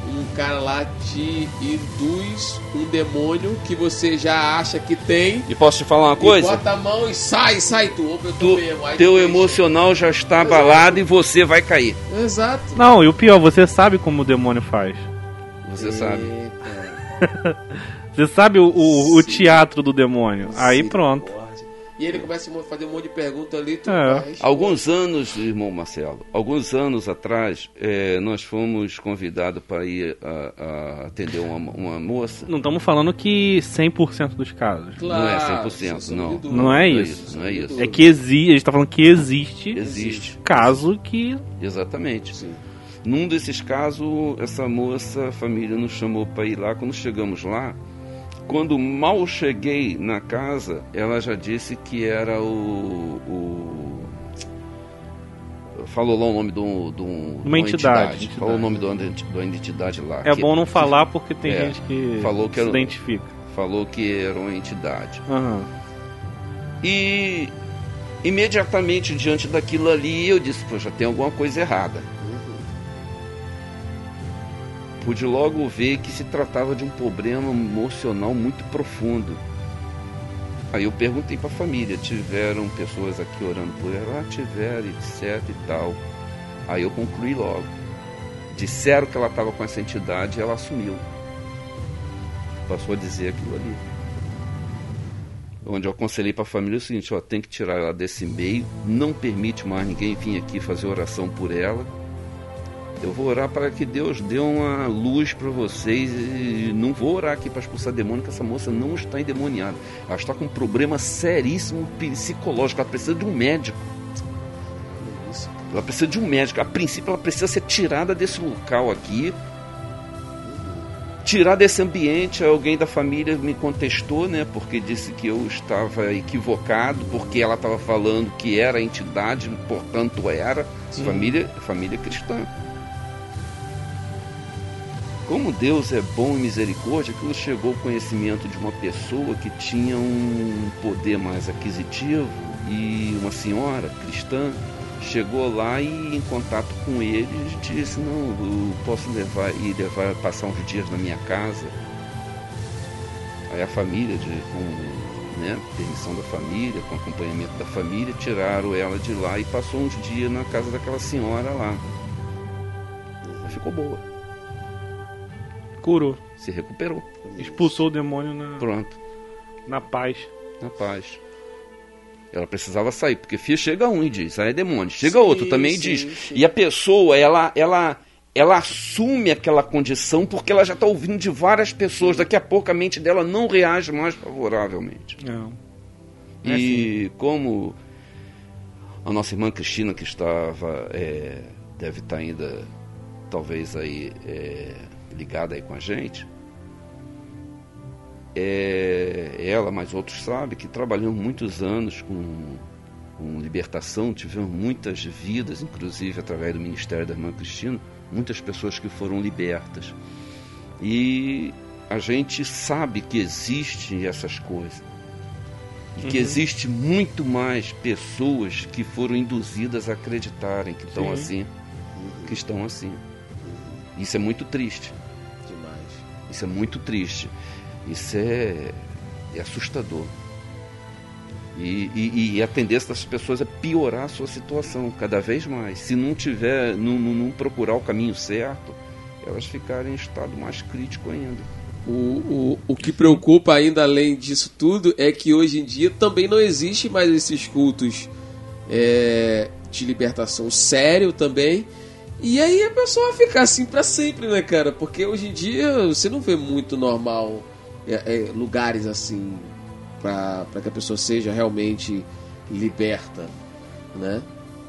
um cara lá te induz um demônio que você já acha que tem. E posso te falar uma coisa? bota a mão e sai, sai tu. Opa, eu tô Tu, mesmo. Aí teu emocional já está abalado e você vai cair. Exato. Não, e o pior, você sabe como o demônio faz. Você sabe. Eita. (laughs) Você sabe o, o, o teatro do demônio. Aí pronto. E ele começa a fazer um monte de perguntas ali, tu É. Alguns anos, irmão Marcelo, alguns anos atrás, eh, nós fomos convidados para ir a, a atender uma, uma moça. Não estamos falando que 100% dos casos. Claro, não é 100%, sem não. Não é Não é isso. não é isso. É que existe, a gente tá falando que existe Existe, caso que. exatamente. Sim. Num desses casos, essa moça, a família nos chamou para ir lá. Quando chegamos lá, quando mal cheguei na casa, ela já disse que era o. o- falou lá o nome de, um, de, um- Uma entidade, entidade. Falou o nome de uma entidade lá. É que- bom não falar porque tem É, gente que falou que se era- identifica. Falou que era uma entidade. Aham. E imediatamente diante daquilo ali, eu disse: já tem alguma coisa errada. Pude logo ver que se tratava de um problema emocional muito profundo. Aí eu perguntei para a família: tiveram pessoas aqui orando por ela? Ah, tiveram, etc e tal. Aí eu concluí logo. Disseram que ela estava com essa entidade e ela assumiu. Passou a dizer aquilo ali onde eu aconselhei para a família o seguinte, ó, tem que tirar ela desse meio, não permite mais ninguém vir aqui fazer oração por ela. Eu vou orar para que Deus dê uma luz para vocês e não vou orar aqui para expulsar demônio, que essa moça não está endemoniada. Ela está com um problema seríssimo psicológico, ela precisa de um médico. Ela precisa de um médico. A princípio, ela precisa ser tirada desse local aqui. tirar desse ambiente. Alguém da família me contestou, né? Porque disse que eu estava equivocado, porque ela estava falando que era entidade, portanto era família, família cristã. Como Deus é bom e misericórdia, aquilo chegou ao conhecimento de uma pessoa que tinha um poder mais aquisitivo e uma senhora cristã chegou lá e em contato com ele disse não eu posso levar e levar passar uns dias na minha casa. Aí a família de, com né, permissão da família com acompanhamento da família tiraram ela de lá e passou uns dias na casa daquela senhora lá. Ficou boa curou se recuperou expulsou o demônio na pronto na paz na paz ela precisava sair, porque filho chega um e diz, aí é demônio. Chega sim, outro também e diz. Sim. E a pessoa, ela, ela, ela assume aquela condição porque ela já está ouvindo de várias pessoas. Daqui a pouco a mente dela não reage mais favoravelmente. Não. É e assim. como a nossa irmã Cristina, que estava, é, deve estar tá ainda, talvez aí, é, ligada aí com a gente, é, ela, mas outros sabem, que trabalhamos muitos anos com, com libertação, tivemos muitas vidas, inclusive através do Ministério da Irmã Cristina, muitas pessoas que foram libertas. E a gente sabe que existem essas coisas. E que uhum. existe muito mais pessoas que foram induzidas a acreditarem que estão assim. Que estão assim. Isso é muito triste. Isso é muito triste. Isso é, é assustador. E, e, e, a tendência das pessoas é piorar a sua situação cada vez mais. Se não tiver, não, não procurar o caminho certo, elas ficarem em estado mais crítico ainda. O, o, o que preocupa ainda além disso tudo é que hoje em dia também não existe mais esses cultos é, de libertação sério também. E aí a pessoa fica assim para sempre, né, cara? Porque hoje em dia você não vê muito normal é, é, lugares assim para que a pessoa seja realmente liberta, né?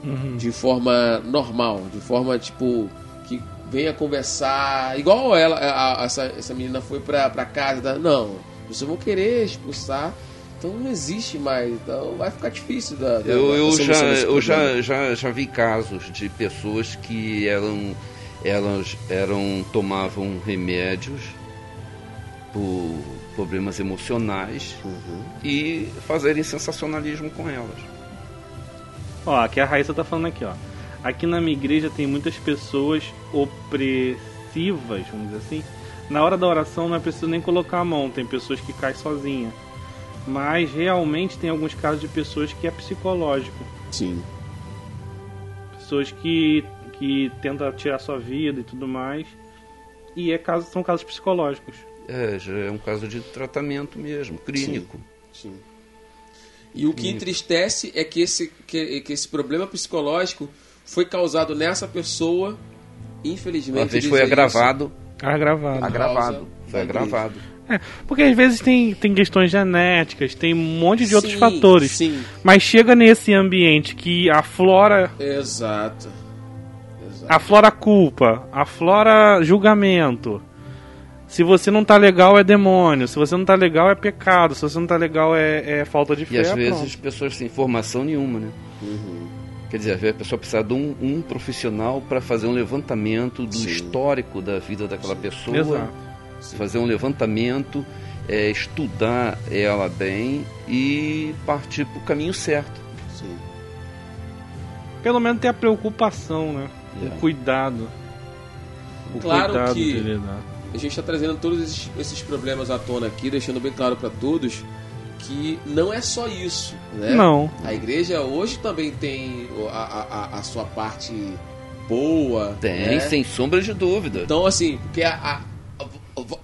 Uhum. De forma normal, de forma tipo que venha conversar, igual ela, a, a, essa, essa menina foi pra, pra casa, da, não, vocês vão querer expulsar, então não existe mais, então vai ficar difícil da, da eu, eu já eu já, já já vi casos de pessoas que eram elas eram tomavam remédios por problemas emocionais uhum. e fazerem sensacionalismo com elas. Ó, aqui a Raíssa tá falando aqui, ó. Aqui na minha igreja tem muitas pessoas opressivas, vamos dizer assim. Na hora da oração não é preciso nem colocar a mão, tem pessoas que caem sozinha. Mas realmente tem alguns casos de pessoas que é psicológico. Sim. Pessoas que, que tentam tirar sua vida e tudo mais. E é caso, são casos psicológicos. É, já é um caso de tratamento mesmo, clínico. Sim. sim. E o que entristece é que esse, que, que esse problema psicológico foi causado nessa pessoa, infelizmente. Uma vez foi agravado. Agravado. Agravado. Foi agravado. É, porque às vezes tem, tem questões genéticas, tem um monte de sim, outros fatores. Sim. Mas chega nesse ambiente que aflora. Exato. Exato. Aflora culpa, aflora julgamento. Se você não tá legal, é demônio. Se você não tá legal, é pecado. Se você não tá legal, é, é falta de fé. E às vezes as pessoas sem formação nenhuma, né? Uhum. Quer dizer, a pessoa precisa de um, um profissional para fazer um levantamento do Sim. histórico da vida daquela Sim. pessoa. Exato. Fazer um levantamento, é, estudar ela bem e partir para o caminho certo. Sim. Pelo menos ter a preocupação, né? O é. cuidado. O claro cuidado que a gente está trazendo todos esses, esses, problemas à tona aqui, deixando bem claro para todos que não é só isso, né? Não. A igreja hoje também tem a, a, a sua parte boa. Tem, né? sem sombra de dúvida. Então, assim, porque a,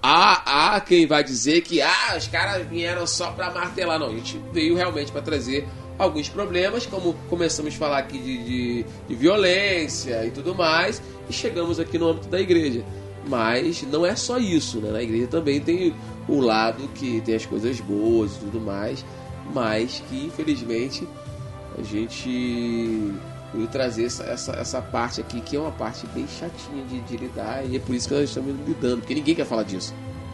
há, há quem vai dizer que ah, os caras vieram só para martelar. Não, a gente veio realmente para trazer alguns problemas, como começamos a falar aqui de, de, de violência e tudo mais, e chegamos aqui no âmbito da igreja. Mas não é só isso, né? Na igreja também tem o lado que tem as coisas boas e tudo mais, mas que infelizmente a gente veio trazer essa, essa, essa parte aqui, que é uma parte bem chatinha de, de lidar, e é por isso que nós estamos lidando, porque ninguém quer falar disso.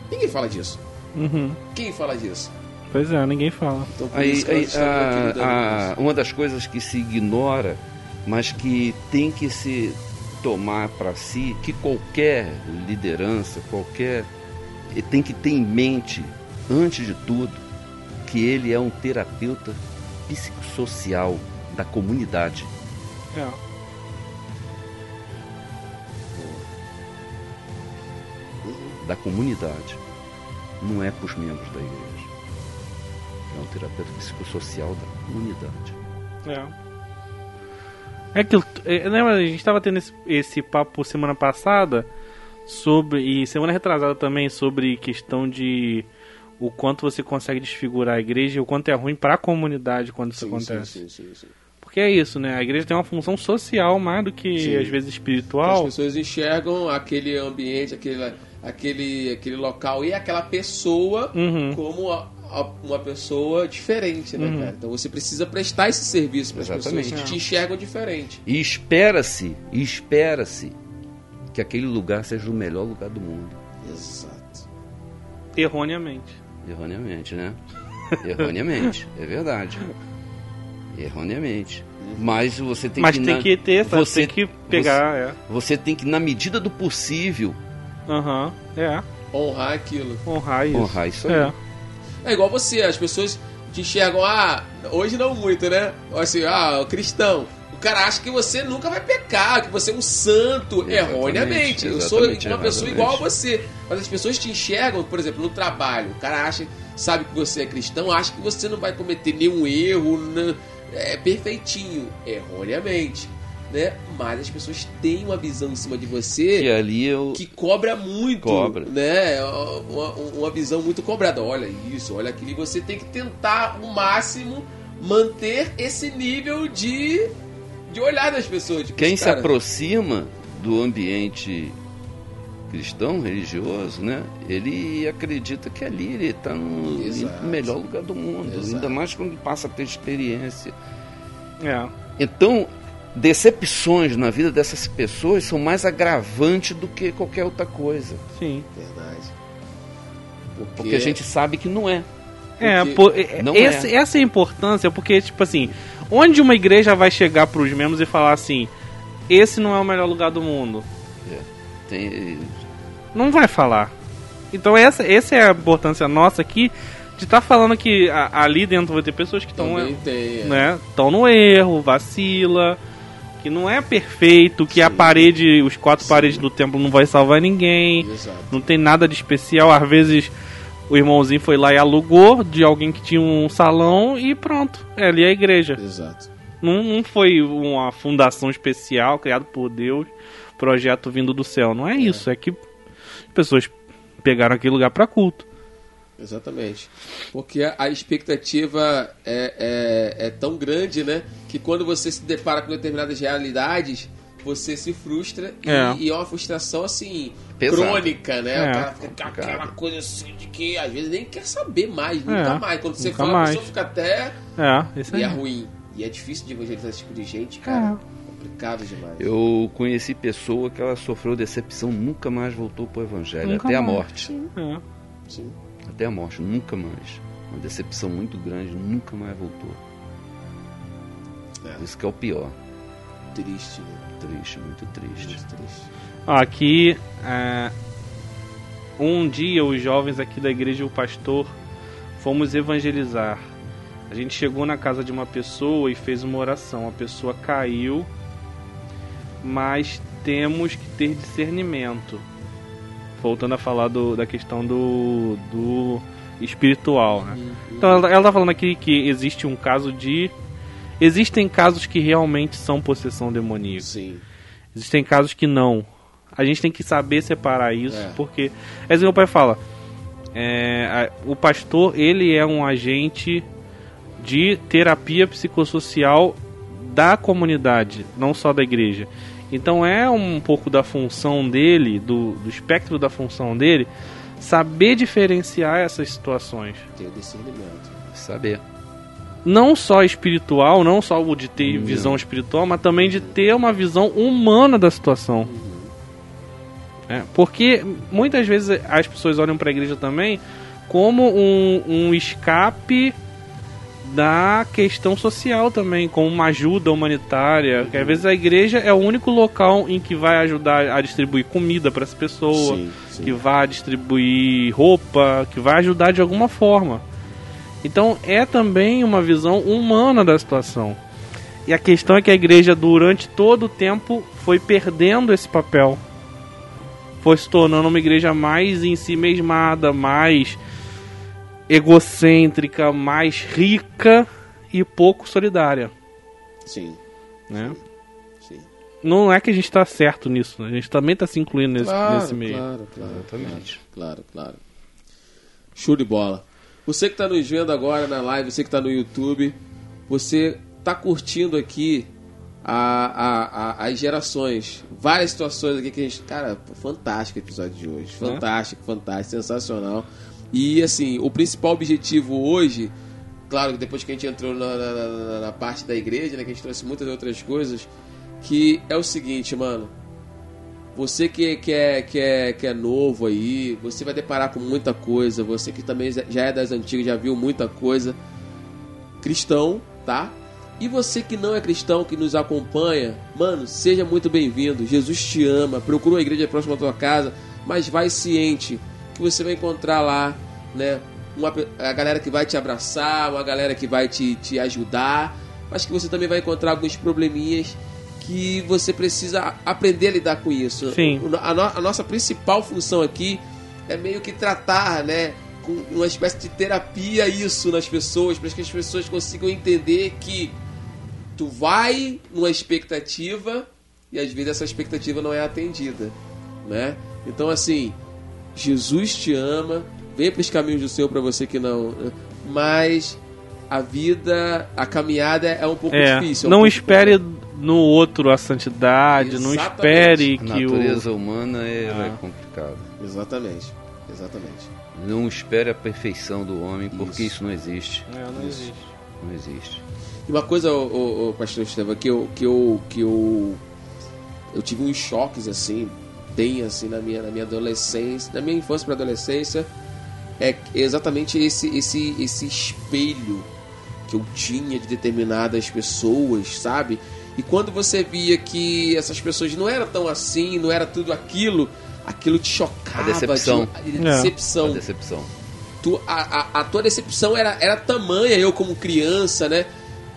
Ninguém fala disso. Uhum. Quem fala disso? Pois é, ninguém fala. Então, aí, aí a, a, uma das coisas que se ignora, mas que tem que se tomar para si, que qualquer liderança, qualquer. tem que ter em mente, antes de tudo, que ele é um terapeuta psicossocial da comunidade. É. Da comunidade. Não é para os membros da igreja é um terapeuta psicossocial da comunidade. É. É que é, lembra, a gente estava tendo esse, esse papo semana passada sobre e semana retrasada também sobre questão de o quanto você consegue desfigurar a igreja e o quanto é ruim para a comunidade quando isso sim, acontece. Sim, sim, sim, Porque é isso, né? A igreja tem uma função social mais do que às vezes espiritual. As pessoas enxergam aquele ambiente, aquele, aquele, aquele local e aquela pessoa uhum. como uma pessoa diferente, né, uhum. cara? Então você precisa prestar esse serviço para as pessoas que te enxergam diferente. E espera-se, espera-se que aquele lugar seja o melhor lugar do mundo. Exato. Erroneamente. Erroneamente, né? Erroneamente, é verdade. Erroneamente. Mas você tem Mas que. Mas tem na... que ter, sabe? Você tem que pegar. Você, é. você tem que, na medida do possível. Aham, uhum, é. Honrar aquilo. Honrar isso. Honrar isso aí. É. É igual você, as pessoas te enxergam, ah, hoje não muito, né? Assim, ah, cristão. O cara acha que você nunca vai pecar, que você é um santo, exatamente, erroneamente. Eu sou uma pessoa igual a você. Mas as pessoas te enxergam, por exemplo, no trabalho. O cara acha, sabe que você é cristão, acha que você não vai cometer nenhum erro, não, é perfeitinho, erroneamente né? Mas as pessoas têm uma visão em cima de você que ali eu... que cobra muito, cobra. né? Uma, uma visão muito cobrada. Olha isso, olha aquilo. E você tem que tentar o máximo manter esse nível de, de olhar das pessoas. Tipo, Quem se aproxima do ambiente cristão, religioso, né? Ele acredita que ali ele está no, no, melhor lugar do mundo, Exato. ainda mais quando passa a ter experiência. É. Então, decepções na vida dessas pessoas são mais agravantes do que qualquer outra coisa. Sim. Verdade. Porque, porque a gente sabe que não é. É, por, é, não esse, é. essa é a importância, porque, tipo assim, onde uma igreja vai chegar para os membros e falar assim: esse não é o melhor lugar do mundo? É, tem... Não vai falar. Então, essa, essa é a importância nossa aqui de estar tá falando que a, ali dentro vai ter pessoas que estão é. né, no erro, vacila que não é perfeito, que Sim. a parede, os quatro Sim. paredes do templo não vai salvar ninguém, Exato. não tem nada de especial. Às vezes o irmãozinho foi lá e alugou de alguém que tinha um salão e pronto, é ali é a igreja. Exato. Não, não foi uma fundação especial criada por Deus, projeto vindo do céu. Não é, é. isso, é que pessoas pegaram aquele lugar para culto. Exatamente. Porque a expectativa é, é, é, tão grande, né? Que quando você se depara com determinadas realidades, você se frustra é. E, e, é uma frustração assim, Pesado. crônica, né? É. O cara fica com aquela coisa assim de que às vezes nem quer saber mais, nunca é. mais. Quando você nunca fala, mais. a pessoa fica até. É, isso e aí. é ruim. E é difícil de evangelizar esse tipo de gente, cara. É. Complicado demais. Eu conheci pessoa que ela sofreu decepção, nunca mais voltou pro evangelho, nunca até mais. a morte. Sim. É. Sim até a morte, nunca mais. Uma decepção muito grande, nunca mais voltou. É. Isso que é o pior. Triste, né? Triste, muito triste. Muito triste. Aqui, é, um dia os jovens aqui da igreja e o pastor fomos evangelizar. A gente chegou na casa de uma pessoa e fez uma oração. A pessoa caiu, mas temos que ter discernimento voltando a falar do, da questão do, do espiritual, né? Então ela, ela tá falando aqui que existe um caso de existem casos que realmente são possessão demoníaca. Sim. Existem casos que não. A gente tem que saber separar isso, é. porque é assim que o pai fala. É, a, o pastor ele é um agente de terapia psicossocial da comunidade, não só da igreja. Então é um pouco da função dele, do, do espectro da função dele, saber diferenciar essas situações. Ter discernimento. Saber. Não só espiritual, não só o de ter uhum. visão espiritual, mas também de ter uma visão humana da situação. Uhum. Né? Porque muitas vezes as pessoas olham para a igreja também como um, um escape da questão social também, como uma ajuda humanitária. Que às vezes a igreja é o único local em que vai ajudar a distribuir comida para as pessoas, sim, sim. que vai distribuir roupa, que vai ajudar de alguma forma. Então é também uma visão humana da situação. E a questão é que a igreja, durante todo o tempo, foi perdendo esse papel. Foi se tornando uma igreja mais em si mesmada, mais egocêntrica, mais rica e pouco solidária. Sim. Né? Sim. Não é que a gente está certo nisso, né? a gente também está se incluindo nesse, claro, nesse meio. Claro, claro, Exatamente. claro, claro. Show de bola. Você que está nos vendo agora na live, você que está no YouTube, você está curtindo aqui a, a, a, as gerações. Várias situações aqui que a gente. Cara, fantástico o episódio de hoje. É? Fantástico, é? fantástico, sensacional. E assim, o principal objetivo hoje, claro depois que a gente entrou na, na, na, parte da igreja, né, que a gente trouxe muitas outras coisas, que é o seguinte, mano. Você que, que, é, que, é, que é novo aí, você vai deparar com muita coisa. Você que também já é das antigas, já viu muita coisa. Cristão, tá? E você que não é cristão, que nos acompanha, mano, seja muito bem-vindo. Jesus te ama. Procura uma igreja próxima à tua casa, mas vai ciente que você vai encontrar lá, né? Uma, a galera que vai te abraçar, uma galera que vai te, te ajudar, mas que você também vai encontrar alguns probleminhas que você precisa aprender a lidar com isso. Sim. A, no, a nossa principal função aqui é meio que tratar, né? Com uma espécie de terapia isso nas pessoas, para que as pessoas consigam entender que tu vai numa expectativa e às vezes essa expectativa não é atendida, né? Então assim, Jesus te ama, vem para os caminhos do Senhor para você que não. Mas a vida, a caminhada é um pouco é, difícil. É um não pouco espere no outro a santidade, Exatamente. não espere que o. A natureza o... humana é, ah. é complicado. Exatamente. Exatamente. Não espere a perfeição do homem, porque isso, isso não existe. É, não isso. existe. Não existe. E uma coisa, o, o, o pastor Estevam, que eu, que eu, que eu, eu tive uns choques assim bem assim na minha, na minha adolescência, na minha infância para adolescência, é exatamente esse, esse, esse espelho que eu tinha de determinadas pessoas, sabe? E quando você via que essas pessoas não eram tão assim, não era tudo aquilo, aquilo te chocava. A decepção. De, a decepção. A decepção. Tu, a, a, a, tua decepção era, era tamanha, eu como criança, né?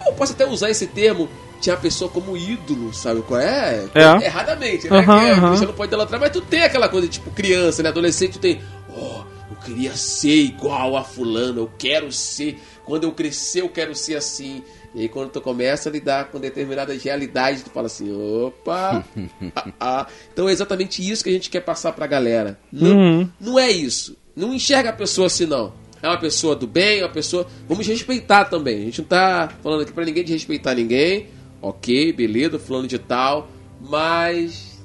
Eu posso até usar esse termo, tinha a pessoa como ídolo, sabe qual é? é. Erradamente, né? Uhum, é, uhum. Você não pode idolatrar, mas tu tem aquela coisa, tipo, criança, né? Adolescente, tu tem. Oh, eu queria ser igual a fulano, eu quero ser. Quando eu crescer, eu quero ser assim. E aí quando tu começa a lidar com determinadas realidades, tu fala assim, opa! (laughs) ah, ah. Então é exatamente isso que a gente quer passar pra galera. Não, uhum. não é isso. Não enxerga a pessoa assim, não. É uma pessoa do bem, é uma pessoa. Vamos respeitar também. A gente não tá falando aqui pra ninguém de respeitar ninguém ok, beleza, fulano de tal, mas.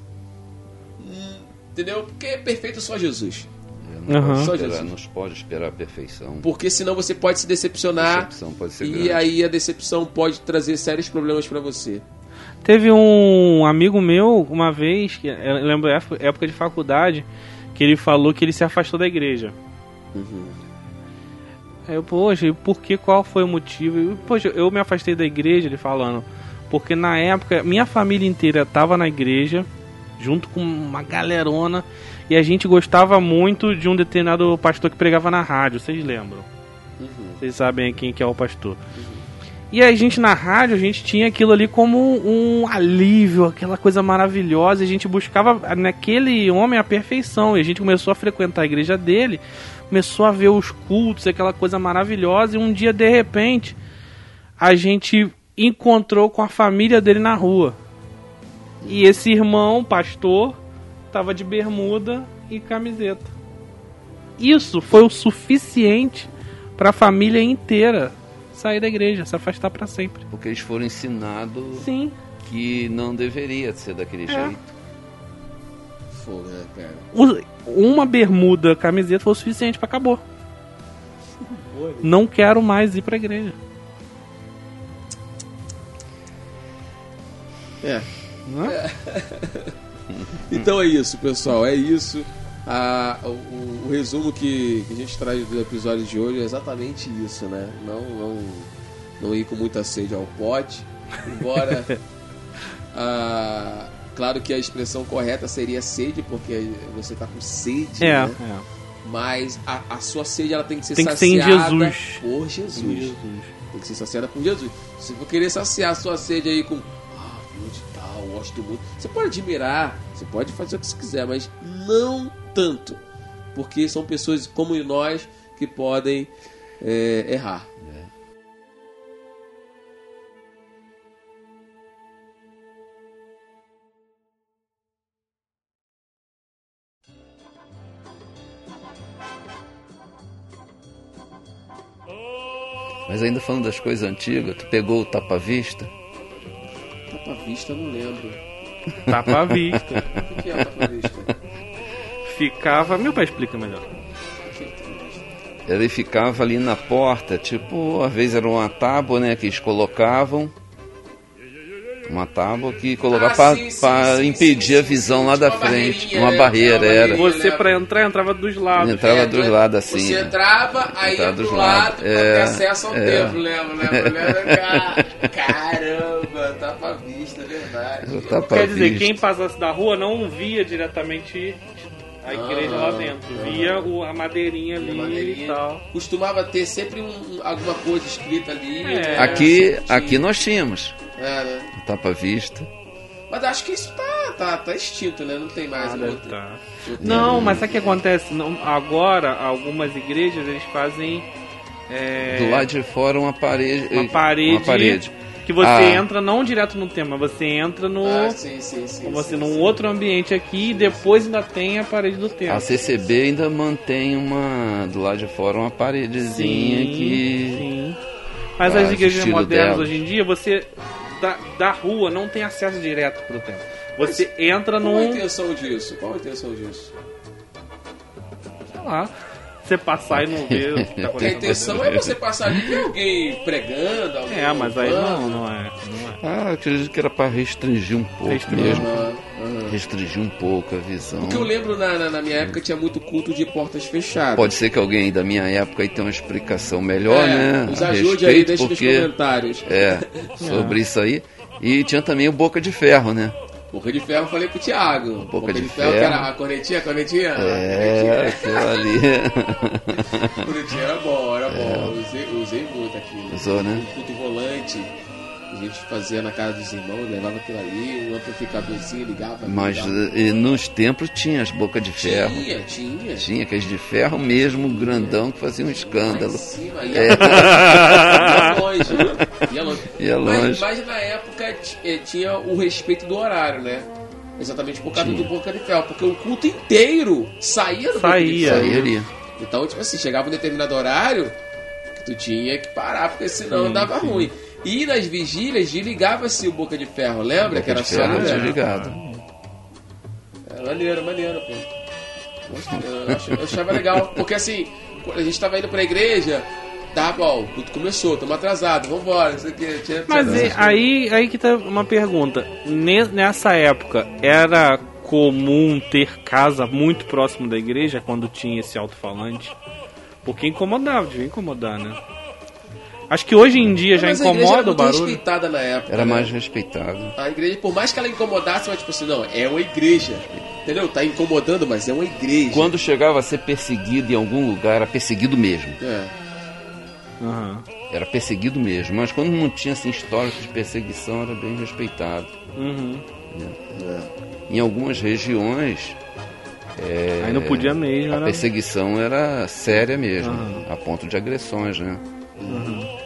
Hum, entendeu? Porque é perfeito só Jesus. Não, uhum. pode esperar, não pode esperar a perfeição. Porque senão você pode se decepcionar. Decepção pode ser e grande. aí a decepção pode trazer sérios problemas para você. Teve um amigo meu, uma vez, que eu lembro época de faculdade, que ele falou que ele se afastou da igreja. Uhum. Aí eu, poxa, por que? Qual foi o motivo? Eu, poxa, eu me afastei da igreja, ele falando. Porque na época, minha família inteira estava na igreja, junto com uma galerona, e a gente gostava muito de um determinado pastor que pregava na rádio, vocês lembram? Uhum. Vocês sabem quem que é o pastor. Uhum. E a gente na rádio, a gente tinha aquilo ali como um alívio, aquela coisa maravilhosa. E a gente buscava naquele homem a perfeição. E a gente começou a frequentar a igreja dele, começou a ver os cultos, aquela coisa maravilhosa. E um dia, de repente, a gente encontrou com a família dele na rua. E esse irmão, pastor, estava de bermuda e camiseta. Isso foi o suficiente para a família inteira sair da igreja, se afastar para sempre. Porque eles foram ensinados Sim. que não deveria ser daquele é. jeito. Fogo, né, cara? Uma bermuda, camiseta foi o suficiente para acabou. Não quero mais ir para a igreja. É. É? (laughs) Então é isso, pessoal. É isso. Ah, o, o, resumo que, que, a gente traz do episódio de hoje é exatamente isso, né? Não, não, não ir com muita sede ao pote. Embora. (laughs) ah, claro que a expressão correta seria sede, porque você está com sede. É, né? é. Mas a, a, sua sede ela tem que ser tem que saciada ser Jesus. por Jesus. Jesus. Tem que ser saciada por Jesus. Se for querer saciar a sua sede aí com ah, de tal, muito. Você pode admirar, você pode fazer o que você quiser, mas não tanto. Porque são pessoas como nós que podem é, errar. Mas ainda falando das coisas antigas, tu pegou o tapa-vista? Tapa-vista não lembro. Tapa-vista. (laughs) o que é tapa-vista? Ficava. Meu pai explica melhor. Ele ficava ali na porta, tipo, às vezes era uma tábua, né, que eles colocavam uma tábua que colocava ah, para impedir sim, sim, a visão lá da frente. Uma barreira, era. Você para entrar entrava dos lados. Entrava é, dos lados assim. Você entrava, aí entrava dos lado é, ter acesso ao é, templo, lembra? (laughs) lembra, Caramba, tá pra vista, verdade. Tá Quer dizer, quem passasse da rua não via diretamente a igreja ah, lá dentro. Ah, Via o, a madeirinha ali madeirinha. e tal. Costumava ter sempre um, alguma coisa escrita ali. É, aqui, aqui nós tínhamos. É, né? Tapa vista. Mas acho que isso tá, tá, tá extinto, né? Não tem mais. Ah, tá. Não, mas sabe o que acontece? Não, agora, algumas igrejas, eles fazem... É... Do lado de fora uma parede. Uma parede. Uma parede. Que você ah. entra não direto no tema, você entra no. Ah, sim, sim, sim. Como assim, num outro ambiente aqui e depois ainda tem a parede do tema. A CCB ainda mantém uma. Do lado de fora uma paredezinha sim, que. Sim. Mas as igrejas modernas dela. hoje em dia, você da, da rua não tem acesso direto pro templo. Você Mas entra num. Qual a intenção disso? Qual a intenção disso? Sei lá. Você passar e não ver o que tá A intenção é você passar ali e ver alguém pregando. Alguém é, mas aí não, não é, não é. Ah, acredito que era para restringir um pouco restringir. mesmo. Uhum. Restringir um pouco a visão. Porque eu lembro na, na, na, minha época tinha muito culto de portas fechadas. Pode ser que alguém da minha época aí tenha uma explicação melhor, é, né? Nos ajude aí, deixe porque, nos comentários. É, sobre isso aí. E tinha também o Boca de Ferro, né? Boca de Ferro falei com o Thiago. Boca de, de, Ferro, ferro. que era a cornetinha, a cornetinha? É, aquilo ali. (laughs) cornetinha era bom, era bom. É. Usei, usei muito aquilo. Usou, né? O culto volante a gente fazia na casa dos irmãos, levava aquilo ali, um amplificadorzinho, ligava. Mas ligava. E nos templos tinha as bocas de ferro. Tinha, tinha. Tinha, aqueles de ferro mesmo, grandão, que fazia um escândalo. Cima, ia, é. ia longe, né? (laughs) Ia longe. Ia longe. Mas, mas, na época eh, tinha o respeito do horário, né? Exatamente por causa tinha. do boca de ferro, porque o culto inteiro saía do saía. boca de ferro. Então, tipo assim, chegava um determinado horário que tu tinha que parar, porque senão sim, dava sim. ruim. E nas vigílias desligava-se o Boca de Ferro, lembra? Boca que era só no desligado. É maneiro, maneiro, pô. Eu, eu achava legal, porque assim, a gente tava indo pra igreja, tá bom, tudo começou, estamos atrasados, vambora, isso aqui. Tinha, Mas e, aí, aí que tá uma pergunta. Nessa época, era comum ter casa muito próximo da igreja quando tinha esse alto-falante? Porque incomodava, devia incomodar, né? Acho que hoje em dia já incomoda o barulho. respeitada na época. Era né? mais respeitado. A igreja, por mais que ela incomodasse, mas tipo assim, não, é uma igreja. Entendeu? Tá incomodando, mas é uma igreja. Quando chegava a ser perseguido em algum lugar, era perseguido mesmo. É. Uhum. Era perseguido mesmo. Mas quando não tinha assim, histórico de perseguição, era bem respeitado. Uhum. É. É. Em algumas regiões. É, Aí não podia mesmo. A era... perseguição era séria mesmo, uhum. a ponto de agressões, né? Uhum.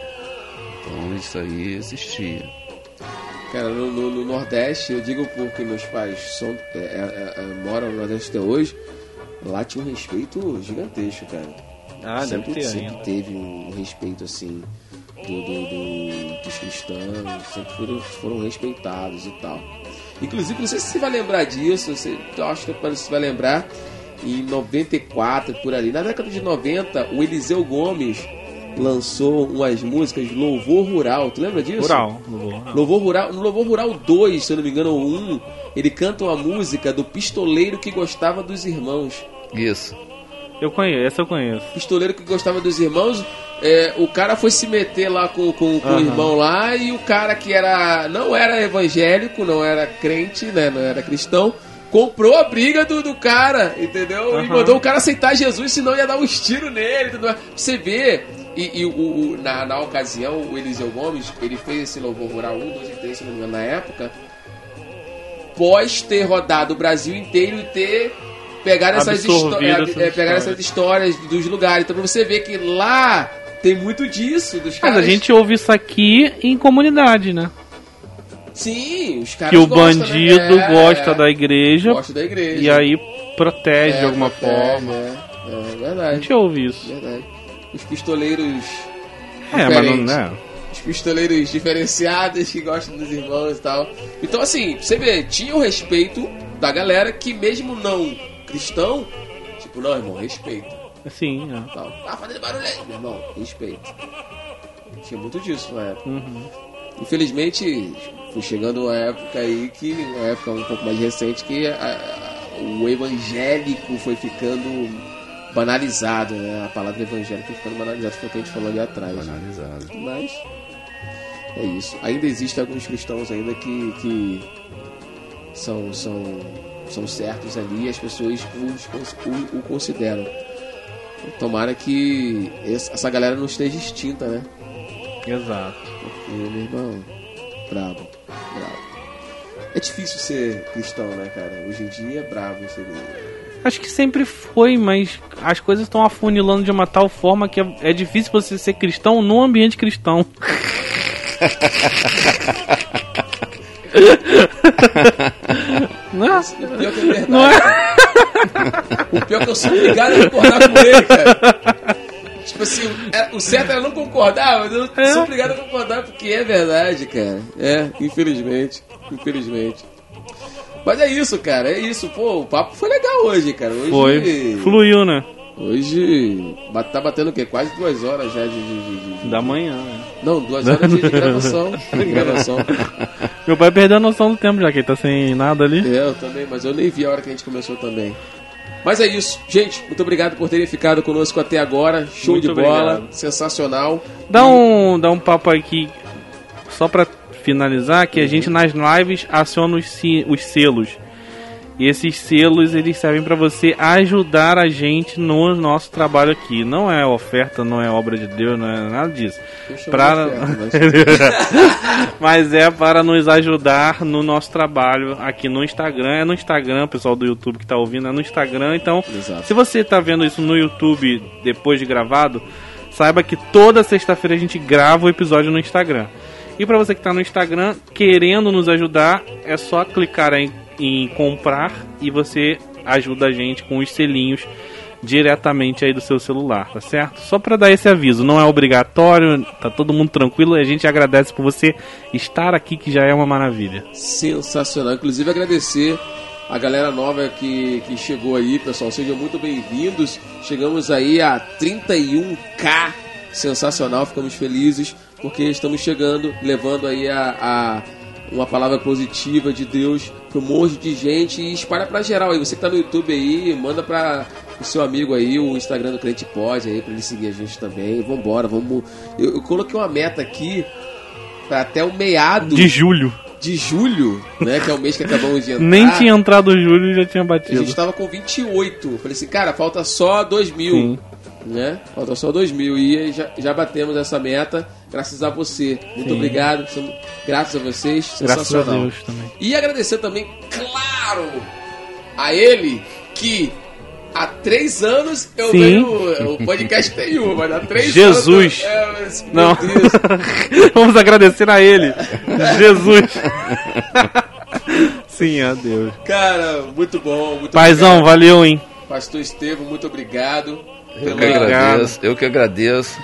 Então isso aí existia. Cara, no, no, no, Nordeste, eu digo porque meus pais são, é, é, é, moram no Nordeste até hoje, lá tinha um respeito gigantesco, cara. Ah, sempre, deve ter sempre ainda. teve um respeito assim do, do, do, dos cristãos, sempre foram, foram respeitados e tal. Inclusive, não sei se você vai lembrar disso, você, eu acho que você vai lembrar, em 94, por ali, na década de 90, o Eliseu Gomes lançou umas músicas Louvor Rural. Tu lembra disso? Rural. Louvor Rural. Louvor Rural. No Louvor Rural 2, se eu não me engano, ou 1, ele canta uma música do pistoleiro que gostava dos irmãos. Isso. Eu conheço, essa eu conheço. Pistoleiro que gostava dos irmãos. É, o cara foi se meter lá com, com, com o Aham. irmão lá e o cara que era não era evangélico, não era crente, né, não era cristão, comprou a briga do, do cara, entendeu? E Aham. mandou o cara aceitar Jesus, senão ia dar uns tiros nele. Entendeu? Você vê, e, e o, o- na, na ocasião, o Eliseu Gomes, ele fez esse louvor rural 1, 2 e 3, se não me engano, na época, pós ter rodado o Brasil inteiro e ter pegado essas, é, essas é, pegar histórias. essas histórias dos lugares. Então, pra você ver que lá tem muito disso, dos Mas caras. a gente ouve isso aqui em comunidade, né? Sim, os caras Que o gostam, bandido né? É, gosta da igreja gosta da igreja. e aí protege É, de alguma protege, forma. É, é A verdade. gente ouve isso. verdade. Os pistoleiros. É, mas não, diferentes. né? Os pistoleiros diferenciados que gostam dos irmãos e tal. Então, assim, você vê, tinha o respeito da galera que, mesmo não cristão, tipo, não, irmão, respeita. Sim, é. Tal. Ah, fazendo barulho aí, meu irmão, respeita. Tinha muito disso na época. Uhum. Infelizmente, foi chegando uma época aí que, uma época um pouco mais recente, que a- a- o evangélico foi ficando banalizado, né? A palavra evangélico foi ficando banalizada, foi o que a gente falou ali atrás. Banalizado. Mas é isso. Ainda existem alguns cristãos ainda que, que são, são, são certos ali e as pessoas os- o, o consideram. Tomara que essa galera não esteja extinta, né? Exato. Porque, meu irmão, brabo, brabo. É difícil ser cristão, né, cara? Hoje em dia é brabo ser. Acho que sempre foi, mas as coisas estão afunilando de uma tal forma que é, é difícil você ser cristão num ambiente cristão. Não é? O pior que é verdade. Não é? O pior que eu sou obrigado a concordar com ele, cara. Tipo assim, é- o certo era não concordar, mas eu É. sou obrigado a concordar porque é verdade, cara. É, infelizmente. Infelizmente. Mas é isso, cara. É isso. Pô, o papo foi legal hoje, cara. Hoje, Foi. Fluiu, né? Hoje tá batendo o quê? Quase duas horas já de. de- de- Da manhã. né? Não, duas horas de, de gravação. De (laughs) gravação. Meu pai perdeu a noção do tempo já que ele tá sem nada ali. É, eu também, mas eu nem vi a hora que a gente começou também. Mas é isso, gente. Muito obrigado por terem ficado conosco até agora. Show Muito de bola, obrigado. sensacional. Dá um, dá um papo aqui, só pra finalizar, que a gente nas lives aciona os, os selos. E esses selos, eles servem pra você ajudar a gente no nosso trabalho aqui. Não é oferta, não é obra de Deus, não é nada disso. Pra... mas- (laughs) Mas é para nos ajudar no nosso trabalho aqui no Instagram. É no Instagram, pessoal do YouTube que tá ouvindo, é no Instagram. Então, Exato. se você tá vendo isso no YouTube depois de gravado, saiba que toda sexta-feira a gente grava o episódio no Instagram. E para você que tá no Instagram querendo nos ajudar, é só clicar em, em comprar e você ajuda a gente com os selinhos diretamente aí do seu celular, tá certo? Só para dar esse aviso, não é obrigatório, tá todo mundo tranquilo, a gente agradece por você estar aqui que já é uma maravilha. Sensacional. Inclusive agradecer a galera nova que, que chegou aí, pessoal. Sejam muito bem-vindos. Chegamos aí a 31k. Sensacional, ficamos felizes porque estamos chegando, levando aí a, a- uma palavra positiva de Deus para um monte de gente e espalha pra geral aí. Você que tá no YouTube aí, manda pra o seu amigo aí, o Instagram do Crente Pode aí, pra ele seguir a gente também. Vambora, vamos. Eu, eu coloquei uma meta aqui pra até o meado De julho. de julho, né? Que é o mês que acabamos de (laughs) entrar. Nem tinha entrado julho e já tinha A batido. gente tava com 28. Eu Falei assim, cara, falta só 2 mil. Sim. Né? Falta só 2 mil. E já, já batemos essa meta, graças a você. Muito Sim. obrigado. Graças a vocês. Graças a. Deus também. E agradecer também, claro, a ele que há três anos eu Sim. venho. O podcast tem um, mas há três Jesus. anos. É, meu Não. Deus. (laughs) Vamos agradecer a ele. Jesus. (laughs) Sim, adeus. Cara, muito bom. Muito Paizão, obrigado. valeu, hein? Pastor Estevam, muito obrigado. Eu que agradeço, eu que agradeço.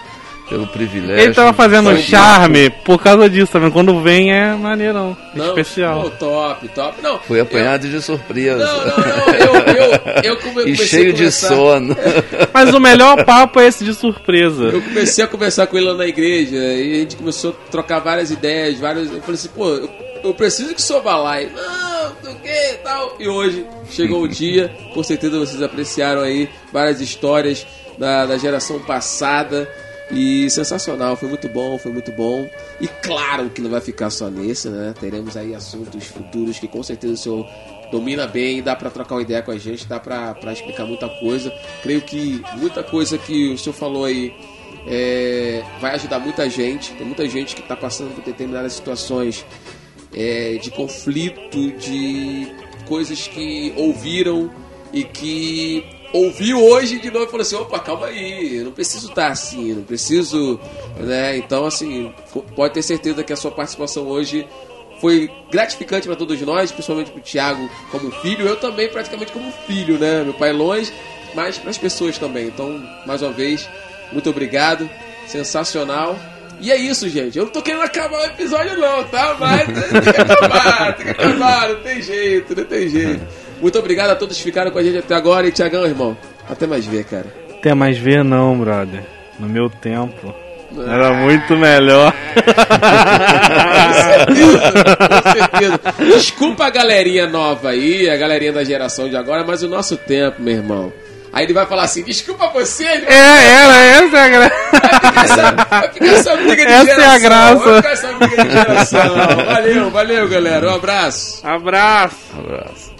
pelo privilégio. Ele tava fazendo charme por causa disso, também. Quando vem é maneirão, não, especial. Pô, top, top. Não, Foi apanhado eu... de surpresa. Não, não, não. Eu, eu, eu come... (laughs) e cheio de sono. (laughs) Mas o melhor papo é esse de surpresa. Eu comecei a conversar com ele lá na igreja e a gente começou a trocar várias ideias, várias. Eu falei assim, pô, eu, eu preciso que o senhor vá lá. E, não, do que tal. E hoje chegou o dia, com certeza vocês apreciaram aí várias histórias da, da geração passada. E sensacional, foi muito bom, foi muito bom. E claro que não vai ficar só nesse, né? Teremos aí assuntos futuros que com certeza o senhor domina bem, dá para trocar uma ideia com a gente, dá para explicar muita coisa. Creio que muita coisa que o senhor falou aí é, vai ajudar muita gente. Tem muita gente que está passando por determinadas situações é, de conflito, de coisas que ouviram e que ouviu hoje de novo e falou assim: opa, calma aí, eu não preciso estar assim, não preciso. Né? Então, assim, pode ter certeza que a sua participação hoje foi gratificante para todos nós, principalmente para o Thiago como filho, eu também praticamente como filho, né? Meu pai longe, mas para as pessoas também. Então, mais uma vez, muito obrigado, sensacional. E é isso, gente. Eu não tô querendo acabar o episódio, não, tá? Mas tem que acabar, tem que acabar, não tem jeito, não tem jeito. Muito obrigado a todos que ficaram com a gente até agora. E Tiagão, irmão, até mais ver, cara. Até mais ver, não, brother. No meu tempo. Era ah. muito melhor. com certeza, com certeza. (laughs) Desculpa a galerinha nova aí, a galerinha da geração de agora, mas o nosso tempo, meu irmão. Aí ele vai falar assim, desculpa você. É, era, essa é a graça. Vai ficar essa briga de essa geração. é a graça. Vai ficar essa briga de geração. Valeu, valeu, galera. Um abraço. Abraço. Abraço.